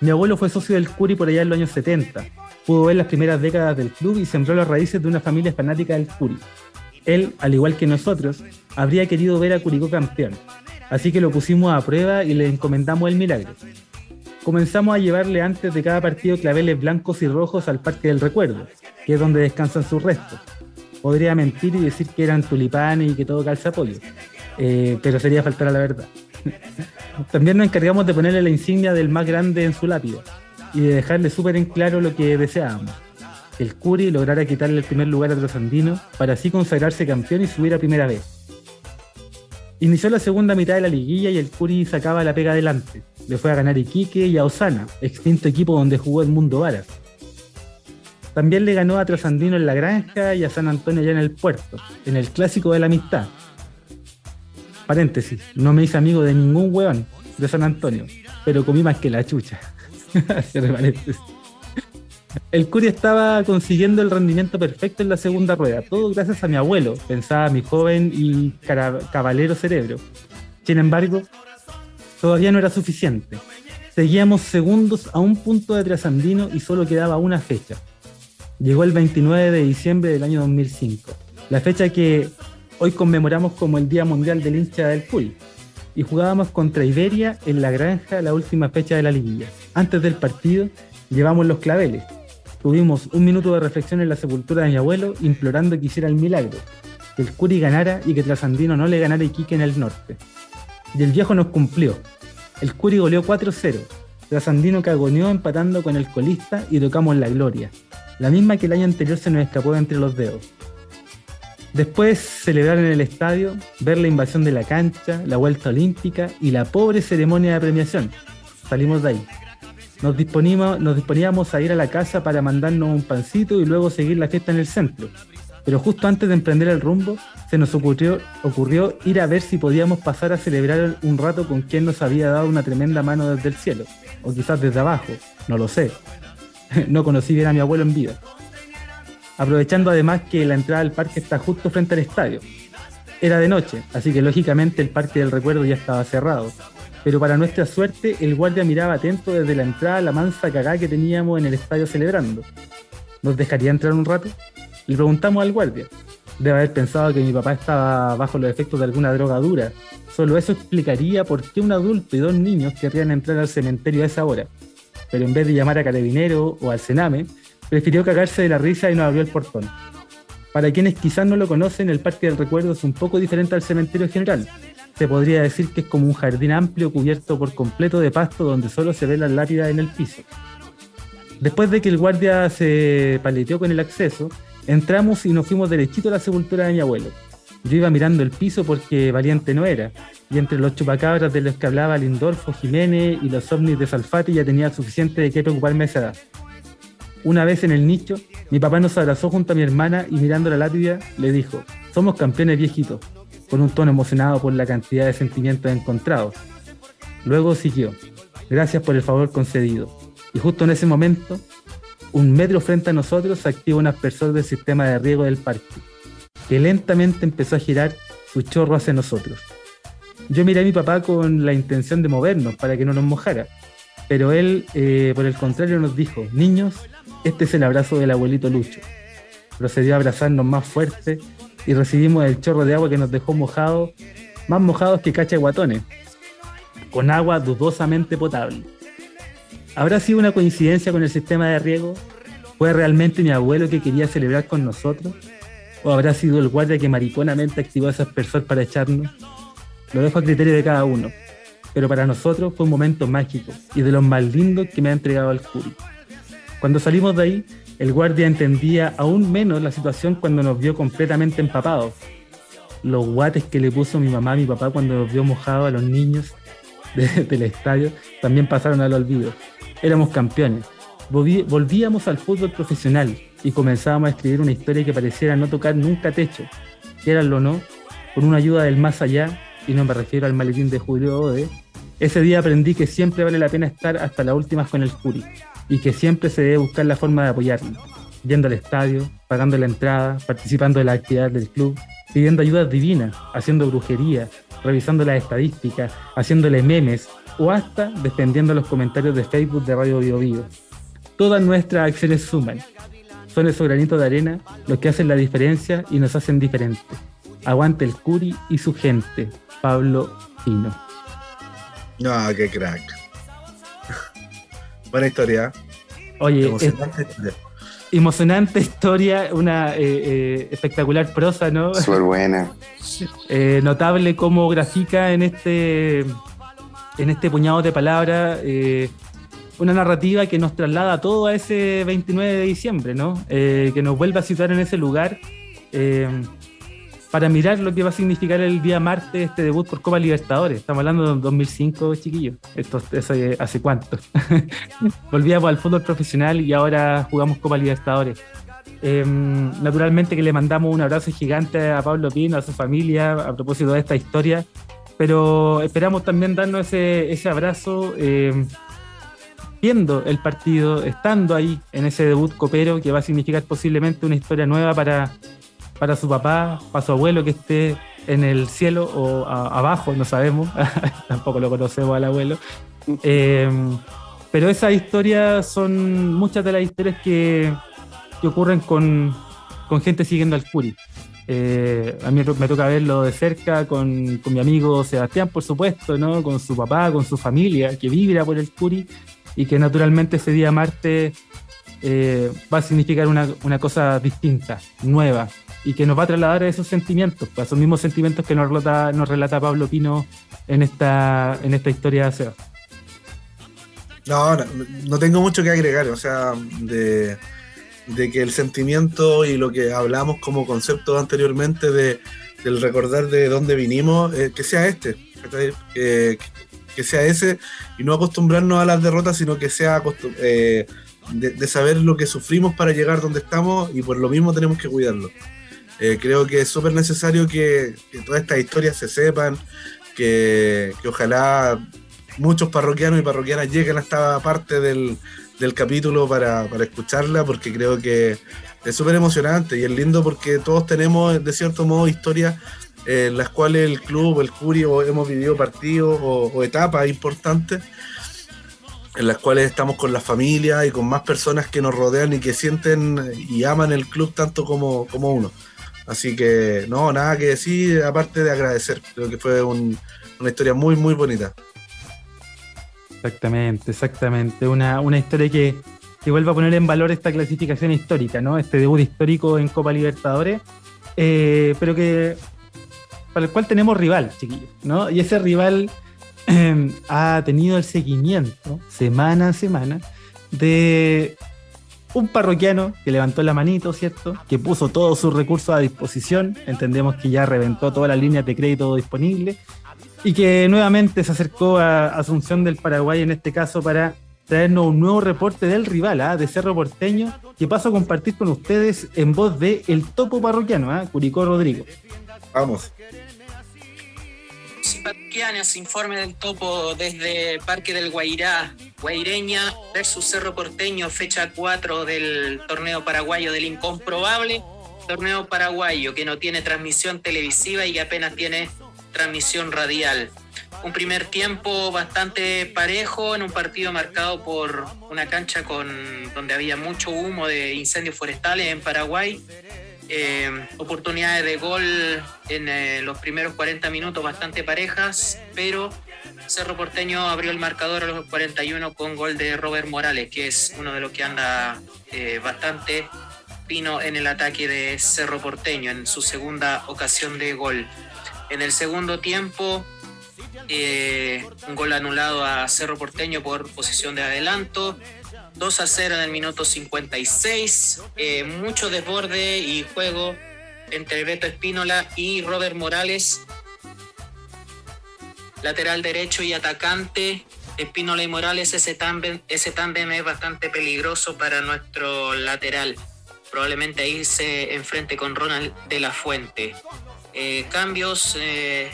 Speaker 1: Mi abuelo fue socio del Curi por allá en los años 70. Pudo ver las primeras décadas del club y sembró las raíces de una familia fanática del Curi. Él, al igual que nosotros, habría querido ver a Curicó campeón, así que lo pusimos a prueba y le encomendamos el milagro. Comenzamos a llevarle antes de cada partido claveles blancos y rojos al Parque del Recuerdo, que es donde descansan sus restos. Podría mentir y decir que eran tulipanes y que todo calza pollo, eh, pero sería faltar a la verdad. (laughs) También nos encargamos de ponerle la insignia del más grande en su lápida y de dejarle súper en claro lo que deseábamos. Que el Curi lograra quitarle el primer lugar a Trasandino para así consagrarse campeón y subir a primera vez. Inició la segunda mitad de la liguilla y el Curi sacaba la pega adelante. Le fue a ganar Iquique y a Osana, extinto equipo donde jugó el Mundo Varas. También le ganó a Trasandino en la Granja y a San Antonio allá en el puerto, en el clásico de la amistad, paréntesis, no me hice amigo de ningún hueón de San Antonio, pero comí más que la chucha. (laughs) el Curi estaba consiguiendo el rendimiento perfecto en la segunda rueda, todo gracias a mi abuelo, pensaba mi joven y caballero cerebro. Sin embargo, todavía no era suficiente. Seguíamos segundos a un punto de Trasandino y solo quedaba una fecha. Llegó el 29 de diciembre del año 2005, la fecha que Hoy conmemoramos como el Día Mundial del Hincha del Curi y jugábamos contra Iberia en la granja la última fecha de la liguilla. Antes del partido llevamos los claveles. Tuvimos un minuto de reflexión en la sepultura de mi abuelo implorando que hiciera el milagro, que el Curi ganara y que Trasandino no le ganara Iquique en el norte. Y el viejo nos cumplió. El Curi goleó 4-0. Trasandino cagoneó empatando con el colista y tocamos la gloria, la misma que el año anterior se nos escapó de entre los dedos. Después celebrar en el estadio, ver la invasión de la cancha, la vuelta olímpica y la pobre ceremonia de premiación. Salimos de ahí. Nos, nos disponíamos a ir a la casa para mandarnos un pancito y luego seguir la fiesta en el centro. Pero justo antes de emprender el rumbo, se nos ocurrió, ocurrió ir a ver si podíamos pasar a celebrar un rato con quien nos había dado una tremenda mano desde el cielo, o quizás desde abajo, no lo sé. (laughs) no conocí bien a mi abuelo en vida aprovechando además que la entrada al parque está justo frente al estadio. Era de noche, así que lógicamente el parque del recuerdo ya estaba cerrado. Pero para nuestra suerte, el guardia miraba atento desde la entrada la mansa cagá que teníamos en el estadio celebrando. ¿Nos dejaría entrar un rato? Le preguntamos al guardia. Debe haber pensado que mi papá estaba bajo los efectos de alguna droga dura. Solo eso explicaría por qué un adulto y dos niños querrían entrar al cementerio a esa hora. Pero en vez de llamar a carabinero o al cename, prefirió cagarse de la risa y no abrió el portón. Para quienes quizás no lo conocen, el Parque del Recuerdo es un poco diferente al cementerio general. Se podría decir que es como un jardín amplio cubierto por completo de pasto donde solo se ve la lápida en el piso. Después de que el guardia se paleteó con el acceso, entramos y nos fuimos derechito a la sepultura de mi abuelo. Yo iba mirando el piso porque valiente no era, y entre los chupacabras de los que hablaba Lindorfo Jiménez y los ovnis de Salfate ya tenía suficiente de qué preocuparme esa edad. Una vez en el nicho, mi papá nos abrazó junto a mi hermana y mirando la lápida le dijo, somos campeones viejitos, con un tono emocionado por la cantidad de sentimientos encontrados. Luego siguió, gracias por el favor concedido. Y justo en ese momento, un metro frente a nosotros se activa un aspersor del sistema de riego del parque, que lentamente empezó a girar su chorro hacia nosotros. Yo miré a mi papá con la intención de movernos para que no nos mojara, pero él, eh, por el contrario, nos dijo, niños, este es el abrazo del abuelito Lucho. Procedió a abrazarnos más fuerte y recibimos el chorro de agua que nos dejó mojados, más mojados que cacha guatones, con agua dudosamente potable. ¿Habrá sido una coincidencia con el sistema de riego? ¿Fue realmente mi abuelo que quería celebrar con nosotros? ¿O habrá sido el guardia que mariconamente activó ese aspersor para echarnos? Lo dejo a criterio de cada uno, pero para nosotros fue un momento mágico y de los más lindos que me ha entregado el Curi. Cuando salimos de ahí, El guardia entendía aún menos la situación cuando nos vio completamente empapados. Los guates que le puso mi mamá a mi papá cuando nos vio mojados a los niños (laughs) del estadio también pasaron al olvido. Éramos campeones. Volvíamos al fútbol profesional y comenzábamos a escribir una historia que pareciera no tocar nunca techo. lo o no, con una ayuda del más allá, y no me refiero al maletín de Julio Ode, ese día aprendí que siempre vale la pena estar hasta las últimas con el Curi y que siempre se debe buscar la forma de apoyarlo, yendo al estadio, pagando la entrada, participando de la actividad del club, pidiendo ayudas divinas, haciendo brujería, revisando las estadísticas, haciéndole memes o hasta defendiendo los comentarios de Facebook de Radio Bio, Bio. Todas nuestras acciones suman. Son esos granitos de arena los que hacen la diferencia y nos hacen diferentes. Aguante el Curi y su gente. Pablo Pino.
Speaker 2: Ah, qué crack. Buena historia.
Speaker 1: Oye, emocionante, historia. emocionante historia, una eh, eh, espectacular prosa, ¿no?
Speaker 4: Súper buena. (laughs)
Speaker 1: Eh, notable cómo grafica en este, en este puñado de palabras una narrativa que nos traslada todo a ese 29 de diciembre, ¿no? que nos vuelve a situar en ese lugar para mirar lo que va a significar el día martes este debut por Copa Libertadores. Estamos hablando de 2005, chiquillos. Esto hace, hace cuánto. (laughs) Volvíamos al fútbol profesional y ahora jugamos Copa Libertadores. Em, naturalmente que le mandamos un abrazo gigante a Pablo Pino, a su familia, a propósito de esta historia, pero esperamos también darnos ese, ese abrazo em, viendo el partido, estando ahí en ese debut copero que va a significar posiblemente una historia nueva para, para su papá, para su abuelo que esté en el cielo o abajo, no sabemos, (laughs) tampoco lo conocemos al abuelo. Em, pero esas historias son muchas de las historias que, que ocurren con, con, gente siguiendo al Curi. Eh, a mí me toca verlo de cerca con, con, mi amigo Sebastián, por supuesto, ¿no? con su papá, con su familia, que vibra por el Curi y que naturalmente ese día martes eh, va a significar una, una cosa distinta, nueva, y que nos va a trasladar a esos sentimientos, a esos mismos sentimientos que nos relata, nos relata Pablo Pino en esta, en esta historia de SEO.
Speaker 2: No, no, tengo mucho que agregar, o sea, de, que el sentimiento y lo que hablamos como concepto anteriormente de, del recordar de dónde vinimos, eh, que sea este, que, sea ese y no acostumbrarnos a las derrotas, sino que sea eh, de, de, saber lo que sufrimos para llegar donde estamos y por lo mismo tenemos que cuidarlo. Eh, creo que es súper necesario que, todas estas historias se sepan, que, ojalá muchos parroquianos y parroquianas lleguen a esta parte del, capítulo para, escucharla, porque creo que es súper emocionante y es lindo porque todos tenemos, de cierto modo, historias en las cuales el club, el curio, hemos vivido partidos o, etapas importantes en las cuales estamos con la familia y con más personas que nos rodean y que sienten y aman el club tanto como, como uno. Así que, no, nada que decir, aparte de agradecer. Creo que fue una historia muy, muy bonita.
Speaker 1: Exactamente, exactamente. Una, historia que, vuelve a poner en valor esta clasificación histórica, ¿no? Este debut histórico en Copa Libertadores, eh, pero que para el cual tenemos rival, chiquillos, ¿no? Y ese rival (clears throat) eh, ha tenido el seguimiento semana a semana de un parroquiano que levantó la manito, ¿cierto? Que puso todos sus recursos a disposición. Entendemos que ya reventó todas las líneas de crédito disponibles y que nuevamente se acercó a Asunción del Paraguay, en este caso, para traernos un nuevo reporte del rival, ¿ah? de Cerro Porteño, que paso a compartir con ustedes en voz de El Topo Parroquiano, ¿ah? Curicó Rodrigo.
Speaker 2: Vamos
Speaker 6: informe del topo desde Parque del Guairá, Guaireña versus Cerro Porteño, fecha 4 del torneo paraguayo del incomprobable. Torneo paraguayo que no tiene transmisión televisiva y que apenas tiene transmisión radial. Un primer tiempo bastante parejo en un partido marcado por una cancha con donde había mucho humo de incendios forestales en Paraguay eh, oportunidades de gol en eh, los primeros 40 minutos bastante parejas, pero Cerro Porteño abrió el marcador a los 41 con gol de Robert Morales, que es uno de los que anda eh, bastante fino en el ataque de Cerro Porteño en su segunda ocasión de gol. En el segundo tiempo, un gol anulado a Cerro Porteño por posición de adelanto 2 a 0 en el minuto 56. Eh, mucho desborde y juego entre Beto Espínola y Robert Morales. Lateral derecho y atacante. Espínola y Morales, ese tándem, ese tándem es bastante peligroso para nuestro lateral. Probablemente ahí se enfrente con Ronald de la Fuente. Eh, cambios, eh,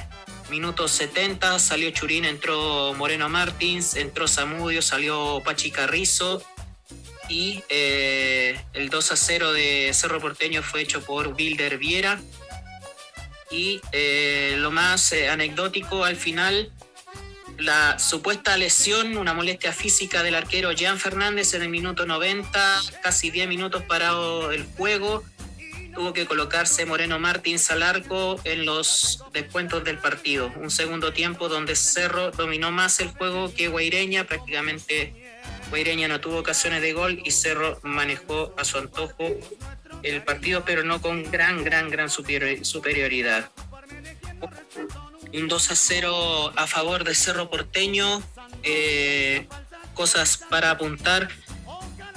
Speaker 6: minutos 70, salió Churín, entró Moreno Martins, entró Zamudio, salió Pachi Carrizo y eh, el 2 a 0 de Cerro Porteño fue hecho por Wilder Viera. Y lo más anecdótico al final, la supuesta lesión, una molestia física del arquero Jean Fernández en el minuto 90, casi 10 minutos parado el juego tuvo que colocarse Moreno Martins al arco en los descuentos del partido. Un segundo tiempo donde Cerro dominó más el juego que Guaireña, prácticamente Guaireña no tuvo ocasiones de gol y Cerro manejó a su antojo el partido, pero no con gran, gran, gran superioridad. Un 2 a 0 a favor de Cerro Porteño. Eh, cosas para apuntar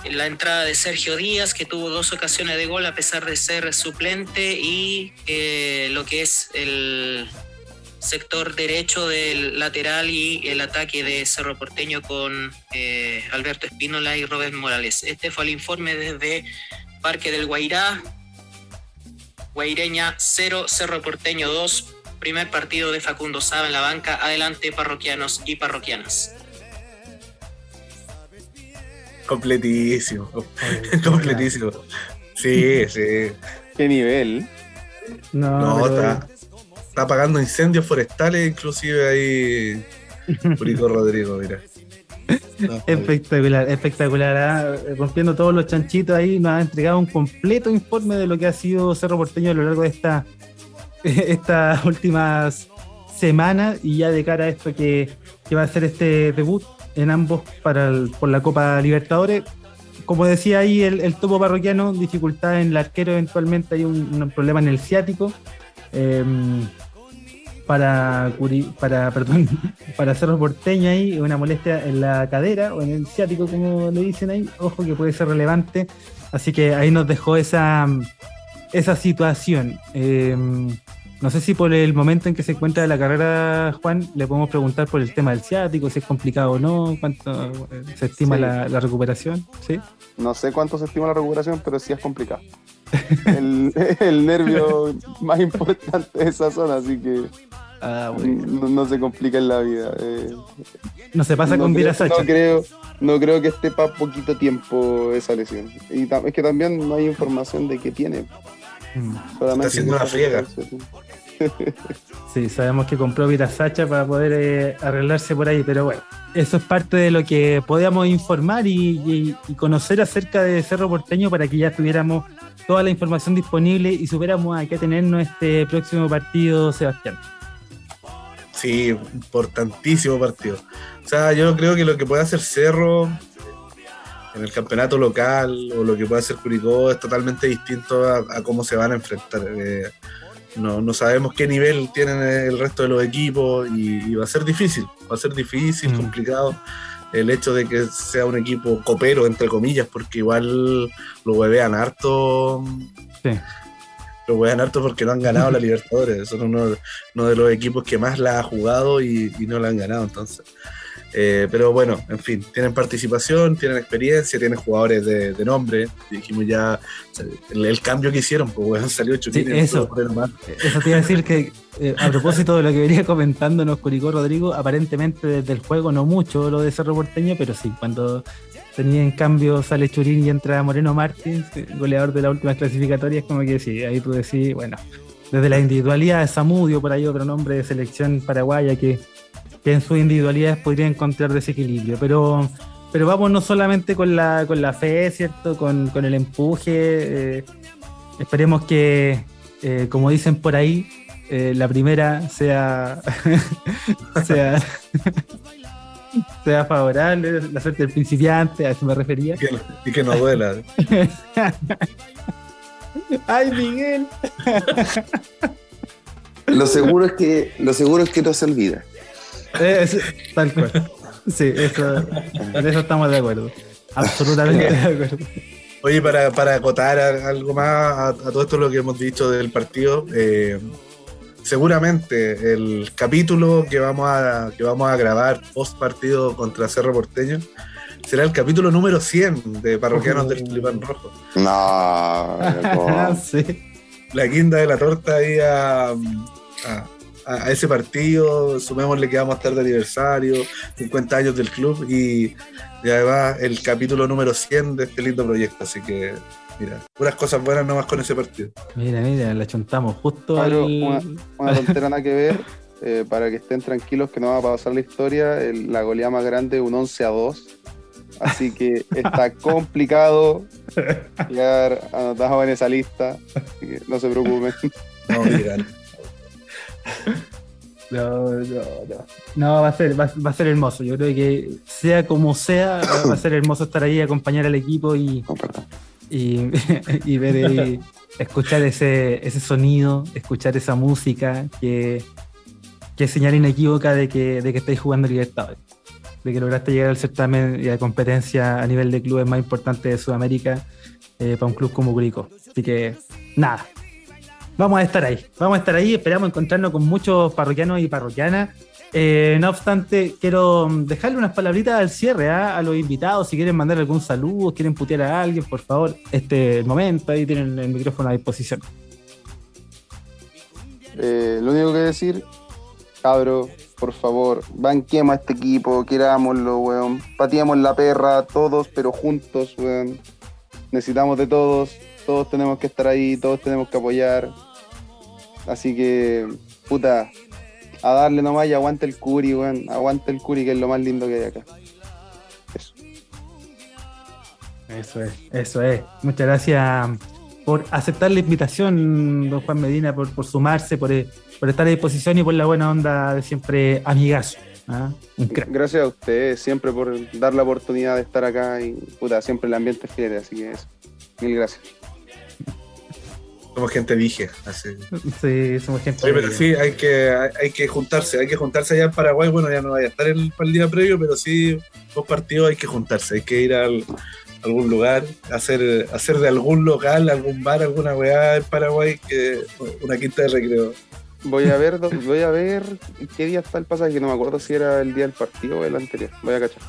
Speaker 6: la entrada de Sergio Díaz, que tuvo dos ocasiones de gol a pesar de ser suplente, y eh, lo que es el sector derecho del lateral y el ataque de Cerro Porteño con eh, Alberto Espínola y Robert Morales. Este fue el informe desde Parque del Guairá. Guaireña 0, Cerro Porteño 2. Primer partido de Facundo Saba en la banca. Adelante, parroquianos y parroquianas.
Speaker 2: Completísimo. (laughs) Completísimo. Sí, sí.
Speaker 3: ¿Qué nivel?
Speaker 2: No, está, está apagando incendios forestales, inclusive ahí. (laughs) Purico Rodrigo, mira.
Speaker 1: espectacular, espectacular. ¿ah? Rompiendo todos los chanchitos ahí, nos ha entregado un completo informe de lo que ha sido Cerro Porteño a lo largo de esta, (laughs) estas últimas semanas y ya de cara a esto que, que va a ser este debut en ambos para por la Copa Libertadores. Como decía ahí el, topo parroquiano, dificultad en el arquero eventualmente, hay un, problema en el ciático. Em, para, para, (laughs) perdón, para Cerro Porteño ahí, una molestia en la cadera o en el ciático, como le dicen ahí, ojo que puede ser relevante. Así que ahí nos dejó esa, esa situación. Em, no sé si por el momento en que se encuentra la carrera, Juan, le podemos preguntar por el tema del ciático, si es complicado o no, cuánto eh, se estima la, recuperación, ¿sí?
Speaker 3: No sé cuánto se estima la recuperación, pero sí es complicado. (laughs) el, nervio más importante de esa zona, así que ah, no, se complica en la vida. Eh.
Speaker 1: no se pasa con Vira
Speaker 3: No creo, no creo que esté para poquito tiempo esa lesión. Y es que también no hay información de qué tiene.
Speaker 2: Mm. Está haciendo una friega.
Speaker 1: Sí, sabemos que compró Virasacha para poder eh, arreglarse por ahí, pero bueno, eso es parte de lo que podíamos informar y, conocer acerca de Cerro Porteño para que ya tuviéramos toda la información disponible y supiéramos a qué tenernos este próximo partido, Sebastián.
Speaker 2: Sí, importantísimo partido. O sea, yo creo que lo que puede hacer Cerro en el campeonato local o lo que puede hacer Curicó es totalmente distinto a, cómo se van a enfrentar. Eh, no, no, sabemos qué nivel tienen el resto de los equipos y, va a ser difícil, va a ser difícil, mm. complicado el hecho de que sea un equipo copero, entre comillas, porque igual lo huevean harto. Sí. Lo huevean harto porque no han ganado la (laughs) Libertadores. Son uno, uno, de los equipos que más la ha jugado y, y no la han ganado. Entonces, eh, pero bueno, en fin, tienen participación, tienen experiencia, tienen jugadores de, nombre. Dijimos ya el, cambio que hicieron, pues bueno, (laughs) salió
Speaker 1: Churín. eso, eso te iba a decir que eh, a propósito de lo que venía comentándonos Curicó Rodrigo, aparentemente desde el juego no mucho lo de Cerro Porteño, pero sí, cuando tenía en cambio sale Churín y entra Moreno Martins, goleador de las últimas clasificatorias, como que sí, ahí tú decís, bueno, desde la individualidad de Samudio, por ahí otro nombre de selección paraguaya que que en sus individualidades podría encontrar desequilibrio. Pero, pero vamos no solamente con la, con la fe, ¿cierto? Con, el empuje. Eh, esperemos que, eh, como dicen por ahí, eh, la primera sea, (laughs) sea, sea favorable, la suerte del principiante, a eso me refería.
Speaker 2: Y que, no duela. (laughs)
Speaker 1: ¡Ay, Miguel!
Speaker 4: Lo seguro es que, lo seguro es que no se olvida.
Speaker 1: Tal cual. Sí, eso, en eso estamos de acuerdo. Absolutamente de acuerdo.
Speaker 2: Oye, para, para acotar algo más a, todo esto lo que hemos dicho del partido, eh, seguramente el capítulo que vamos a, que vamos a grabar post partido contra Cerro Porteño será el capítulo número 100 de Parroquianos del Tulipán Rojo. (laughs)
Speaker 4: No,
Speaker 2: sí. La guinda de la torta ahí a, a, ese partido, sumémosle que vamos a estar de aniversario, 50 años del club y, además el capítulo número 100 de este lindo proyecto. Así que, mira, puras cosas buenas nomás con ese partido.
Speaker 1: Mira, mira, la chuntamos justo
Speaker 3: una, tontera nada que ver. Eh, para que estén tranquilos que no va a pasar la historia, la goleada más grande, un 11 a 2. Así que está (laughs) complicado llegar anotado en esa lista. Así que no se preocupen. No, (laughs)
Speaker 1: no, no, no. No, va a ser, va, a ser hermoso. Yo creo que sea como sea, (coughs) va a ser hermoso estar ahí, acompañar al equipo y, (laughs) y, ver escuchar ese, ese sonido, escuchar esa música que, que es señal inequívoca de que, de que estáis jugando Libertadores. De que lograste llegar al certamen y a la competencia a nivel de clubes más importante de Sudamérica eh, para un club como Curicó. Así que, nada, vamos a estar ahí. Vamos a estar ahí, esperamos encontrarnos con muchos parroquianos y parroquianas. Eh, no obstante, quiero dejarle unas palabritas al cierre ¿ah? a los invitados. Si quieren mandar algún saludo, quieren putear a alguien, por favor, este momento, ahí tienen el micrófono a disposición.
Speaker 3: Eh, lo único que decir, cabro, por favor, banquemos este equipo, querámoslo, weón. Pateamos la perra, todos, pero juntos, weón. Necesitamos de todos, todos tenemos que estar ahí, todos tenemos que apoyar. Así que, puta, a darle nomás y aguante el curi, weón. Aguante el curi, que es lo más lindo que hay acá. Eso.
Speaker 1: Eso es, eso es. Muchas gracias por aceptar la invitación, don Juan Medina, por, sumarse, por, por, estar a disposición y por la buena onda de siempre amigazo. ¿ah?
Speaker 3: Gracias a ustedes siempre por dar la oportunidad de estar acá y puta, siempre el ambiente es fiel, así que eso. Mil gracias.
Speaker 2: Somos gente dije.
Speaker 1: Sí, somos gente.
Speaker 2: pero sí, hay que, hay, que juntarse, hay que juntarse allá en Paraguay. Bueno, ya no vaya a estar el, el día previo, pero sí, dos partidos hay que juntarse, hay que ir a algún lugar, hacer, hacer de algún local, algún bar, alguna weá en Paraguay, que una quinta de recreo.
Speaker 3: Voy a ver, voy a ver qué día está el pasaje, no me acuerdo si era el día del partido o el anterior. Voy a cachar.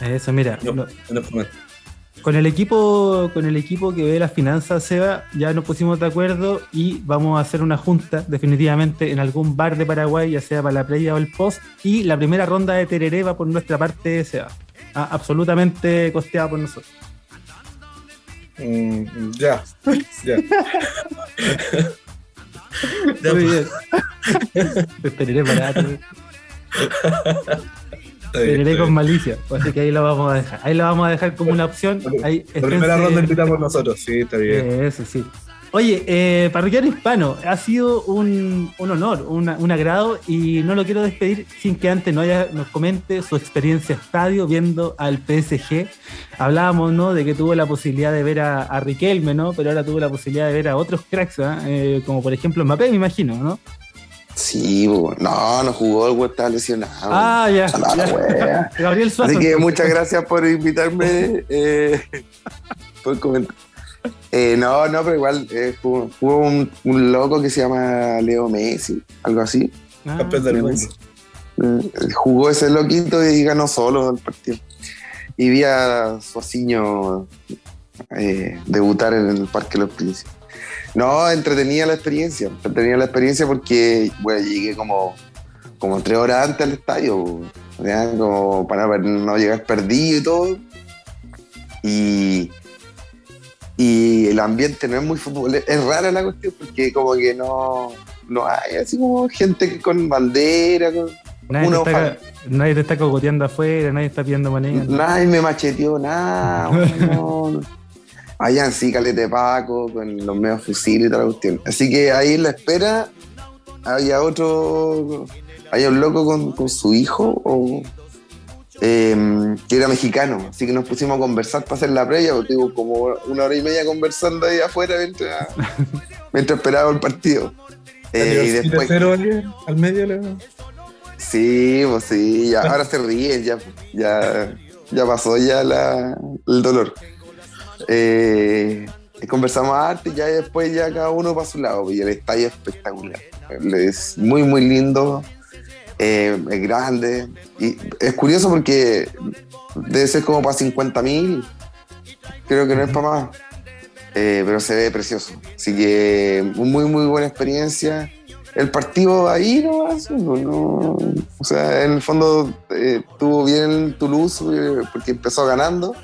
Speaker 1: Eso, mira. No, con el equipo, con el equipo que ve las finanzas, Seba, ya nos pusimos de acuerdo y vamos a hacer una junta definitivamente en algún bar de Paraguay, ya sea para la previa o el post, y la primera ronda de Tereré va por nuestra parte, Seba. Ah, absolutamente costeada por nosotros.
Speaker 2: Mm, ya, ya.
Speaker 1: ya Muy bien. (laughs) Tereré barato. (laughs) Con malicia, así que ahí lo vamos a dejar. Ahí lo vamos a dejar como una opción. Ahí,
Speaker 2: la primera ronda invitamos nosotros, sí, está bien.
Speaker 1: Eso sí. Oye, eh, parroquiano hispano, ha sido un, honor, un agrado y no lo quiero despedir sin que antes no haya, nos comente su experiencia estadio viendo al PSG. Hablábamos ¿no? de que tuvo la posibilidad de ver a, Riquelme, ¿no? pero ahora tuvo la posibilidad de ver a otros cracks, ¿ah? eh, como por ejemplo Mbappé, me imagino, ¿no?
Speaker 4: Sí, no, no jugó, el güey estaba lesionado.
Speaker 1: Ah, ya. (laughs) Gabriel
Speaker 4: Así que muchas gracias por invitarme. Eh, por comentar. Eh, no, no, pero igual eh, jugó, un, loco que se llama Leo Messi, algo así.
Speaker 2: Ah, eh,
Speaker 4: jugó ese loquito y ganó solo el partido. Y vi a Suaciño debutar en el Parque Los Príncipes. No, entretenía la experiencia. Entretenía la experiencia porque bueno, llegué como, como tres horas antes al estadio. Como para no llegar perdido y todo. Y, y el ambiente no es muy fútbol. Es rara la cuestión porque como que no, no hay así como gente con bandera.
Speaker 1: nadie, te está, cogoteando afuera, nadie está pidiendo moneda.
Speaker 4: Nadie me macheteó nada. (laughs) no, Allá sí, calete Paco, con los medios fusiles y toda la cuestión. Así que ahí en la espera había otro, había un loco con, con su hijo o Em, que era mexicano, así que nos pusimos a conversar para hacer la previa, porque tuvo como una hora y media conversando ahí afuera mientras, (laughs) mientras esperaba el partido.
Speaker 2: Eh, y después, al medio
Speaker 4: Sí, pues sí, ya, ahora se ríen, ya, ya ya pasó ya el dolor. Eh, conversamos arte y ya después ya cada uno para su lado. Y el estadio es espectacular. Es muy, muy lindo. Eh, es grande. Y es curioso porque debe ser como para 50 mil. Creo que no es para más. Eh, pero se ve precioso. Así que muy, muy buena experiencia. El partido ahí no, no o sea, en el fondo eh, tuvo bien Toulouse porque empezó ganando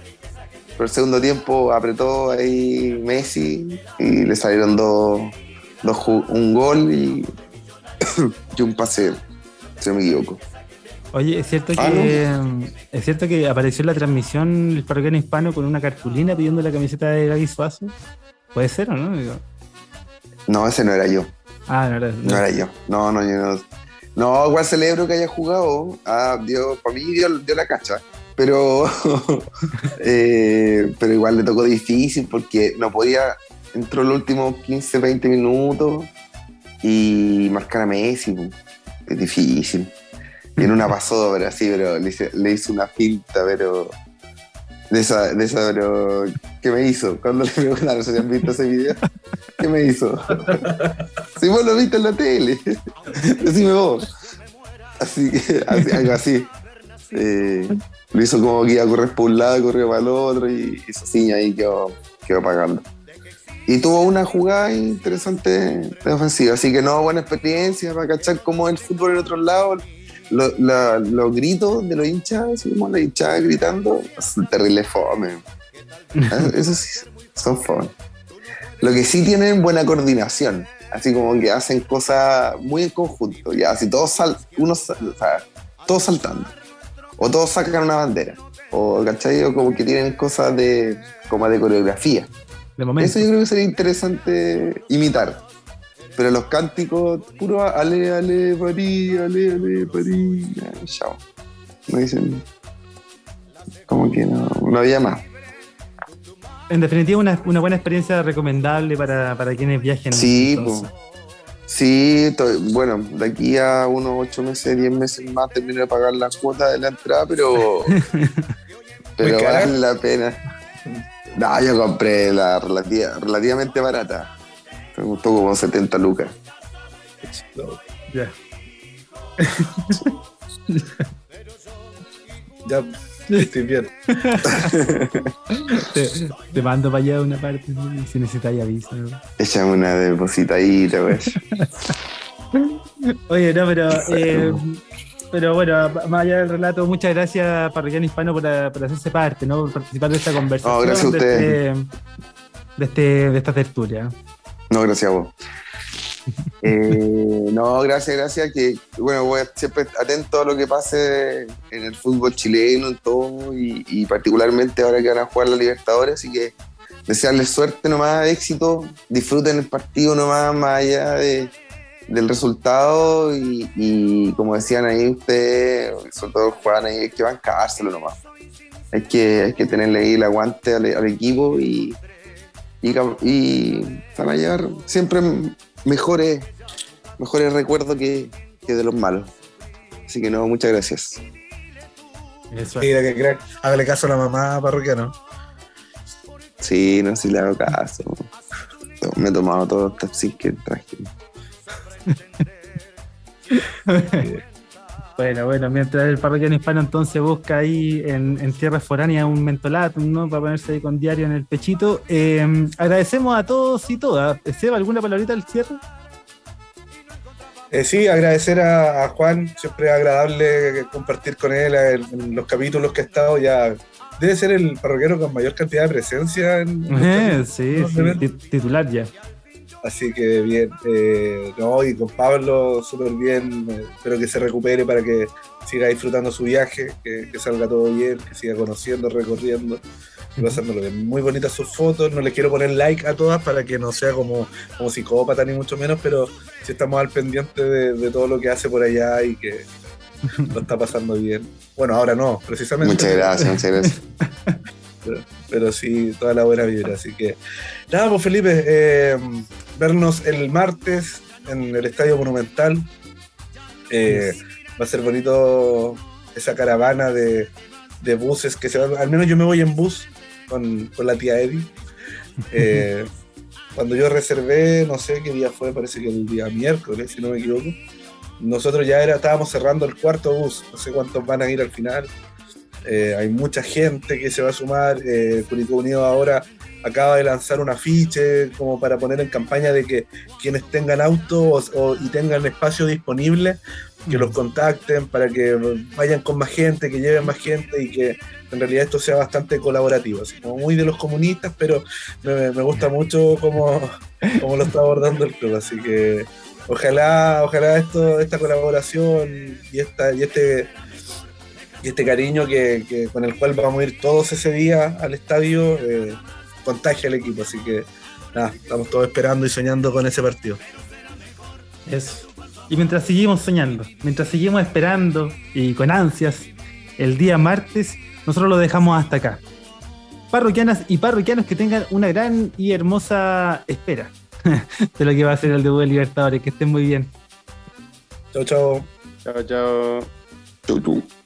Speaker 4: pero el segundo tiempo apretó ahí Messi y le salieron dos, un gol (coughs) y, un pase, si no me equivoco.
Speaker 1: Oye, ¿es cierto, ah, que, ¿es cierto que apareció en la transmisión el parroquiano hispano con una cartulina pidiendo la camiseta de Gaby Suazo? ¿Puede ser o no?
Speaker 4: No, ese no era yo.
Speaker 1: Ah, no era,
Speaker 4: no. era yo. No, no, yo no. No, igual celebro que haya jugado. Ah, dio, para mí dio la cacha pero, (laughs) eh, pero igual le tocó difícil porque no podía, entró los últimos 15, 20 minutos y marcar a Messi, es difícil. Y en una (laughs) pasó, pero así, pero le hice, una pinta, pero de esa, de esa, pero ¿qué me hizo? Cuando le preguntaron si habían visto ese video, ¿qué me hizo? (laughs) si vos lo viste en la tele, decime vos. Así que, algo así. Eh, lo hizo como que iba a correr por un lado, corrió para el otro y hizo así ahí quedó, quedó pagando. Y tuvo una jugada interesante de ofensiva, así que no, buena experiencia para cachar cómo es el fútbol en otros lados. los gritos de los hinchas, así como la hinchada gritando, son terrible fome. (laughs) Eso sí, son fome. Lo que sí tienen buena coordinación, así como que hacen cosas muy en conjunto, ya, así todos, sal, uno, o sea, todos saltando o todos sacan una bandera, o ¿cachai? O como que tienen cosas de, como de coreografía. De momento. Eso yo creo que sería interesante imitar. Pero los cánticos, puro ale, ale, parí, ale, ale, parí, chao. No dicen, como que no, no había más.
Speaker 1: En definitiva, una, una buena experiencia recomendable para, para quienes viajen.
Speaker 4: Sí, pues Sí, bueno, de aquí a unos ocho meses, diez meses más termino de pagar la cuota de la entrada, pero, (laughs) pero vale la pena. No, yo compré la relativamente barata. Me gustó como 70 lucas.
Speaker 1: Ya. (laughs)
Speaker 2: ya. Estoy bien. (laughs)
Speaker 1: te, mando para allá una parte si necesitáis aviso.
Speaker 4: Échame una depositadita, güey. (laughs)
Speaker 1: Oye, no, pero. Eh, pero bueno, más allá del relato, muchas gracias, Parroquiano Hispano, por, por, hacerse parte, ¿no? por participar de esta conversación.
Speaker 4: No, gracias a usted.
Speaker 1: De, este, de, este, de esta tertulia.
Speaker 4: No, gracias a vos. (laughs) Eh, no, gracias, gracias. Que bueno, voy siempre atento a lo que pase en el fútbol chileno, en todo, y, particularmente ahora que van a jugar la Libertadores. Así que desearles suerte nomás, éxito, disfruten el partido nomás, más allá del resultado. Y, como decían ahí ustedes, sobre todo Juan, ahí hay que bancárselo nomás. Hay que, hay que tenerle ahí el aguante al, equipo y, y, y van a llegar siempre mejores, mejores recuerdos que, de los malos. Así que no, muchas gracias.
Speaker 2: Eso. Mira que hágale caso a la mamá parroquiano.
Speaker 4: Sí, no, si le hago caso. Me he tomado todo hasta sin que traje. (laughs)
Speaker 1: Bueno, bueno, mientras el parroquiano hispano entonces busca ahí en, en tierras foráneas un mentolatum, ¿no? Para ponerse ahí con diario en el pechito. Eh, agradecemos a todos y todas. Seba, ¿alguna palabrita al cierre?
Speaker 2: Eh, sí, agradecer a, Juan, siempre agradable compartir con él en, los capítulos que ha estado ya. Debe ser el parroquiano con mayor cantidad de presencia en.
Speaker 1: Eh, (laughs) sí, sí, titular ya.
Speaker 2: Así que bien, eh, no, y con Pablo súper bien, eh, espero que se recupere para que siga disfrutando su viaje, que, salga todo bien, que siga conociendo, recorriendo y pasándolo bien. Muy bonitas sus fotos, no les quiero poner like a todas para que no sea como, como psicópata ni mucho menos, pero sí estamos al pendiente de, todo lo que hace por allá y que (laughs) lo está pasando bien. Bueno, ahora no, precisamente.
Speaker 4: Muchas gracias, muchas gracias. (laughs)
Speaker 2: pero, sí, toda la buena vibra. Así que, nada, pues Felipe, eh, vernos el martes en el Estadio Monumental. Eh, va a ser bonito esa caravana de, de buses que se van, al menos yo me voy en bus con, con la tía Eddie. Eh, (laughs) cuando yo reservé, no sé qué día fue, parece que el día miércoles, si no me equivoco, nosotros ya era, estábamos cerrando el cuarto bus, no sé cuántos van a ir al final. Eh, hay mucha gente que se va a sumar. Eh, Curicó Unido ahora acaba de lanzar un afiche como para poner en campaña de que quienes tengan auto y tengan espacio disponible, que los contacten para que vayan con más gente, que lleven más gente y que en realidad esto sea bastante colaborativo. Así como muy de los comunistas, pero me, gusta mucho cómo, cómo, lo está abordando el club. Así que ojalá, ojalá esto, esta colaboración y, esta, y este y este cariño que, con el cual vamos a ir todos ese día al estadio eh, contagia al equipo. Así que nada, estamos todos esperando y soñando con ese partido.
Speaker 1: Eso. Y mientras seguimos soñando, mientras seguimos esperando y con ansias, el día martes, nosotros lo dejamos hasta acá. Parroquianas y parroquianos que tengan una gran y hermosa espera (laughs) de lo que va a ser el debut de Libertadores. Que estén muy bien.
Speaker 2: Chao, chao.
Speaker 3: Chao, chao. Chau, chau.